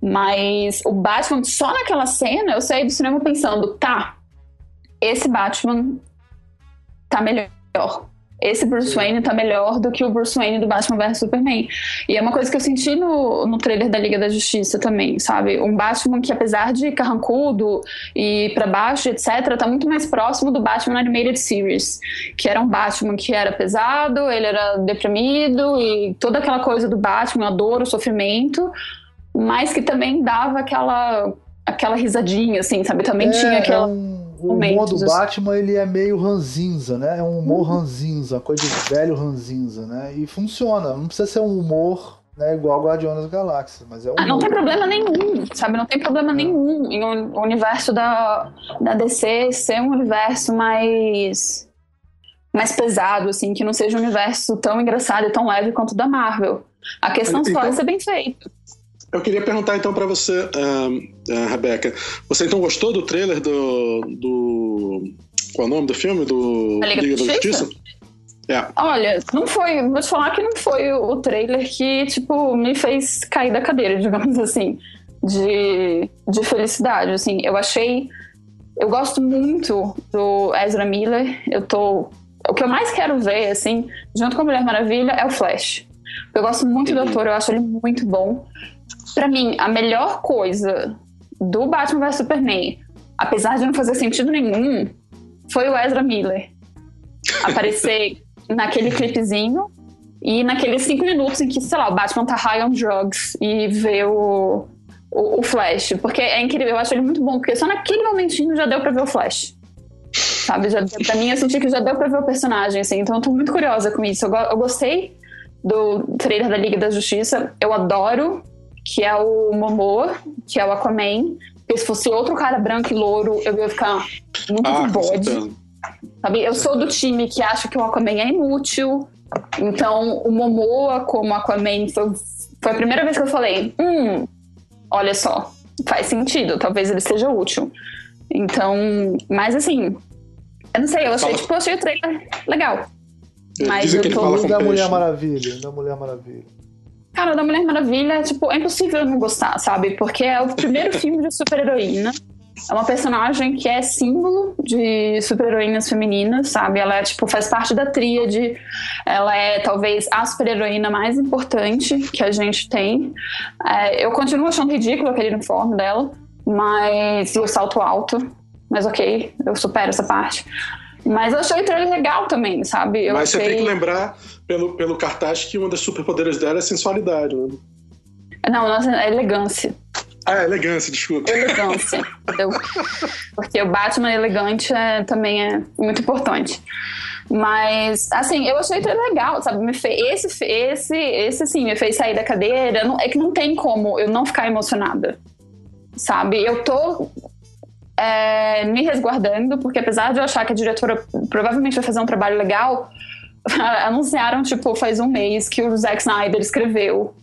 Mas o Batman, só naquela cena, eu saí do cinema pensando, tá, esse Batman tá melhor. esse Bruce Wayne tá melhor do que o Bruce Wayne do Batman vs Superman. E é uma coisa que eu senti no, no trailer da Liga da Justiça também, sabe? Um Batman que, apesar de carrancudo e para baixo, etc., tá muito mais próximo do Batman Animated Series, que era um Batman que era pesado, ele era deprimido e toda aquela coisa do Batman, a dor, o sofrimento, mas que também dava aquela aquela risadinha, assim, sabe? Também é, tinha aquela. É um o humor do Batman ele é meio ranzinza, né? É um humor uhum. ranzinza, coisa de velho ranzinza, né? E funciona. Não precisa ser um humor né, igual Guardiões das Galáxias, mas é um ah, não tem problema nenhum, sabe? Não tem problema nenhum em o universo da, da DC ser um universo mais mais pesado, assim, que não seja um universo tão engraçado e tão leve quanto o da Marvel. A questão então, só é ser bem feito. Eu queria perguntar então para você, uh, uh, Rebeca. Você então gostou do trailer do. do qual é o nome do filme? Do Liga, Liga da Justiça? Justiça? É. Olha, não foi. Vou te falar que não foi o trailer que, tipo, me fez cair da cadeira, digamos assim. De, de felicidade. Assim, eu achei. Eu gosto muito do Ezra Miller. Eu tô. O que eu mais quero ver, assim, junto com a Mulher Maravilha, é o Flash. Eu gosto muito do ator, eu acho ele muito bom para mim, a melhor coisa do Batman vs Superman, apesar de não fazer sentido nenhum, foi o Ezra Miller aparecer naquele clipezinho e naqueles cinco minutos em que, sei lá, o Batman tá high on drugs e vê o, o, o, Flash. Porque é incrível, eu acho ele muito bom, porque só naquele momentinho já deu pra ver o Flash. Sabe? Já, pra mim, eu senti que já deu pra ver o personagem, assim. Então eu tô muito curiosa com isso. Eu, eu gostei do trailer da Liga da Justiça. Eu adoro que é o Momoa, que é o Aquaman. Porque se fosse outro cara branco e louro, eu ia ficar muito ah, bode. Sabe? Eu sou do time que acha que o Aquaman é inútil. Então, o Momoa como Aquaman foi, foi a primeira vez que eu falei: hum, olha só, faz sentido, talvez ele seja útil. Então, mas assim, eu não sei, eu achei, tipo, eu achei o trailer legal. Mas eu tô. da Mulher Maravilha, da Mulher Maravilha. Cara, da Mulher Maravilha, tipo, é impossível não gostar, sabe? Porque é o primeiro filme de super-heroína. É uma personagem que é símbolo de super-heroínas femininas, sabe? Ela é, tipo, faz parte da tríade. Ela é, talvez, a super-heroína mais importante que a gente tem. É, eu continuo achando ridículo aquele uniforme dela, mas... E o salto alto. Mas ok, eu supero essa parte. Mas eu achei o trailer legal também, sabe? Eu Mas achei... você tem que lembrar, pelo, pelo cartaz, que uma das superpoderes dela é sensualidade, né? Não, é elegância. Ah, elegância, desculpa. Elegância, entendeu? Porque o Batman elegante é, também é muito importante. Mas, assim, eu achei ele legal, sabe? Me fez, esse, esse, esse, assim, me fez sair da cadeira. Não, é que não tem como eu não ficar emocionada, sabe? Eu tô é, me resguardando, porque apesar de eu achar que a diretora provavelmente vai fazer um trabalho legal, anunciaram, tipo, faz um mês que o Zack Snyder escreveu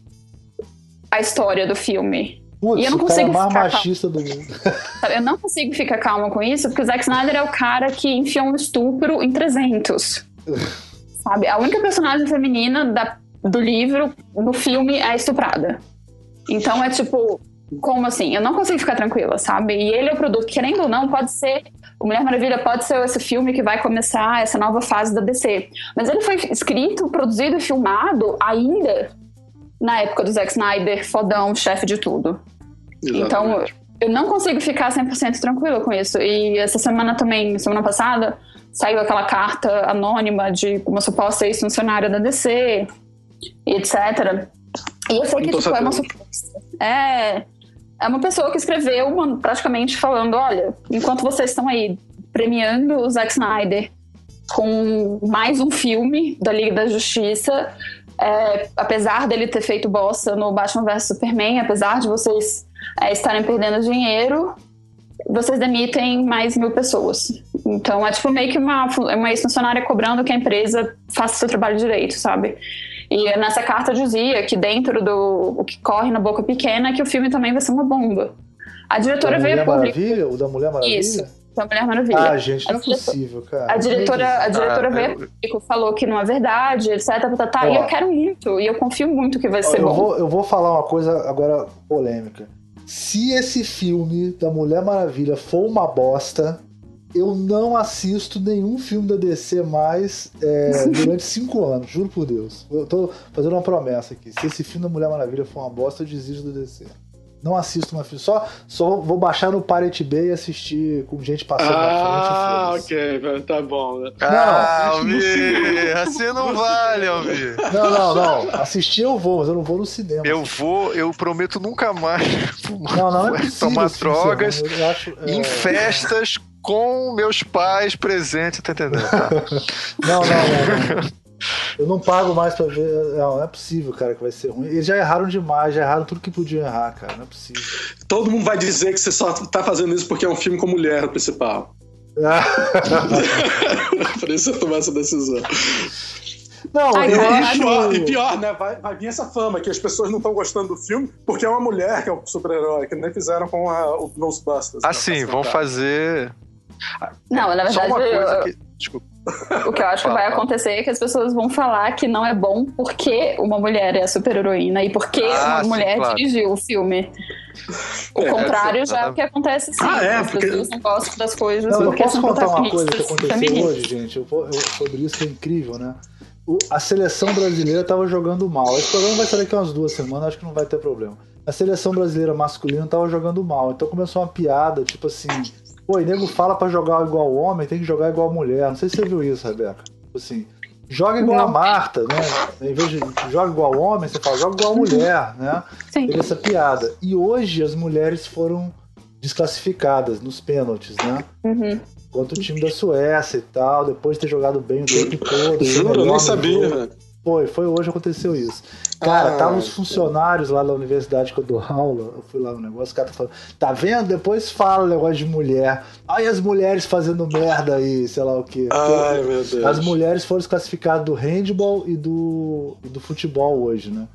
a história do filme. Putz, e eu não consigo cara mais machista calma. do mundo. Eu não consigo ficar calma com isso, porque o Zack Snyder é o cara que enfiou um estupro em 300. sabe? A única personagem feminina da, do livro, no filme, é estuprada. Então é tipo, como assim? Eu não consigo ficar tranquila, sabe? E ele é o produto, querendo ou não, pode ser. O Mulher Maravilha pode ser esse filme que vai começar essa nova fase da DC. Mas ele foi escrito, produzido e filmado ainda na época do Zack Snyder, fodão, chefe de tudo. Exatamente. Então, eu não consigo ficar 100% tranquila com isso. E essa semana também, semana passada, saiu aquela carta anônima de uma suposta ex-funcionária da DC, etc. E eu sei que tipo, é uma suposta. É, é uma pessoa que escreveu uma, praticamente falando: olha, enquanto vocês estão aí premiando o Zack Snyder com mais um filme da Liga da Justiça, é, apesar dele ter feito bosta no Batman vs Superman, apesar de vocês é, estarem perdendo dinheiro, vocês demitem mais mil pessoas. Então é tipo meio que uma, uma ex-funcionária cobrando que a empresa faça seu trabalho direito, sabe? E nessa carta dizia que dentro do o que corre na boca pequena que o filme também vai ser uma bomba. A diretora veio a Maravilha? O da Mulher Maravilha? Isso. Da Mulher Maravilha. Ah, gente, não é possível, cara. A diretora, a diretora ah, veio público, falou que não é verdade, etc. Tá, tá, e eu quero muito, e eu confio muito que vai ser eu bom. Vou, eu vou falar uma coisa agora polêmica. Se esse filme da Mulher Maravilha for uma bosta, eu não assisto nenhum filme da DC mais é, durante cinco anos, juro por Deus. Eu tô fazendo uma promessa aqui. Se esse filme da Mulher Maravilha for uma bosta, eu desisto do DC. Não assisto uma filme. Só, só vou baixar no Pirate Bay e assistir com gente passando ah, na frente. Ah, ok, tá bom. Né? Ah, Almir, assim não vale, Almir. Não, não, não. Assistir eu vou, mas eu não vou no cinema. Eu vou, eu prometo nunca mais não, não é possível, tomar drogas acho, é... em festas com meus pais presentes, tá entendendo? não, não, não. não. Eu não pago mais pra ver. Não, não é possível, cara, que vai ser ruim. Eles já erraram demais, já erraram tudo que podiam errar, cara. Não é possível. Todo mundo vai dizer que você só tá fazendo isso porque é um filme com mulher principal. Por isso você tomar essa decisão. Não, Ai, eu acho... pior, e pior, né? Vai, vai vir essa fama que as pessoas não estão gostando do filme porque é uma mulher que é o super-herói, que nem fizeram com a, o Ghostbusters. Ah, sim, vão fazer. Não, na verdade. Só uma coisa eu... que... Desculpa. O que eu acho que vai acontecer é que as pessoas vão falar que não é bom porque uma mulher é a super-heroína e porque ah, uma sim, mulher claro. dirigiu o filme. O é, contrário é, já é o que acontece sim. Ah, é, as porque... pessoas não gostam das coisas não, porque eu posso contar uma coisa que aconteceu hoje, gente. Eu, eu, sobre isso que é incrível, né? O, a seleção brasileira estava jogando mal. Esse programa vai sair daqui umas duas semanas, acho que não vai ter problema. A seleção brasileira masculina estava jogando mal. Então começou uma piada, tipo assim Pô, e nego fala pra jogar igual homem, tem que jogar igual mulher. Não sei se você viu isso, Rebeca. Tipo assim, joga igual a Marta, né? Em vez de joga igual homem, você fala, joga igual mulher, né? Sim. Teve essa piada. E hoje as mulheres foram desclassificadas nos pênaltis, né? Uhum. Contra o time da Suécia e tal, depois de ter jogado bem o tempo todo. Juro, eu nem sabia, velho. Foi, foi hoje aconteceu isso. Cara, ah, tava os funcionários lá da universidade que eu dou aula, eu fui lá no negócio, o cara tá falando, tá vendo? Depois fala o negócio de mulher. Aí as mulheres fazendo merda aí, sei lá o quê. Ai, meu Deus. As mulheres foram desclassificadas do handball e do, e do futebol hoje, né?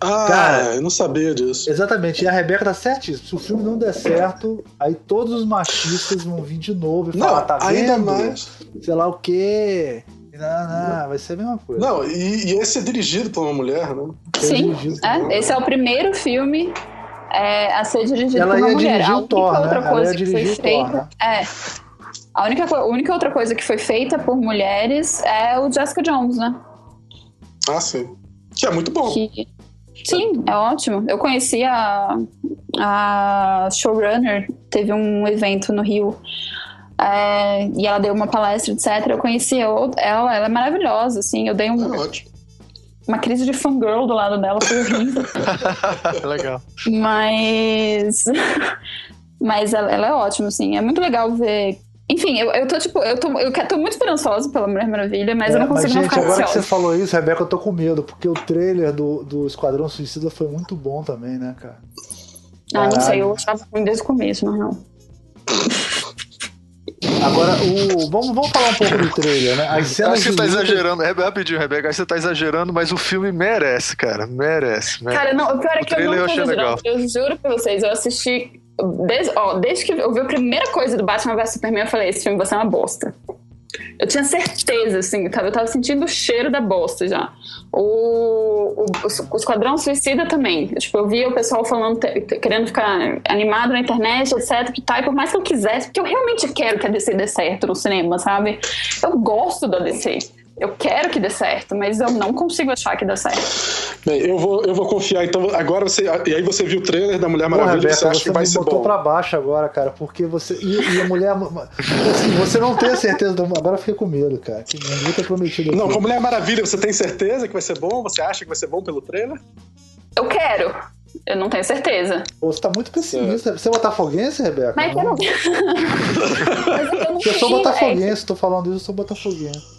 Ah, cara, eu não sabia disso. Exatamente, e a Rebeca tá certíssima. Se o filme não der certo, aí todos os machistas vão vir de novo e falar, não, tá vendo? Ainda mais. Sei lá o quê. Não, não, vai ser a mesma coisa. Não, e, e esse é dirigido por uma mulher, né? Sim, é, esse é o primeiro filme é, a ser dirigido ela por uma mulher. A única Thor, outra né? coisa que foi feita. Né? É. A única, a única outra coisa que foi feita por mulheres é o Jessica Jones, né? Ah, sim. Que é muito bom. Que, sim, é ótimo. Eu conheci a, a showrunner, teve um evento no Rio é, e ela deu uma palestra, etc. Eu conheci ela, ela é maravilhosa, assim. Eu dei um, é uma crise de fangirl do lado dela, foi horrível. legal. Mas. Mas ela, ela, é ótima, assim. É muito legal ver. Enfim, eu, eu tô, tipo, eu tô, eu tô muito esperançosa pela Mulher Maravilha, mas é, eu não consigo mas, gente, não ficar agora ansiosa. que você falou isso, Rebeca, eu tô com medo, porque o trailer do, do Esquadrão Suicida foi muito bom também, né, cara? Ah, não sei, eu achava ruim desde o começo, não, não. Agora, o... vamos, vamos falar um pouco do trailer, né? As cenas acho que você tá exagerando, é rapidinho, Rebeca, acho que você tá exagerando, mas o filme merece, cara, merece. merece. Cara, não, o pior é que eu não tô exagerando, eu juro pra vocês, eu assisti, desde, ó, desde que eu vi a primeira coisa do Batman vs Superman, eu falei, esse filme vai ser uma bosta. Eu tinha certeza, assim, eu tava, sentindo o cheiro da bosta já. O, o, o Esquadrão Suicida também. Tipo, eu via o pessoal falando, querendo ficar animado na internet, etc. Que tá, e por mais que eu quisesse, porque eu realmente quero que a DC dê certo no cinema, sabe? Eu gosto da DC. Eu quero que dê certo, mas eu não consigo achar que dê certo. Bem, eu vou, eu vou confiar. Então, agora você. E aí você viu o trailer da Mulher Maravilha Rebeca, você acha você que vai ser bom? Você pra baixo agora, cara, porque você. E, e a mulher. Assim, você não tem certeza. Do, agora eu fiquei com medo, cara. Que ninguém ter prometido. Não, com Mulher Maravilha, você tem certeza que vai ser bom? Você acha que vai ser bom pelo trailer? Eu quero. Eu não tenho certeza. você tá muito pessimista. Você é botafoguense, Rebeca? Mas não. eu não. Mas eu não eu sou botafoguense, é... tô falando isso, eu sou botafoguense.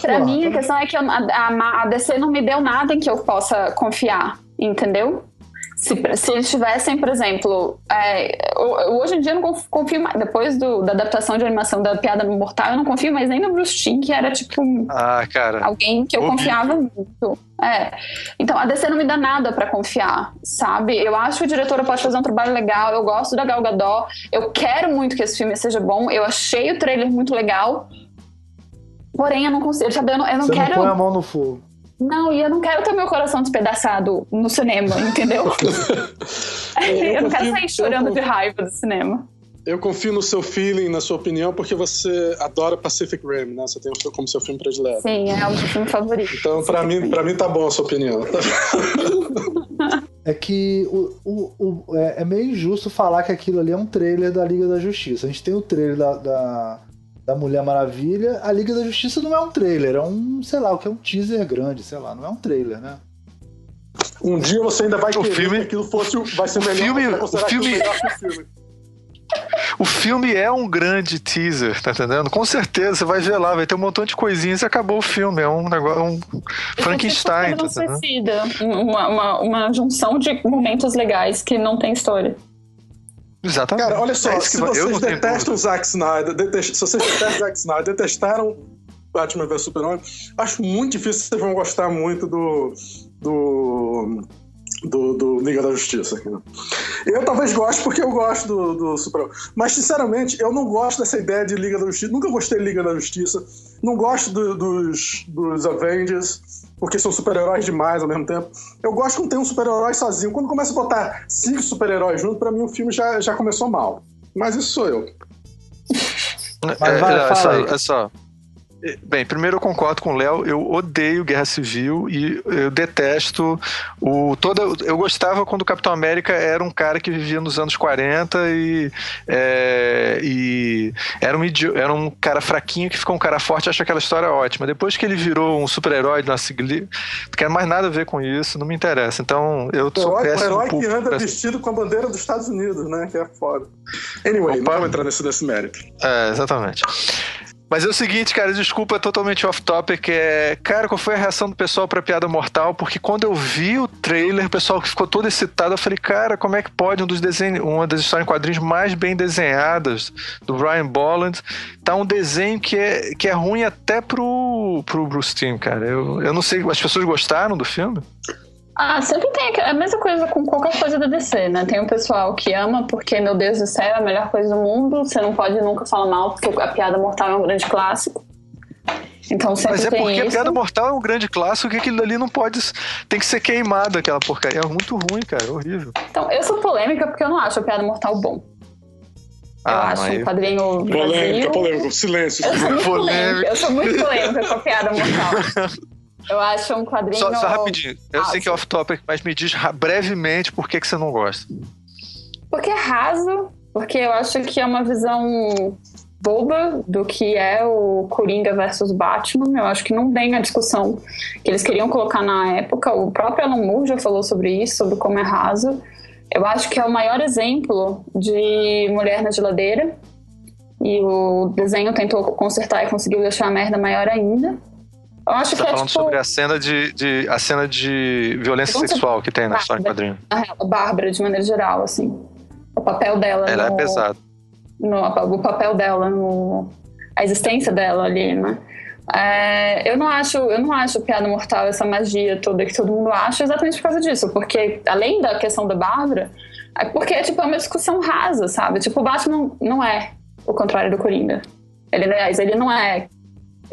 Pra mim, a questão é que a, a, a DC não me deu nada em que eu possa confiar, entendeu? Se, se eles tivessem, por exemplo, é, hoje em dia eu não confio mais, depois do, da adaptação de animação da Piada Mortal, eu não confio mais nem no Bruce Timm, que era tipo ah, cara. alguém que eu confiava muito. É. Então a DC não me dá nada para confiar, sabe? Eu acho que a diretora pode fazer um trabalho legal, eu gosto da Gal Gadot, eu quero muito que esse filme seja bom, eu achei o trailer muito legal, Porém, eu não consigo, sabe? Eu não, eu não Você quero. Não põe a mão no fogo. Não, e eu não quero ter meu coração despedaçado no cinema, entendeu? eu, eu, não quero sair chorando de raiva do cinema. Eu confio no seu feeling, na sua opinião, porque você adora Pacific Rim, né? Você tem o como seu filme predileto. Sim, é o meu filme favorito. Então, para mim, para mim tá bom a sua opinião. é que o, o, o, é, é, meio injusto falar que aquilo ali é um trailer da Liga da Justiça. A gente tem o trailer da, da, da Mulher Maravilha. A Liga da Justiça não é um trailer, é um, sei lá, o que é um teaser grande, sei lá, não é um trailer, né? Um dia você ainda vai o querer filme, que aquilo fosse, vai ser melhor. Filme, o filme, o filme. O filme é um grande teaser, tá entendendo? Com certeza, você vai ver lá, vai ter um montão de coisinhas e acabou o filme. É um negócio, é um Frankenstein, tá? Uma, uma, uma junção de momentos legais que não tem história. Exatamente. Cara, olha só, é se vocês detestam o Zack Snyder, detest... se vocês detestam o Zack Snyder, detestaram Batman vs Superman, acho muito difícil que vocês vão gostar muito do. do do, do Liga da Justiça. Aqui, né? Eu talvez goste porque eu gosto do, do Super Mas, sinceramente, eu não gosto dessa ideia de Liga da Justiça. Nunca gostei de Liga da Justiça. Não gosto do, dos, dos Avengers, porque são super-heróis demais ao mesmo tempo. Eu gosto quando tem um super-herói sozinho. Quando começa a botar cinco super-heróis juntos, para mim o filme já, já começou mal. Mas isso sou eu. Mas vai, é, é, só, é só. Bem, primeiro eu concordo com o Léo, eu odeio Guerra Civil e eu detesto o toda eu gostava quando o Capitão América era um cara que vivia nos anos 40 e, é, e era, um era um cara fraquinho que ficou um cara forte, acho aquela história ótima. Depois que ele virou um super-herói, não quero mais nada a ver com isso, não me interessa. Então, eu sou o péssimo. O herói que anda vestido com a bandeira dos Estados Unidos, né? Que é foda. Anyway, Opa. não vamos entrar nesse, nesse mérito. É, exatamente. Mas é o seguinte, cara, desculpa, é totalmente off-topic. É... Cara, qual foi a reação do pessoal pra Piada Mortal? Porque quando eu vi o trailer, o pessoal ficou todo excitado. Eu falei, cara, como é que pode um dos desenhos, uma das histórias em quadrinhos mais bem desenhadas do Brian Bolland, tá um desenho que é, que é ruim até pro, pro Bruce Timm, cara. Eu, eu não sei, as pessoas gostaram do filme? Ah, sempre tem a mesma coisa com qualquer coisa da DC, né? Tem um pessoal que ama porque, meu Deus do céu, é a melhor coisa do mundo. Você não pode nunca falar mal porque a piada mortal é um grande clássico. Então sempre Mas é tem porque isso. a piada mortal é um grande clássico que aquilo ali não pode. Tem que ser queimado, aquela porcaria. É muito ruim, cara. É horrível. Então, eu sou polêmica porque eu não acho a piada mortal bom. Eu ah, acho um quadrinho. Polêmica, polêmica, silêncio. Eu sou muito polêmica. Eu sou muito polêmica com a piada mortal. Eu acho um quadrinho. Só, só rapidinho. Eu sei que é off-topic, mas me diz brevemente por que, que você não gosta. Porque é raso, porque eu acho que é uma visão boba do que é o Coringa versus Batman. Eu acho que não tem a discussão que eles queriam colocar na época. O próprio Alan Moore já falou sobre isso, sobre como é raso. Eu acho que é o maior exemplo de mulher na geladeira. E o desenho tentou consertar e conseguiu deixar a merda maior ainda. Eu acho Você tá que é, falando tipo... sobre a cena de, de, a cena de violência sexual que tem na história em quadrinho. A Bárbara, de maneira geral, assim. O papel dela. Ela é no, é pesado. No, o papel dela, no, a existência dela ali, né? É, eu não acho, eu não acho piada mortal essa magia toda que todo mundo acha exatamente por causa disso, porque além da questão da Bárbara, é porque tipo é uma discussão rasa, sabe? Tipo o Batman não é o contrário do Coringa. Ele, aliás, ele não é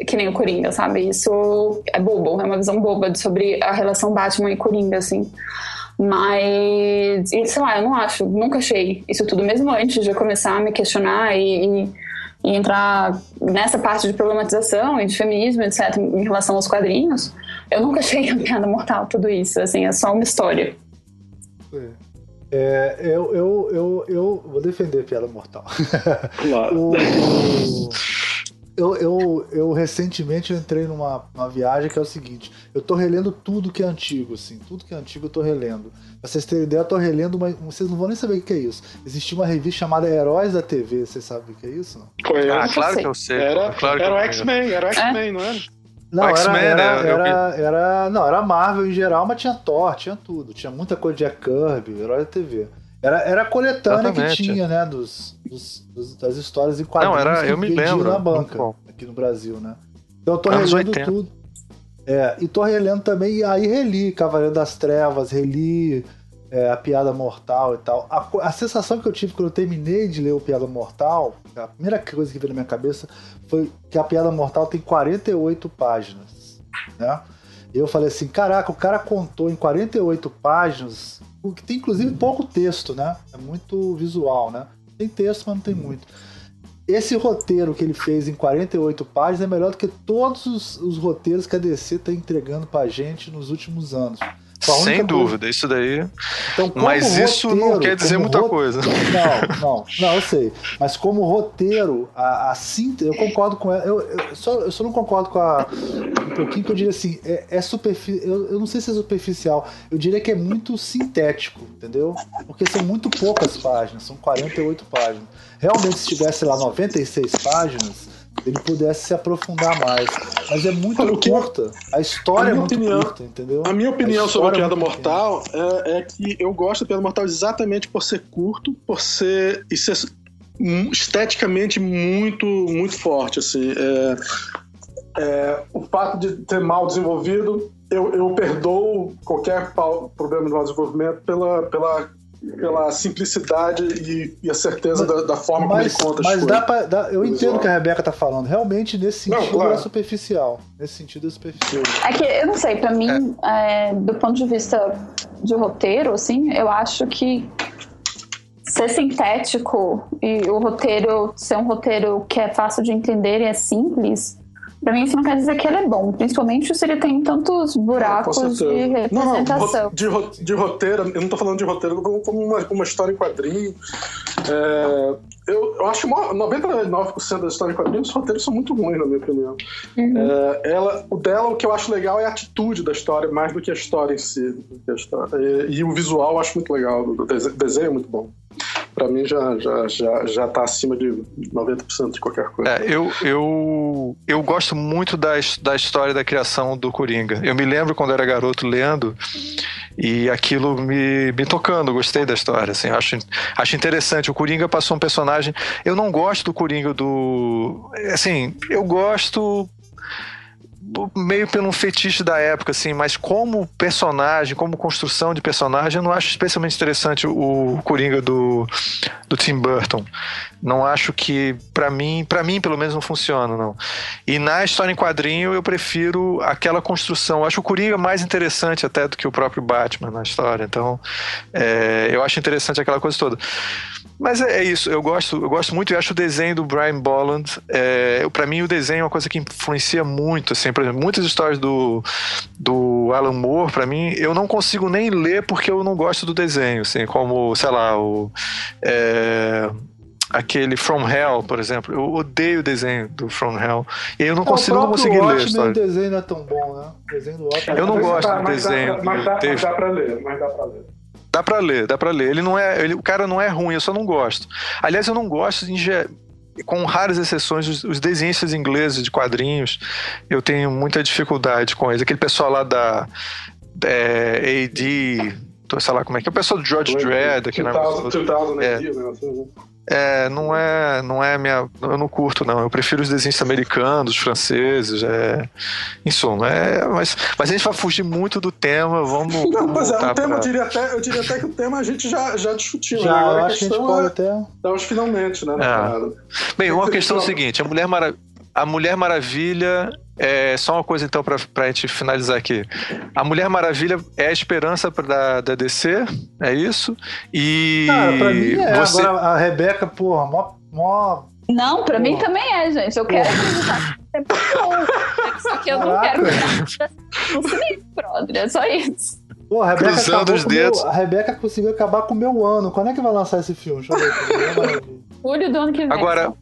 que nem o Coringa, sabe? Isso é bobo, é uma visão boba sobre a relação Batman e Coringa, assim. Mas, e, sei lá, eu não acho, nunca achei isso tudo, mesmo antes de eu começar a me questionar e, e, e entrar nessa parte de problematização e de feminismo, etc., em relação aos quadrinhos, eu nunca achei a piada mortal tudo isso, assim, é só uma história. É, eu, eu, eu, eu vou defender a piada mortal. Claro. o, o eu, eu, eu recentemente entrei numa, numa viagem que é o seguinte: eu tô relendo tudo que é antigo, assim, tudo que é antigo eu tô relendo. Pra vocês terem ideia, eu tô relendo, mas vocês não vão nem saber o que é isso. Existia uma revista chamada Heróis da TV, vocês sabem o que é isso? Não? Ah, claro que eu sei. Era, claro era o X-Men, era o X-Men, é? não era? Não, era, era, né? era, era, não, era Marvel em geral, mas tinha Thor, tinha tudo. Tinha muita coisa de Kirby, Herói da TV. Era, era a coletânea Exatamente. que tinha, né, dos, dos, dos, das histórias em quadrinhos Não, era, eu me lembro. na banca, aqui no Brasil, né? Então eu tô Anos relendo 80. tudo. É, e tô relendo também, e aí reli Cavaleiro das Trevas, reli é, A Piada Mortal e tal. A, a, sensação que eu tive quando eu terminei de ler o Piada Mortal, a primeira coisa que veio na minha cabeça foi que a Piada Mortal tem 48 páginas, né? E eu falei assim, caraca, o cara contou em 48 páginas que tem inclusive pouco texto, né? É muito visual, né? Tem texto, mas não tem muito. Esse roteiro que ele fez em 48 páginas é melhor do que todos os, os roteiros que a DC está entregando pra gente nos últimos anos. Sem dúvida, coisa... isso daí. Então, Mas roteiro, isso não quer dizer muita coisa. Não, não, não, eu sei. Mas como roteiro, a, a síntese, eu concordo com ela. Eu, eu, só, eu só não concordo com a. Um pouquinho que eu diria assim, é, é superficial. Eu, eu não sei se é superficial, eu diria que é muito sintético, entendeu? Porque são muito poucas páginas, são 48 páginas. Realmente, se tivesse lá 96 páginas ele pudesse se aprofundar mais. Mas é muito Olha, curta. A história a é muito opinião, curta, entendeu? A minha opinião a sobre a Piada é Mortal é, é, que eu gosto da Piada Mortal exatamente por ser curto, por ser. e ser esteticamente muito, muito forte. Assim. É, é, o fato de ter mal desenvolvido, eu, eu perdoo qualquer problema de mal desenvolvimento pela, pela pela simplicidade e, e a certeza mas, da, da, forma mas, como ele conta Mas dá pra, dá, eu entendo o que a Rebeca tá falando. Realmente, nesse sentido, não, claro. é superficial. Nesse sentido, é superficial. É que, eu não sei, pra mim, é. É, do ponto de vista de roteiro, assim, eu acho que ser sintético e o roteiro ser um roteiro que é fácil de entender e é simples Pra mim, isso não quer dizer que ele é bom, principalmente se ele tem tantos buracos de representação. Não, de, de roteiro, eu não tô falando de roteiro como uma, uma história em quadrinho. É, eu, eu acho que 99% das histórias em quadrinhos, os roteiros são muito ruins, na minha opinião. Uhum. É, ela, o dela, o que eu acho legal é a atitude da história, mais do que a história em si. História. E, e, o visual eu acho muito legal, o desenho é muito bom para mim já, já, já, já tá acima de 90% de qualquer coisa. É, eu, eu, eu gosto muito da, da história da criação do Coringa. Eu me lembro quando era garoto lendo e aquilo me, me tocando, gostei da história, assim, acho, acho interessante. O Coringa passou um personagem. Eu não gosto do Coringa do. Assim, eu gosto meio pelo fetiche da época, assim, mas como personagem, como construção de personagem, eu não acho especialmente interessante o Coringa do, do Tim Burton. Não acho que, para mim, para mim pelo menos não funciona, não. E na história em quadrinho eu prefiro aquela construção. Eu acho o Coringa mais interessante até do que o próprio Batman na história. Então, é, eu acho interessante aquela coisa toda. Mas é, é, isso, eu gosto, eu gosto muito e acho o desenho do Brian Bolland. É, para mim, o desenho é uma coisa que influencia muito. Assim, por exemplo, muitas histórias do, do Alan Moore, para mim, eu não consigo nem ler porque eu não gosto do desenho. Assim, como, sei lá, o. É, aquele From Hell, por exemplo. Eu odeio o desenho do From Hell. E eu não é, consigo não conseguir ler a história. O desenho não é tão bom, né? O desenho do Watchmen. Eu não gosto do desenho. Mas dá, mas dá pra ler, mas dá pra ler. Dá pra ler, dá pra ler. Ele não é. Ele, o cara não é ruim, eu só não gosto. Aliás, eu não gosto de. Com raras exceções, os, os desenhistas ingleses de quadrinhos, eu tenho muita dificuldade com eles. Aquele pessoal lá da é, AD, sei lá como é que é, o pessoal do George Dredd, aquele negócio. 2000, é. né? É, não é, não é minha, eu não curto não. Eu prefiro os desenhos americanos, franceses, é, em suma, é, mas, mas a gente vai fugir muito do tema, vamos. Não, pois é, o tema pra... eu diria até, eu diria até que o tema a gente já, já discutiu. Já, né? Agora eu acho que a gente pode é, até. Dá os finalmente, né? É. Bem, uma questão é a seguinte: a Mulher Maravilha a Mulher Maravilha é só uma coisa então para a gente finalizar aqui. A Mulher Maravilha é a esperança da, da DC, é isso? E Cara, pra mim é. Você... Agora a Rebeca, porra, mó, mó não, pra mim também é, gente. Eu quero acreditar que bom. Só que eu Caraca. não quero acreditar no brother. É só isso. Pô, a Rebeca, Cruzando os dedos. Meu, a Rebeca conseguiu acabar com o meu ano. Quando é que vai lançar esse filme? Deixa eu ver. Julho do ano que vem. Agora,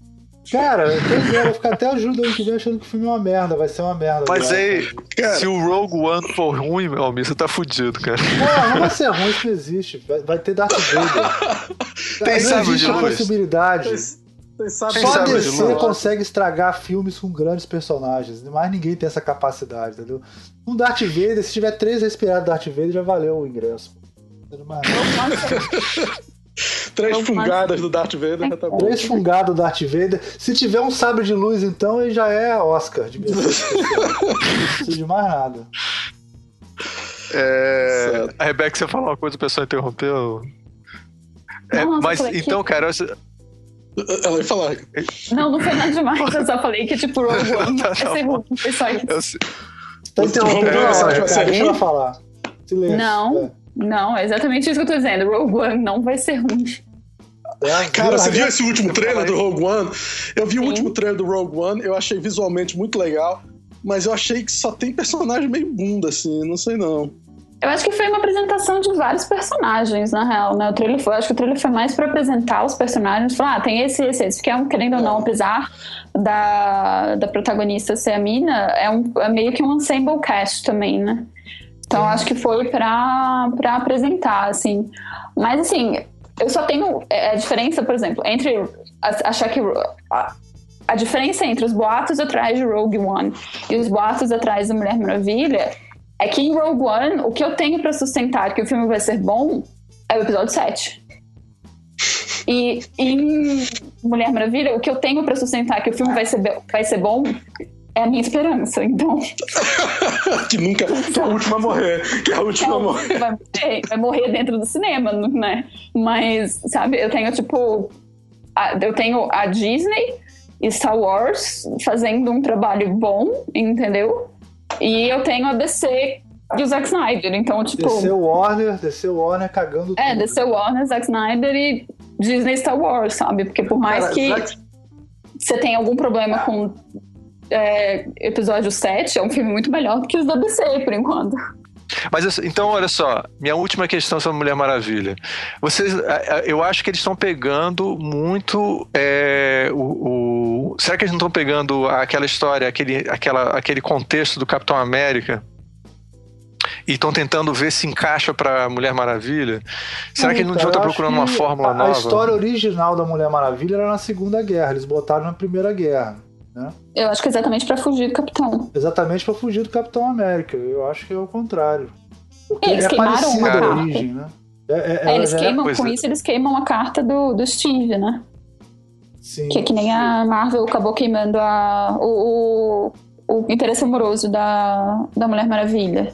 Cara, eu vou ficar até ajuda ano que vem achando que o filme é uma merda, vai ser uma merda. Mas aí, cara, se o Rogue One for ruim, meu amigo, você tá fudido, cara. Não, não vai ser ruim, isso não existe. Vai, vai ter Darth Vader. Tem não existe a possibilidade. Tem, Só a DC consegue estragar filmes com grandes personagens. Mais ninguém tem essa capacidade, entendeu? Um Darth Vader, se tiver três respirados Darth Vader, já valeu o ingresso. Não, Três fungadas do Darth Vader já tá bom. Três fungadas do Darth Vader. Se tiver um sabre de luz, então, ele já é Oscar. De não precisa de mais nada. É... A Rebeca, você falou uma coisa, o pessoal interrompeu. É, não, mas então, que... cara. Você... Ela ia falar. Não, não foi nada demais. Eu só falei que, tipo, Rogue One vai ser ruim. Foi só isso. Tá interrompendo a hora, cara. Deixa ela falar. Silêncio. Não. É. Não, é exatamente isso que eu tô dizendo. Rogue One não vai ser ruim. É, Cara, você viu esse último trailer do Rogue One? Eu vi Sim. o último trailer do Rogue One, eu achei visualmente muito legal, mas eu achei que só tem personagem meio bunda, assim, não sei não. Eu acho que foi uma apresentação de vários personagens, na real, né? O trailer foi, acho que o trailer foi mais para apresentar os personagens, falar, ah, tem esse, esse, esse, que é um, querendo ou não, apesar da, da protagonista ser a mina, é, um, é meio que um ensemble cast também, né? Então acho que foi pra, pra apresentar, assim. Mas assim, eu só tenho é, a diferença, por exemplo, entre achar que a, a diferença entre os boatos atrás de Rogue One e os boatos atrás da Mulher Maravilha é que em Rogue One, o que eu tenho para sustentar que o filme vai ser bom é o episódio 7. E em Mulher Maravilha, o que eu tenho para sustentar que o filme vai ser, vai ser bom é a minha esperança, então. que nunca. Que é a última a morrer. Que é a última é a morrer. Vai morrer. Vai morrer dentro do cinema, né? Mas, sabe, eu tenho, tipo. A, eu tenho a Disney e Star Wars fazendo um trabalho bom, entendeu? E eu tenho a DC e o Zack Snyder, então, tipo. DC Warner, DC Warner cagando. É, DC Warner, Zack Snyder e Disney Star Wars, sabe? Porque por mais Cara, que Zack... você tenha algum problema com é, episódio 7 é um filme muito melhor do que os da DC, por enquanto. Mas então, olha só, minha última questão sobre Mulher Maravilha. Vocês, eu acho que eles estão pegando muito é, o, o, Será que eles não estão pegando aquela história, aquele, aquela, aquele contexto do Capitão América? E estão tentando ver se encaixa para Mulher Maravilha? Será que eles não estar procurando uma fórmula a, nova? A história original da Mulher Maravilha era na Segunda Guerra, eles botaram na Primeira Guerra. Né? Eu acho que é exatamente para fugir do Capitão. Exatamente para fugir do Capitão América. Eu acho que é o contrário. Porque eles ele é parecido a origem, né? É, é, é eles queimam, com isso, eles queimam a carta do, do Steve, né? Sim. Que é que nem a Marvel acabou queimando a, o, o, o interesse amoroso da, da Mulher Maravilha.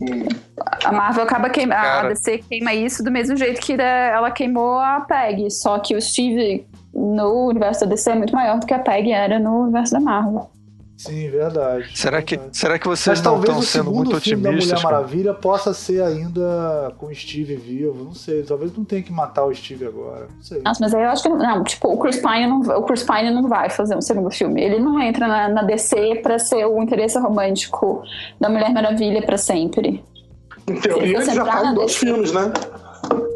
Hum. A Marvel acaba queimando. A DC queima isso do mesmo jeito que ela queimou a Peg. Só que o Steve no universo da DC é muito maior do que a PEG era no universo da Marvel. Sim, verdade. Será que, será que vocês Mas não estão sendo muito otimistas? Talvez o filme da Mulher Maravilha possa ser ainda com o Steve vivo, não sei. Talvez não tenha que matar o Steve agora, não sei. Nossa, mas aí eu acho que não, tipo, o Chris Pine não, o Chris Pine não vai fazer um segundo filme. Ele não entra na, na DC pra ser o interesse romântico da Mulher Maravilha pra sempre. Em teoria, ele já tá em dois DC, filmes, né?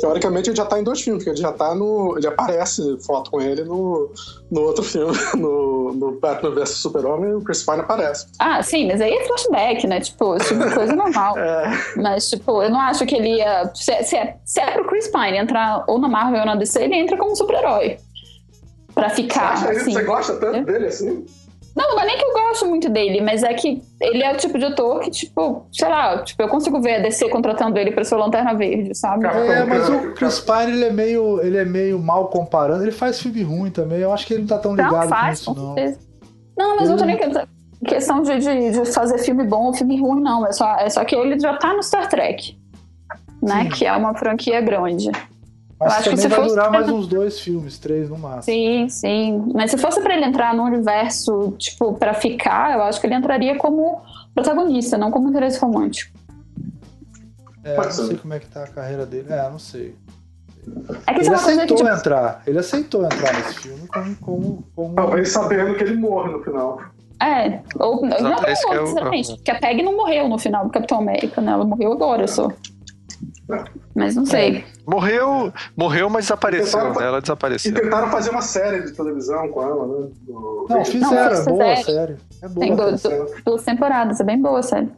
Teoricamente ele já tá em dois filmes, porque ele já tá no. Ele aparece foto com ele no, no outro filme, no, no Batman vs Super-Homem, o Chris Pine aparece. Ah, sim, mas aí é flashback, né? Tipo, tipo coisa normal. é. Mas, tipo, eu não acho que ele ia. Se, se, é, se é pro Chris Pine entrar ou na Marvel ou na DC, ele entra como super-herói. Pra ficar. Você, acha, assim, você gosta tanto dele assim? Não, não é nem que eu gosto muito dele, mas é que ele é o tipo de ator que, tipo, sei lá, tipo, eu consigo ver a DC contratando ele pra ser o Lanterna Verde, sabe? É, mas o Chris Pine, ele é meio, ele é meio mal comparando. Ele faz filme ruim também. Eu acho que ele não tá tão ligado não, faz, com isso, não. Não, mas ele... eu tô nem questão de, de, de, fazer filme bom ou filme ruim, não. É só, é só que ele já tá no Star Trek, né? Sim. Que é uma franquia grande. Mas acho também que vai fosse... durar mais uns dois filmes, três no máximo. Sim, sim. Mas se fosse para ele entrar no universo, tipo, para ficar, eu acho que ele entraria como protagonista, não como interesse romântico. É, não sei como é que tá a carreira dele. É, não sei. É ele aceitou que, tipo... entrar. Ele aceitou entrar nesse filme como. como, como... Talvez sabendo que ele morre no final. É, ou não, não, não, sinceramente, porque a Peg não morreu no final do Capitão América, né? Ela morreu agora só. Mas não sei. É. Morreu, morreu, mas desapareceu, tentaram, né? Ela desapareceu. E tentaram fazer uma série de televisão com ela, né? Do... Não, fizeram, é boa a série. É boa. Tem duas, duas temporadas, é bem boa a série.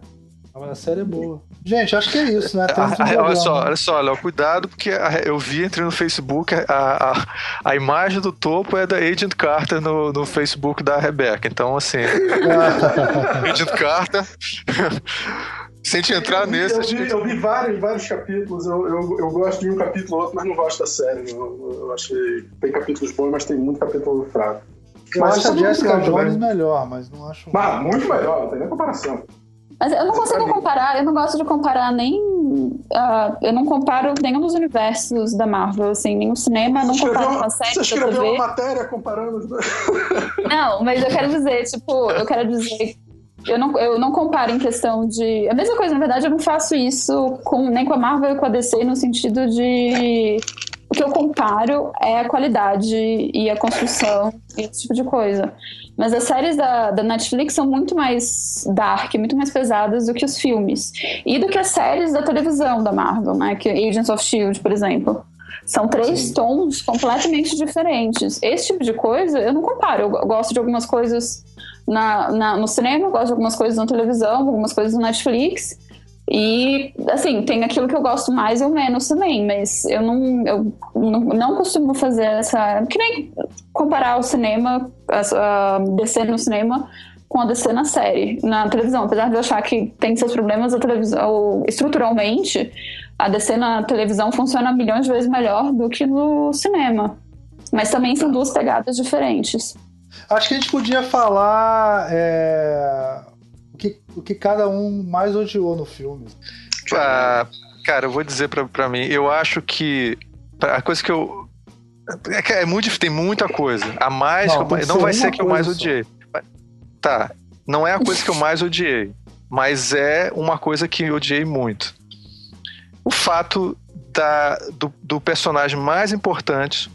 A série é boa. Gente, acho que é isso, né? Ah, ah, olha só, olha só, Léo, cuidado, porque eu vi, entrei no Facebook, a, a, a imagem do topo é da Agent Carter no, no Facebook da Rebeca. Então, assim. Agent Carter. Se a gente entrar nesse. Eu vi, eu vi vários, vários capítulos. Eu, eu, eu, gosto de um capítulo ou outro, mas não gosto da série. Eu, eu achei. Tem capítulos bons, mas tem muito capítulo fraco. Eu mas acho a Jessica Jones melhor, mas não acho. Mas, muito melhor, não tem nem comparação. Mas eu não consigo comparar, eu não gosto de comparar nem. Uh, eu não comparo nenhum dos universos da Marvel, assim, nem o cinema, não comparo com a série. Você escreveu uma matéria comparando os dois. Não, mas eu quero dizer, tipo, eu quero dizer eu não, eu não comparo em questão de. A mesma coisa, na verdade, eu não faço isso com, nem com a Marvel e com a DC no sentido de o que eu comparo é a qualidade e a construção e esse tipo de coisa. Mas as séries da, da Netflix são muito mais dark, muito mais pesadas do que os filmes. E do que as séries da televisão da Marvel, né? Que Agents of Shield, por exemplo. São três Sim. tons completamente diferentes. Esse tipo de coisa eu não comparo. Eu gosto de algumas coisas na, na, no cinema, eu gosto de algumas coisas na televisão, algumas coisas no Netflix. E, assim, tem aquilo que eu gosto mais ou menos também, mas eu não, eu não, não costumo fazer essa. Que nem comparar o cinema, a, a DC no cinema, com a DC na série, na televisão. Apesar de eu achar que tem seus problemas, a televisão, estruturalmente, a DC na televisão funciona milhões de vezes melhor do que no cinema. Mas também são duas pegadas diferentes. Acho que a gente podia falar. É o que, o que cada um mais odiou no filme. Ah, cara, eu vou dizer pra, pra mim, eu acho que a coisa que eu. É é muito tem muita coisa. A mais. Não, eu, não vai ser que eu mais odiei. Tá. Não é a coisa que eu mais odiei. Mas é uma coisa que eu odiei muito. O fato da, do, do personagem mais importante,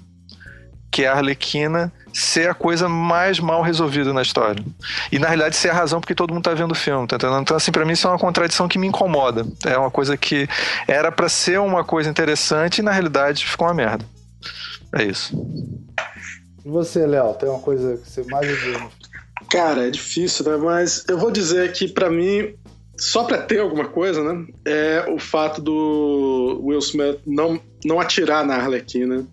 que é a Arlequina, ser a coisa mais mal resolvida na história. E na realidade ser a razão porque todo mundo tá vendo o filme, tá entendendo? Então, assim, pra mim isso é uma contradição que me incomoda. É uma coisa que era para ser uma coisa interessante e na realidade ficou uma merda. É isso. E você, Léo, tem uma coisa que você mais? Cara, é difícil, né? Mas eu vou dizer que para mim só para ter alguma coisa, né? É o fato do Will Smith não, não atirar na Arlequina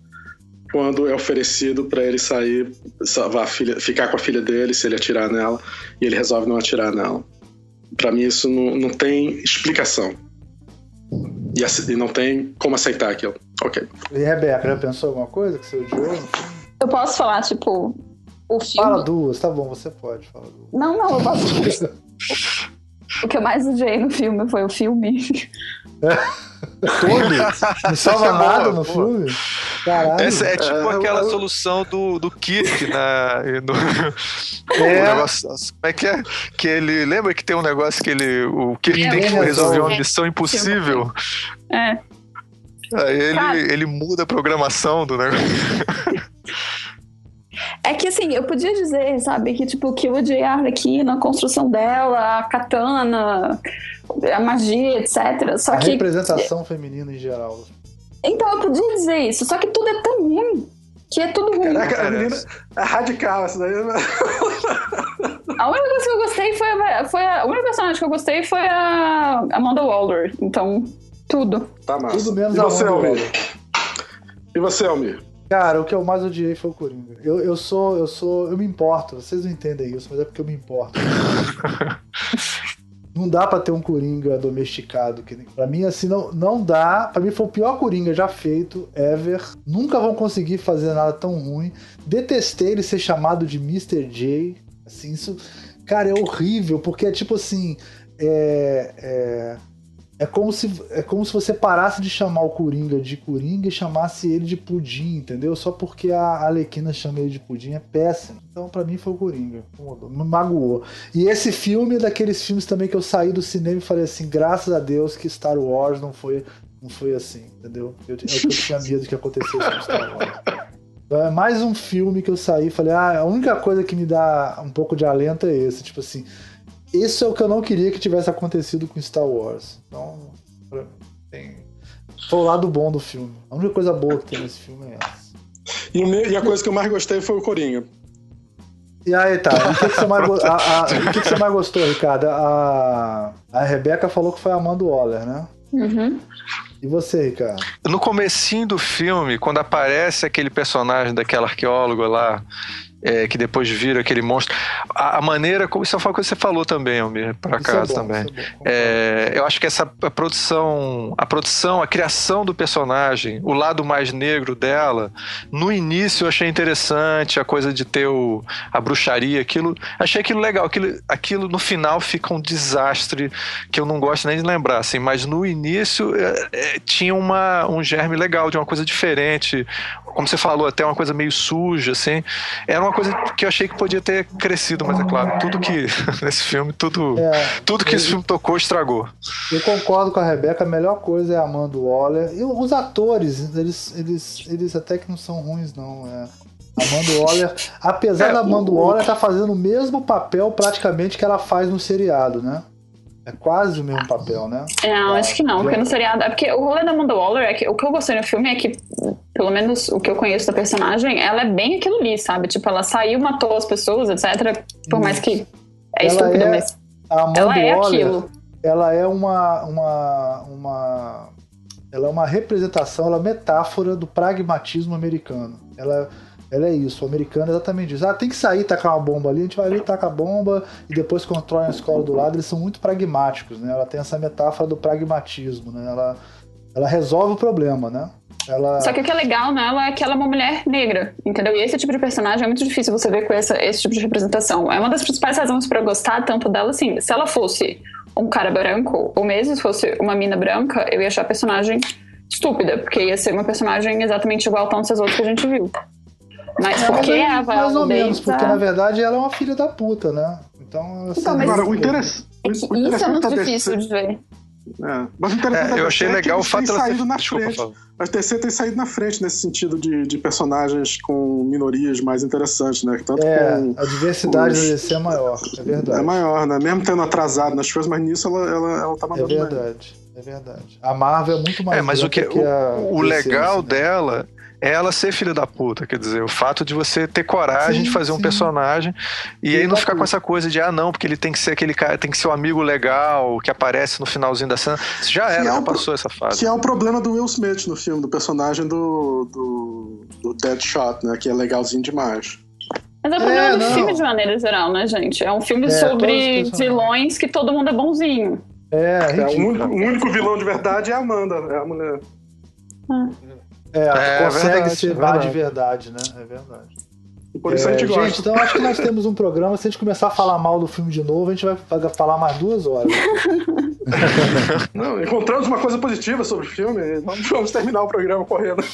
quando é oferecido para ele sair, salvar a filha, ficar com a filha dele se ele atirar nela, e ele resolve não atirar nela. Para mim isso não, não tem explicação. E, assim, não tem como aceitar aquilo. Ok. E Rebeca, já pensou alguma coisa que você odiou? Eu posso falar, tipo, o filme. Fala duas, tá bom, você pode falar duas. Não, não, eu posso. o que eu mais odiei no filme foi o filme. Todo? Não salva nada no filme? Caralho. Essa é tipo é, aquela eu... solução do, do Kirk na. No, é. negócio, como é que é? Que ele. Lembra que tem um negócio que ele. O Kirk é, tem que resolver uma missão impossível? É. Aí ele, ele muda a programação do negócio. É que assim, eu podia dizer, sabe, que tipo, que eu odiei a Arlequina, a construção dela, a katana, a magia, etc. Só a que. representação feminina em geral. Então, eu podia dizer isso, só que tudo é tão ruim. Que é tudo ruim. Caraca, a menina é radical essa daí. A única coisa que eu gostei foi a, foi a, a única personagem que eu gostei foi a Amanda Waller. Então, tudo. Tá massa. Tudo menos e você, Almir? E você, Almir? Cara, o que eu mais odiei foi o Coringa. Eu, eu sou, eu sou, eu me importo. Vocês não entendem isso, mas é porque eu me importo. não dá para ter um Coringa domesticado. Que para mim, assim, não, não dá. Para mim foi o pior Coringa já feito, ever. Nunca vão conseguir fazer nada tão ruim. Detestei ele ser chamado de Mr. J. Assim, isso, cara, é horrível, porque é tipo assim. É, é, é como se é como se você parasse de chamar o Coringa de Coringa e chamasse ele de Pudim, entendeu? Só porque a Alequina chama ele de Pudim é péssimo. Então para mim foi o Coringa, me magoou. E esse filme é daqueles filmes também que eu saí do cinema e falei assim, graças a Deus que Star Wars não foi não foi assim, entendeu? Eu, eu, eu tinha medo que acontecesse com Star Wars. É mais um filme que eu saí e falei, ah, a única coisa que me dá um pouco de alento é esse, tipo assim, isso é o que eu não queria que tivesse acontecido com Star Wars. Então, tem... foi o lado bom do filme. A única coisa boa que tem nesse filme é essa. E, e a coisa que eu mais gostei foi o Coringa. E aí, tá. O que, que, você, mais, a, a, o que, que, você mais gostou, Ricardo? A, a Rebeca falou que foi a Amanda Waller, né? Uhum. E você, Ricardo? No comecinho do filme, quando aparece aquele personagem daquela arqueóloga lá, é, que depois vira aquele monstro. A, a, maneira como. Isso é uma coisa que você falou também, Almir, por acaso é bom, também. É, é eu acho que essa a produção, a produção, a criação do personagem, o lado mais negro dela, no início eu achei interessante, a coisa de ter o, a bruxaria, aquilo. Achei aquilo legal. Aquilo, aquilo no final fica um desastre que eu não gosto nem de lembrar, assim, mas no início é, é tinha uma, um germe legal, de uma coisa diferente como você falou, até uma coisa meio suja, assim. Era uma coisa que eu achei que podia ter crescido, mas é claro, tudo que nesse filme, tudo, é, tudo que eu, esse filme tocou estragou. Eu concordo com a Rebeca, a melhor coisa é a Amanda Waller. E os atores, eles, eles, eles até que não são ruins, não. É. Amanda Waller, apesar é, da Amanda Waller estar tá fazendo o mesmo papel praticamente que ela faz no seriado, né? É quase o mesmo papel, né? Não, acho que não, porque no seriado. É porque o rolê da Amanda Waller é que o que eu gostei no filme é que, pelo menos o que eu conheço da personagem, ela é bem aquilo ali, sabe? Tipo, ela saiu, matou as pessoas, etc. Por mais que é ela estúpida, é, mas. ela é Waller, aquilo. Ela é uma, uma, uma. Ela é uma representação, ela é metáfora do pragmatismo americano. Ela ela é isso, o americano é exatamente isso. Ah, tem que sair, tacar uma bomba ali, a gente vai ali, taca a bomba e depois constrói a escola do lado. Eles são muito pragmáticos, né? Ela tem essa metáfora do pragmatismo, né? Ela, ela resolve o problema, né? Ela... Só que o que é legal nela é que ela é uma mulher negra, entendeu? E esse tipo de personagem é muito difícil você ver com essa, esse tipo de representação. É uma das principais razões para eu gostar tanto dela, assim. Se ela fosse um cara branco, ou mesmo se fosse uma mina branca, eu ia achar a personagem estúpida, porque ia ser uma personagem exatamente igual a tantos outros que a gente viu. Mas é, porque a Mais ou menos, porque na verdade ela é uma filha da puta, né? Então, assim, então mas agora, o, interesse, é isso é muito difícil de ver. É. Mas o interessante é, eu achei é legal o fato de saído na Desculpa, frente. A DC tem saído na frente nesse sentido de, de personagens com minorias mais interessantes, né? Tanto é, a diversidade os... da DC é maior, é verdade. É maior, né? Mesmo tendo atrasado nas coisas, mas nisso ela, ela, ela tá mandando É verdade, bem. é verdade. A Marvel é muito mais É, mas o que, que o, o legal assim, né? dela é ela ser filha da puta. Quer dizer, o fato de você ter coragem sim, de fazer sim. um personagem e, aí não ficar com essa coisa de, ah, não, porque ele tem que ser aquele cara, tem que ser o um amigo legal que aparece no finalzinho da cena. Isso já era, já é passou essa fase. Que é o problema do Will Smith no filme, do personagem do, do, do Deadshot, né? Que é legalzinho demais. Mas é o problema é, do filme de maneira geral, né, gente? É um filme é, sobre vilões que todo mundo é bonzinho. É, é, é o, único, o único vilão de verdade é a Amanda, é a mulher. Ah. É, é consegue verdade, ser é de verdade, né? É verdade. E por isso é, a gente é, gosta. Gente, então acho que nós temos um programa. Se a gente começar a falar mal do filme de novo, a gente vai falar mais duas horas. Não, encontramos uma coisa positiva sobre o filme. Vamos, vamos terminar o programa correndo.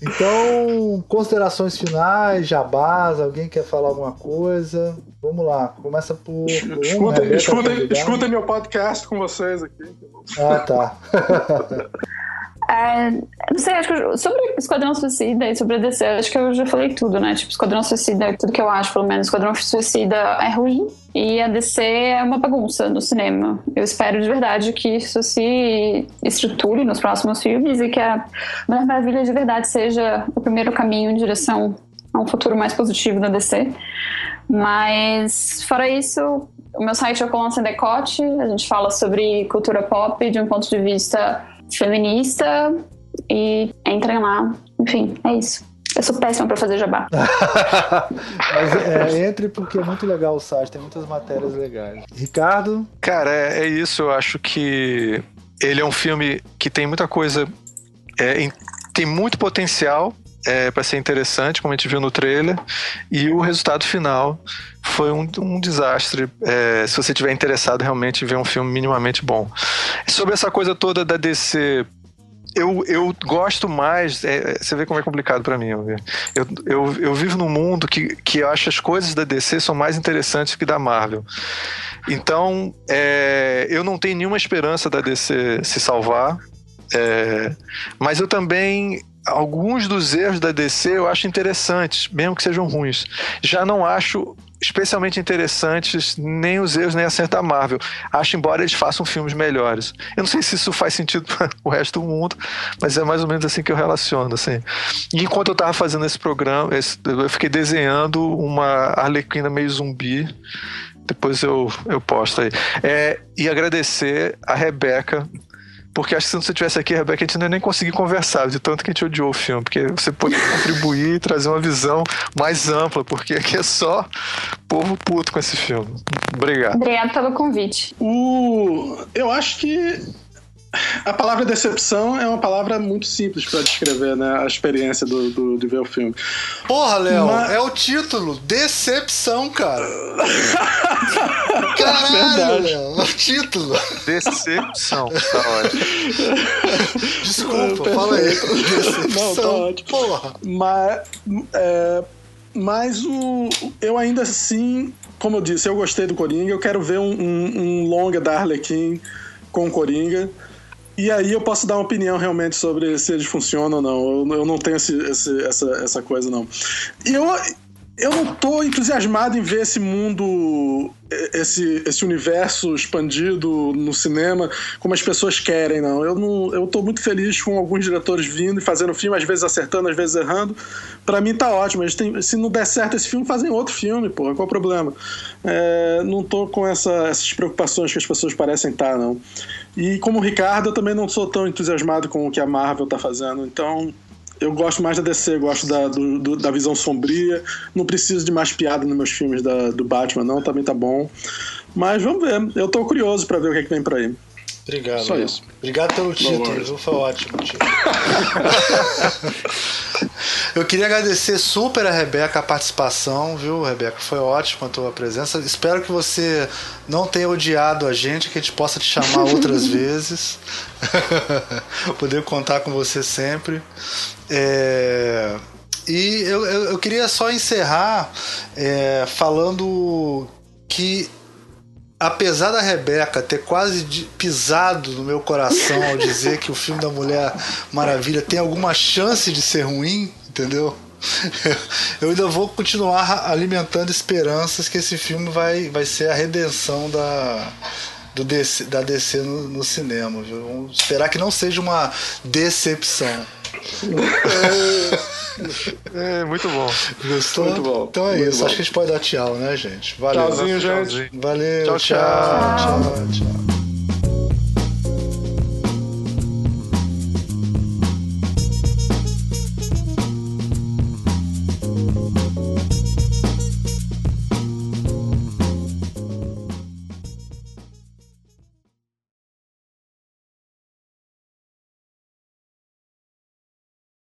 então, considerações finais, jabás, alguém quer falar alguma coisa? Vamos lá, começa por. Escuta, escuta, escuta meu podcast com vocês aqui. Ah, tá. É, não sei, acho que sobre Esquadrão Suicida e sobre a DC, acho que eu já falei tudo, né? Tipo, Esquadrão Suicida é tudo que eu acho, pelo menos. Esquadrão Suicida é ruim e a DC é uma bagunça no cinema. Eu espero de verdade que isso se estruture nos próximos filmes e que a Mulher Maravilha de verdade seja o primeiro caminho em direção a um futuro mais positivo da DC. Mas, fora isso, o meu site é o Coluna Sem Decote, a gente fala sobre cultura pop de um ponto de vista feminista e entrem lá. Enfim, é isso. Eu sou péssima para fazer jabá. Mas é, entre porque é muito legal o site, tem muitas matérias legais. Ricardo? Cara, é, é isso. Eu acho que ele é um filme que tem muita coisa. É, tem muito potencial é, para ser interessante, como a gente viu no trailer, e o resultado final foi um, um desastre. É, se você tiver interessado realmente em ver um filme minimamente bom. Sobre essa coisa toda da DC eu, eu gosto mais. É, você vê como é complicado para mim. Eu, eu, eu vivo num mundo que, que eu acho as coisas da DC são mais interessantes que da Marvel. Então, é, eu não tenho nenhuma esperança da DC se salvar. É, mas eu também alguns dos erros da DC eu acho interessantes, mesmo que sejam ruins. Já não acho especialmente interessantes nem os erros nem acertos da Marvel. Acho embora eles façam filmes melhores. Eu não sei se isso faz sentido para o resto do mundo, mas é mais ou menos assim que eu relaciono, assim. E enquanto eu estava fazendo esse programa, esse, eu fiquei desenhando uma Arlequina meio zumbi. Depois eu, eu posto aí. É, e agradecer a Rebeca porque acho que se você tivesse aqui, Rebeca, a gente não ia nem conseguir conversar, de tanto que a gente odiou o filme. Porque você pode contribuir e trazer uma visão mais ampla, porque aqui é só povo puto com esse filme. Obrigado. Obrigado pelo convite. O... Eu acho que a palavra decepção é uma palavra muito simples para descrever né, a experiência do, do, de ver o filme. Porra, Léo, Mas... é o título. Decepção, cara. Caralho, Léo, é o título. Decepção, tá ótimo. Desculpa, fala aí. Decepção, Não, tá ótimo. Porra. Mas, é, mas o, eu ainda assim, como eu disse, eu gostei do Coringa. Eu quero ver um, um, um longa da Arlequim com o Coringa. E aí eu posso dar uma opinião realmente sobre se eles funcionam ou não. Eu, eu não tenho esse, esse, essa, essa coisa, não. E eu, eu não tô entusiasmado em ver esse mundo, esse, esse universo expandido no cinema como as pessoas querem, não. Eu não, eu tô muito feliz com alguns diretores vindo e fazendo filme, às vezes acertando, às vezes errando. Para mim tá ótimo. Se não der certo esse filme, fazem outro filme, pô. Qual o problema? É, não tô com essa, essas preocupações que as pessoas parecem estar, tá, não. E como o Ricardo, eu também não sou tão entusiasmado com o que a Marvel tá fazendo. Então, eu gosto mais da DC, gosto da, do, do, da visão sombria. Não preciso de mais piada nos meus filmes da, do Batman, não. Também tá bom. Mas vamos ver. Eu tô curioso para ver o que, é que vem por aí. Obrigado. Só isso. Obrigado pelo título, Foi ótimo. Eu queria agradecer super a Rebeca a participação, viu, Rebeca? Foi ótima a tua presença. Espero que você não tenha odiado a gente, que a gente possa te chamar outras vezes. Poder contar com você sempre. É... E eu, eu, eu, queria só encerrar é, falando que apesar da Rebeca ter quase pisado no meu coração ao dizer que o filme da Mulher Maravilha tem alguma chance de ser ruim, entendeu? Eu ainda vou continuar alimentando esperanças que esse filme vai, vai ser a redenção da, do DC, da DC no, no cinema. Viu? Vamos esperar que não seja uma decepção. É, é, muito bom. Gostou? Muito bom. Então é muito isso. Bom. Acho que a gente pode dar tchau, né, gente? Valeu. Tchauzinho, gente. Valeu. tchau. tchau, tchau. tchau.